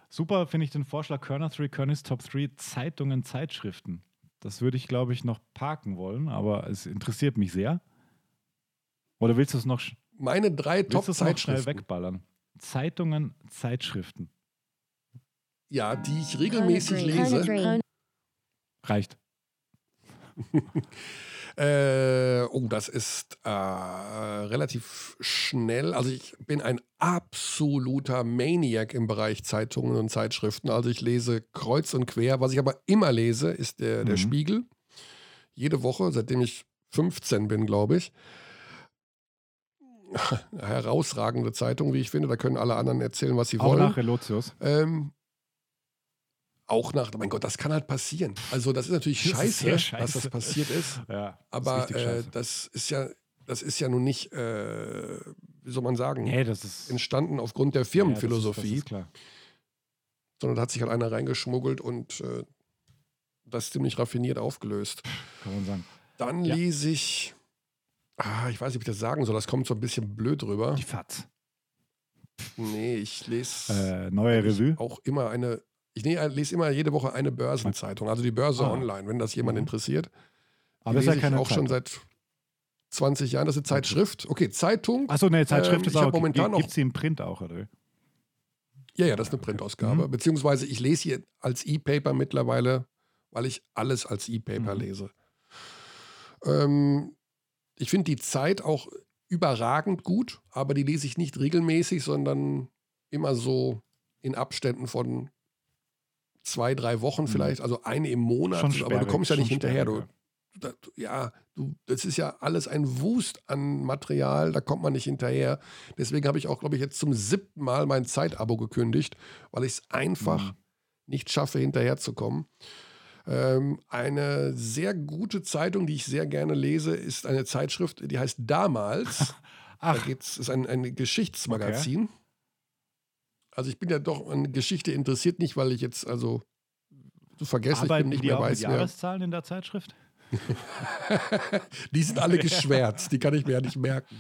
Super finde ich den Vorschlag Körner 3, Körners Top 3, Zeitungen, Zeitschriften. Das würde ich, glaube ich, noch parken wollen, aber es interessiert mich sehr. Oder willst du es noch? Meine drei Top-Zeitschriften. schnell wegballern. Zeitungen, Zeitschriften. Ja, die ich regelmäßig lese. Reicht. äh, oh, das ist äh, relativ schnell. Also ich bin ein absoluter Maniac im Bereich Zeitungen und Zeitschriften. Also ich lese kreuz und quer. Was ich aber immer lese, ist der, der mhm. Spiegel. Jede Woche, seitdem ich 15 bin, glaube ich. Herausragende Zeitung, wie ich finde. Da können alle anderen erzählen, was sie Auch wollen. Nach Relotius. Ähm, auch nach, mein Gott, das kann halt passieren. Also das ist natürlich scheiße, ist scheiße. dass das passiert ist. Ja, aber ist äh, das ist ja, das ist ja nun nicht, äh, wie soll man sagen, nee, das ist, entstanden aufgrund der Firmenphilosophie. Ja, das das sondern da hat sich halt einer reingeschmuggelt und äh, das ziemlich raffiniert aufgelöst. Kann man sagen. Dann ja. lese ich, ah, ich weiß nicht, ob ich das sagen soll, das kommt so ein bisschen blöd rüber. Die FAZ. Nee, ich lese Äh, neue Revue. auch immer eine, ich nee, lese immer jede Woche eine Börsenzeitung, also die Börse Ah. online, wenn das jemand Mhm. interessiert. Aber Die das ist ja lese ich keine auch schon Zeitung. seit 20 Jahren. Das ist eine Zeitschrift. Okay, Zeitung. Achso, ne, Zeitschrift Ähm, ist auch. momentan Gibt es sie im Print auch, oder? Ja, ja, das ist eine Printausgabe. Mhm. Beziehungsweise ich lese hier als E-Paper mittlerweile, weil ich alles als E-Paper Mhm. lese. Ähm, ich finde die Zeit auch überragend gut, aber die lese ich nicht regelmäßig, sondern immer so in Abständen von zwei, drei Wochen Mhm. vielleicht, also eine im Monat. Schon aber du kommst ja nicht hinterher. Du, sperrig, da, ja, du, das ist ja alles ein Wust an Material, da kommt man nicht hinterher. Deswegen habe ich auch, glaube ich, jetzt zum siebten Mal mein Zeitabo gekündigt, weil ich es einfach Mhm. nicht schaffe, hinterherzukommen. Ähm, eine sehr gute Zeitung, die ich sehr gerne lese, ist eine Zeitschrift, die heißt Damals. Da Ach, geht's, ist ein, ein Geschichtsmagazin. Also ich bin ja doch an Geschichte interessiert, nicht weil ich jetzt also so vergesslich bin, arbeiten nicht die mehr auch weiß, wer. Jahreszahlen in der Zeitschrift? Die sind alle geschwärzt, die kann ich mir ja nicht merken.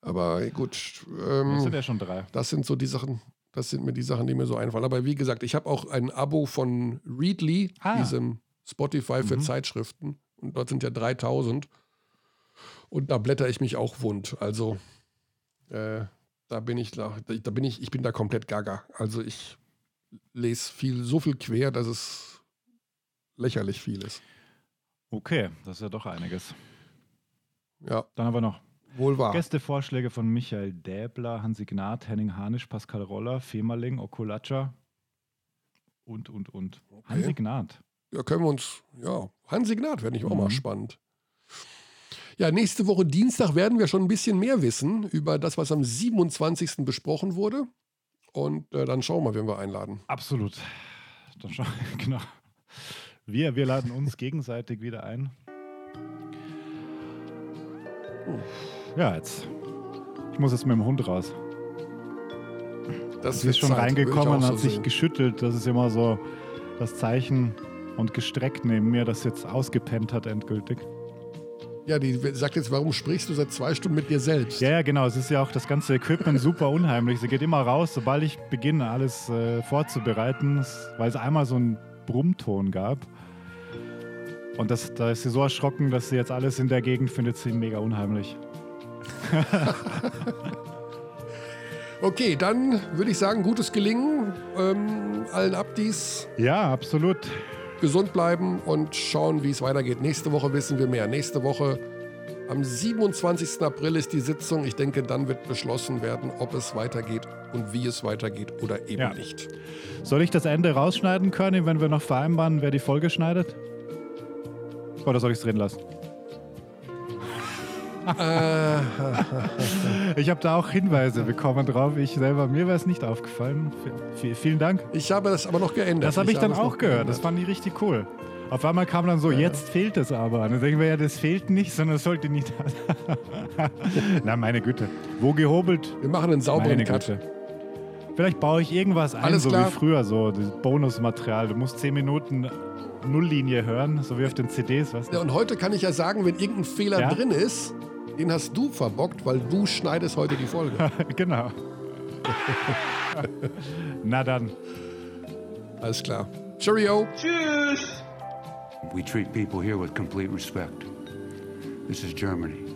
Aber gut, Das sind ähm, ja schon drei. das sind so die Sachen, das sind mir die Sachen, die mir so einfallen. Aber wie gesagt, ich habe auch ein Abo von Readly, Ah. diesem Spotify für Mhm. Zeitschriften. Und dort sind ja 3000. Und da blätter ich mich auch wund. Also äh, da bin ich da, da bin ich, ich bin da komplett gaga. Also ich lese viel, so viel quer, dass es lächerlich viel ist. Okay, das ist ja doch einiges. Ja, Dann haben wir noch wohl wahr. Gästevorschläge von Michael Däbler, Hansi Gnad, Henning Hanisch, Pascal Roller, Femerling, Okulacha und, und, und. Hansi Gnad. Ja, können wir uns, ja, Hansi Gnad wäre nicht auch mal Mhm. spannend. Ja, nächste Woche Dienstag werden wir schon ein bisschen mehr wissen über das, was am 27. besprochen wurde. Und äh, dann schauen wir, wen wir einladen. Absolut. Dann schau, genau. Wir, wir laden uns gegenseitig wieder ein. Ja, jetzt. Ich muss jetzt mit dem Hund raus. Das ist schon Zeit, reingekommen und auch hat so sich sehen. geschüttelt. Das ist immer so das Zeichen und gestreckt neben mir, das jetzt ausgepennt hat endgültig. Ja, die sagt jetzt, warum sprichst du seit zwei Stunden mit dir selbst? Ja, ja, genau. Es ist ja auch das ganze Equipment super unheimlich. Sie geht immer raus, sobald ich beginne, alles äh, vorzubereiten, weil es einmal so einen Brummton gab. Und das, da ist sie so erschrocken, dass sie jetzt alles in der Gegend findet, sie mega unheimlich. Okay, dann würde ich sagen, gutes Gelingen. Ähm, allen Abdis Ja, absolut. Gesund bleiben und schauen, wie es weitergeht. Nächste Woche wissen wir mehr. Nächste Woche am 27. April ist die Sitzung. Ich denke, dann wird beschlossen werden, ob es weitergeht und wie es weitergeht oder eben Ja. nicht. Soll ich das Ende rausschneiden können, wenn wir noch vereinbaren, wer die Folge schneidet? Oder soll ich es drin lassen? Äh, Ich habe da auch Hinweise bekommen drauf. Ich selber, mir wäre es nicht aufgefallen. V vielen Dank. ich habe das aber noch geändert. Das habe ich dann es auch gehört. Das fand ich richtig cool. Auf einmal kam dann so, jetzt fehlt es aber. Und dann denken wir ja, das fehlt nicht, sondern es sollte nicht. Na, meine Güte. Wo gehobelt? Wir machen einen sauberen Meine Cut. Güte. Vielleicht baue ich irgendwas ein, Alles so klar. wie früher, so das Bonusmaterial. Du musst 10 Minuten Nulllinie hören, so wie auf den CDs, weißt Ja, du? und heute kann ich ja sagen, wenn irgendein Fehler Ja? drin ist, den hast du verbockt, weil du schneidest heute die Folge. genau. Na dann. Alles klar. Cheerio. We treat people here with complete respect. This is Germany.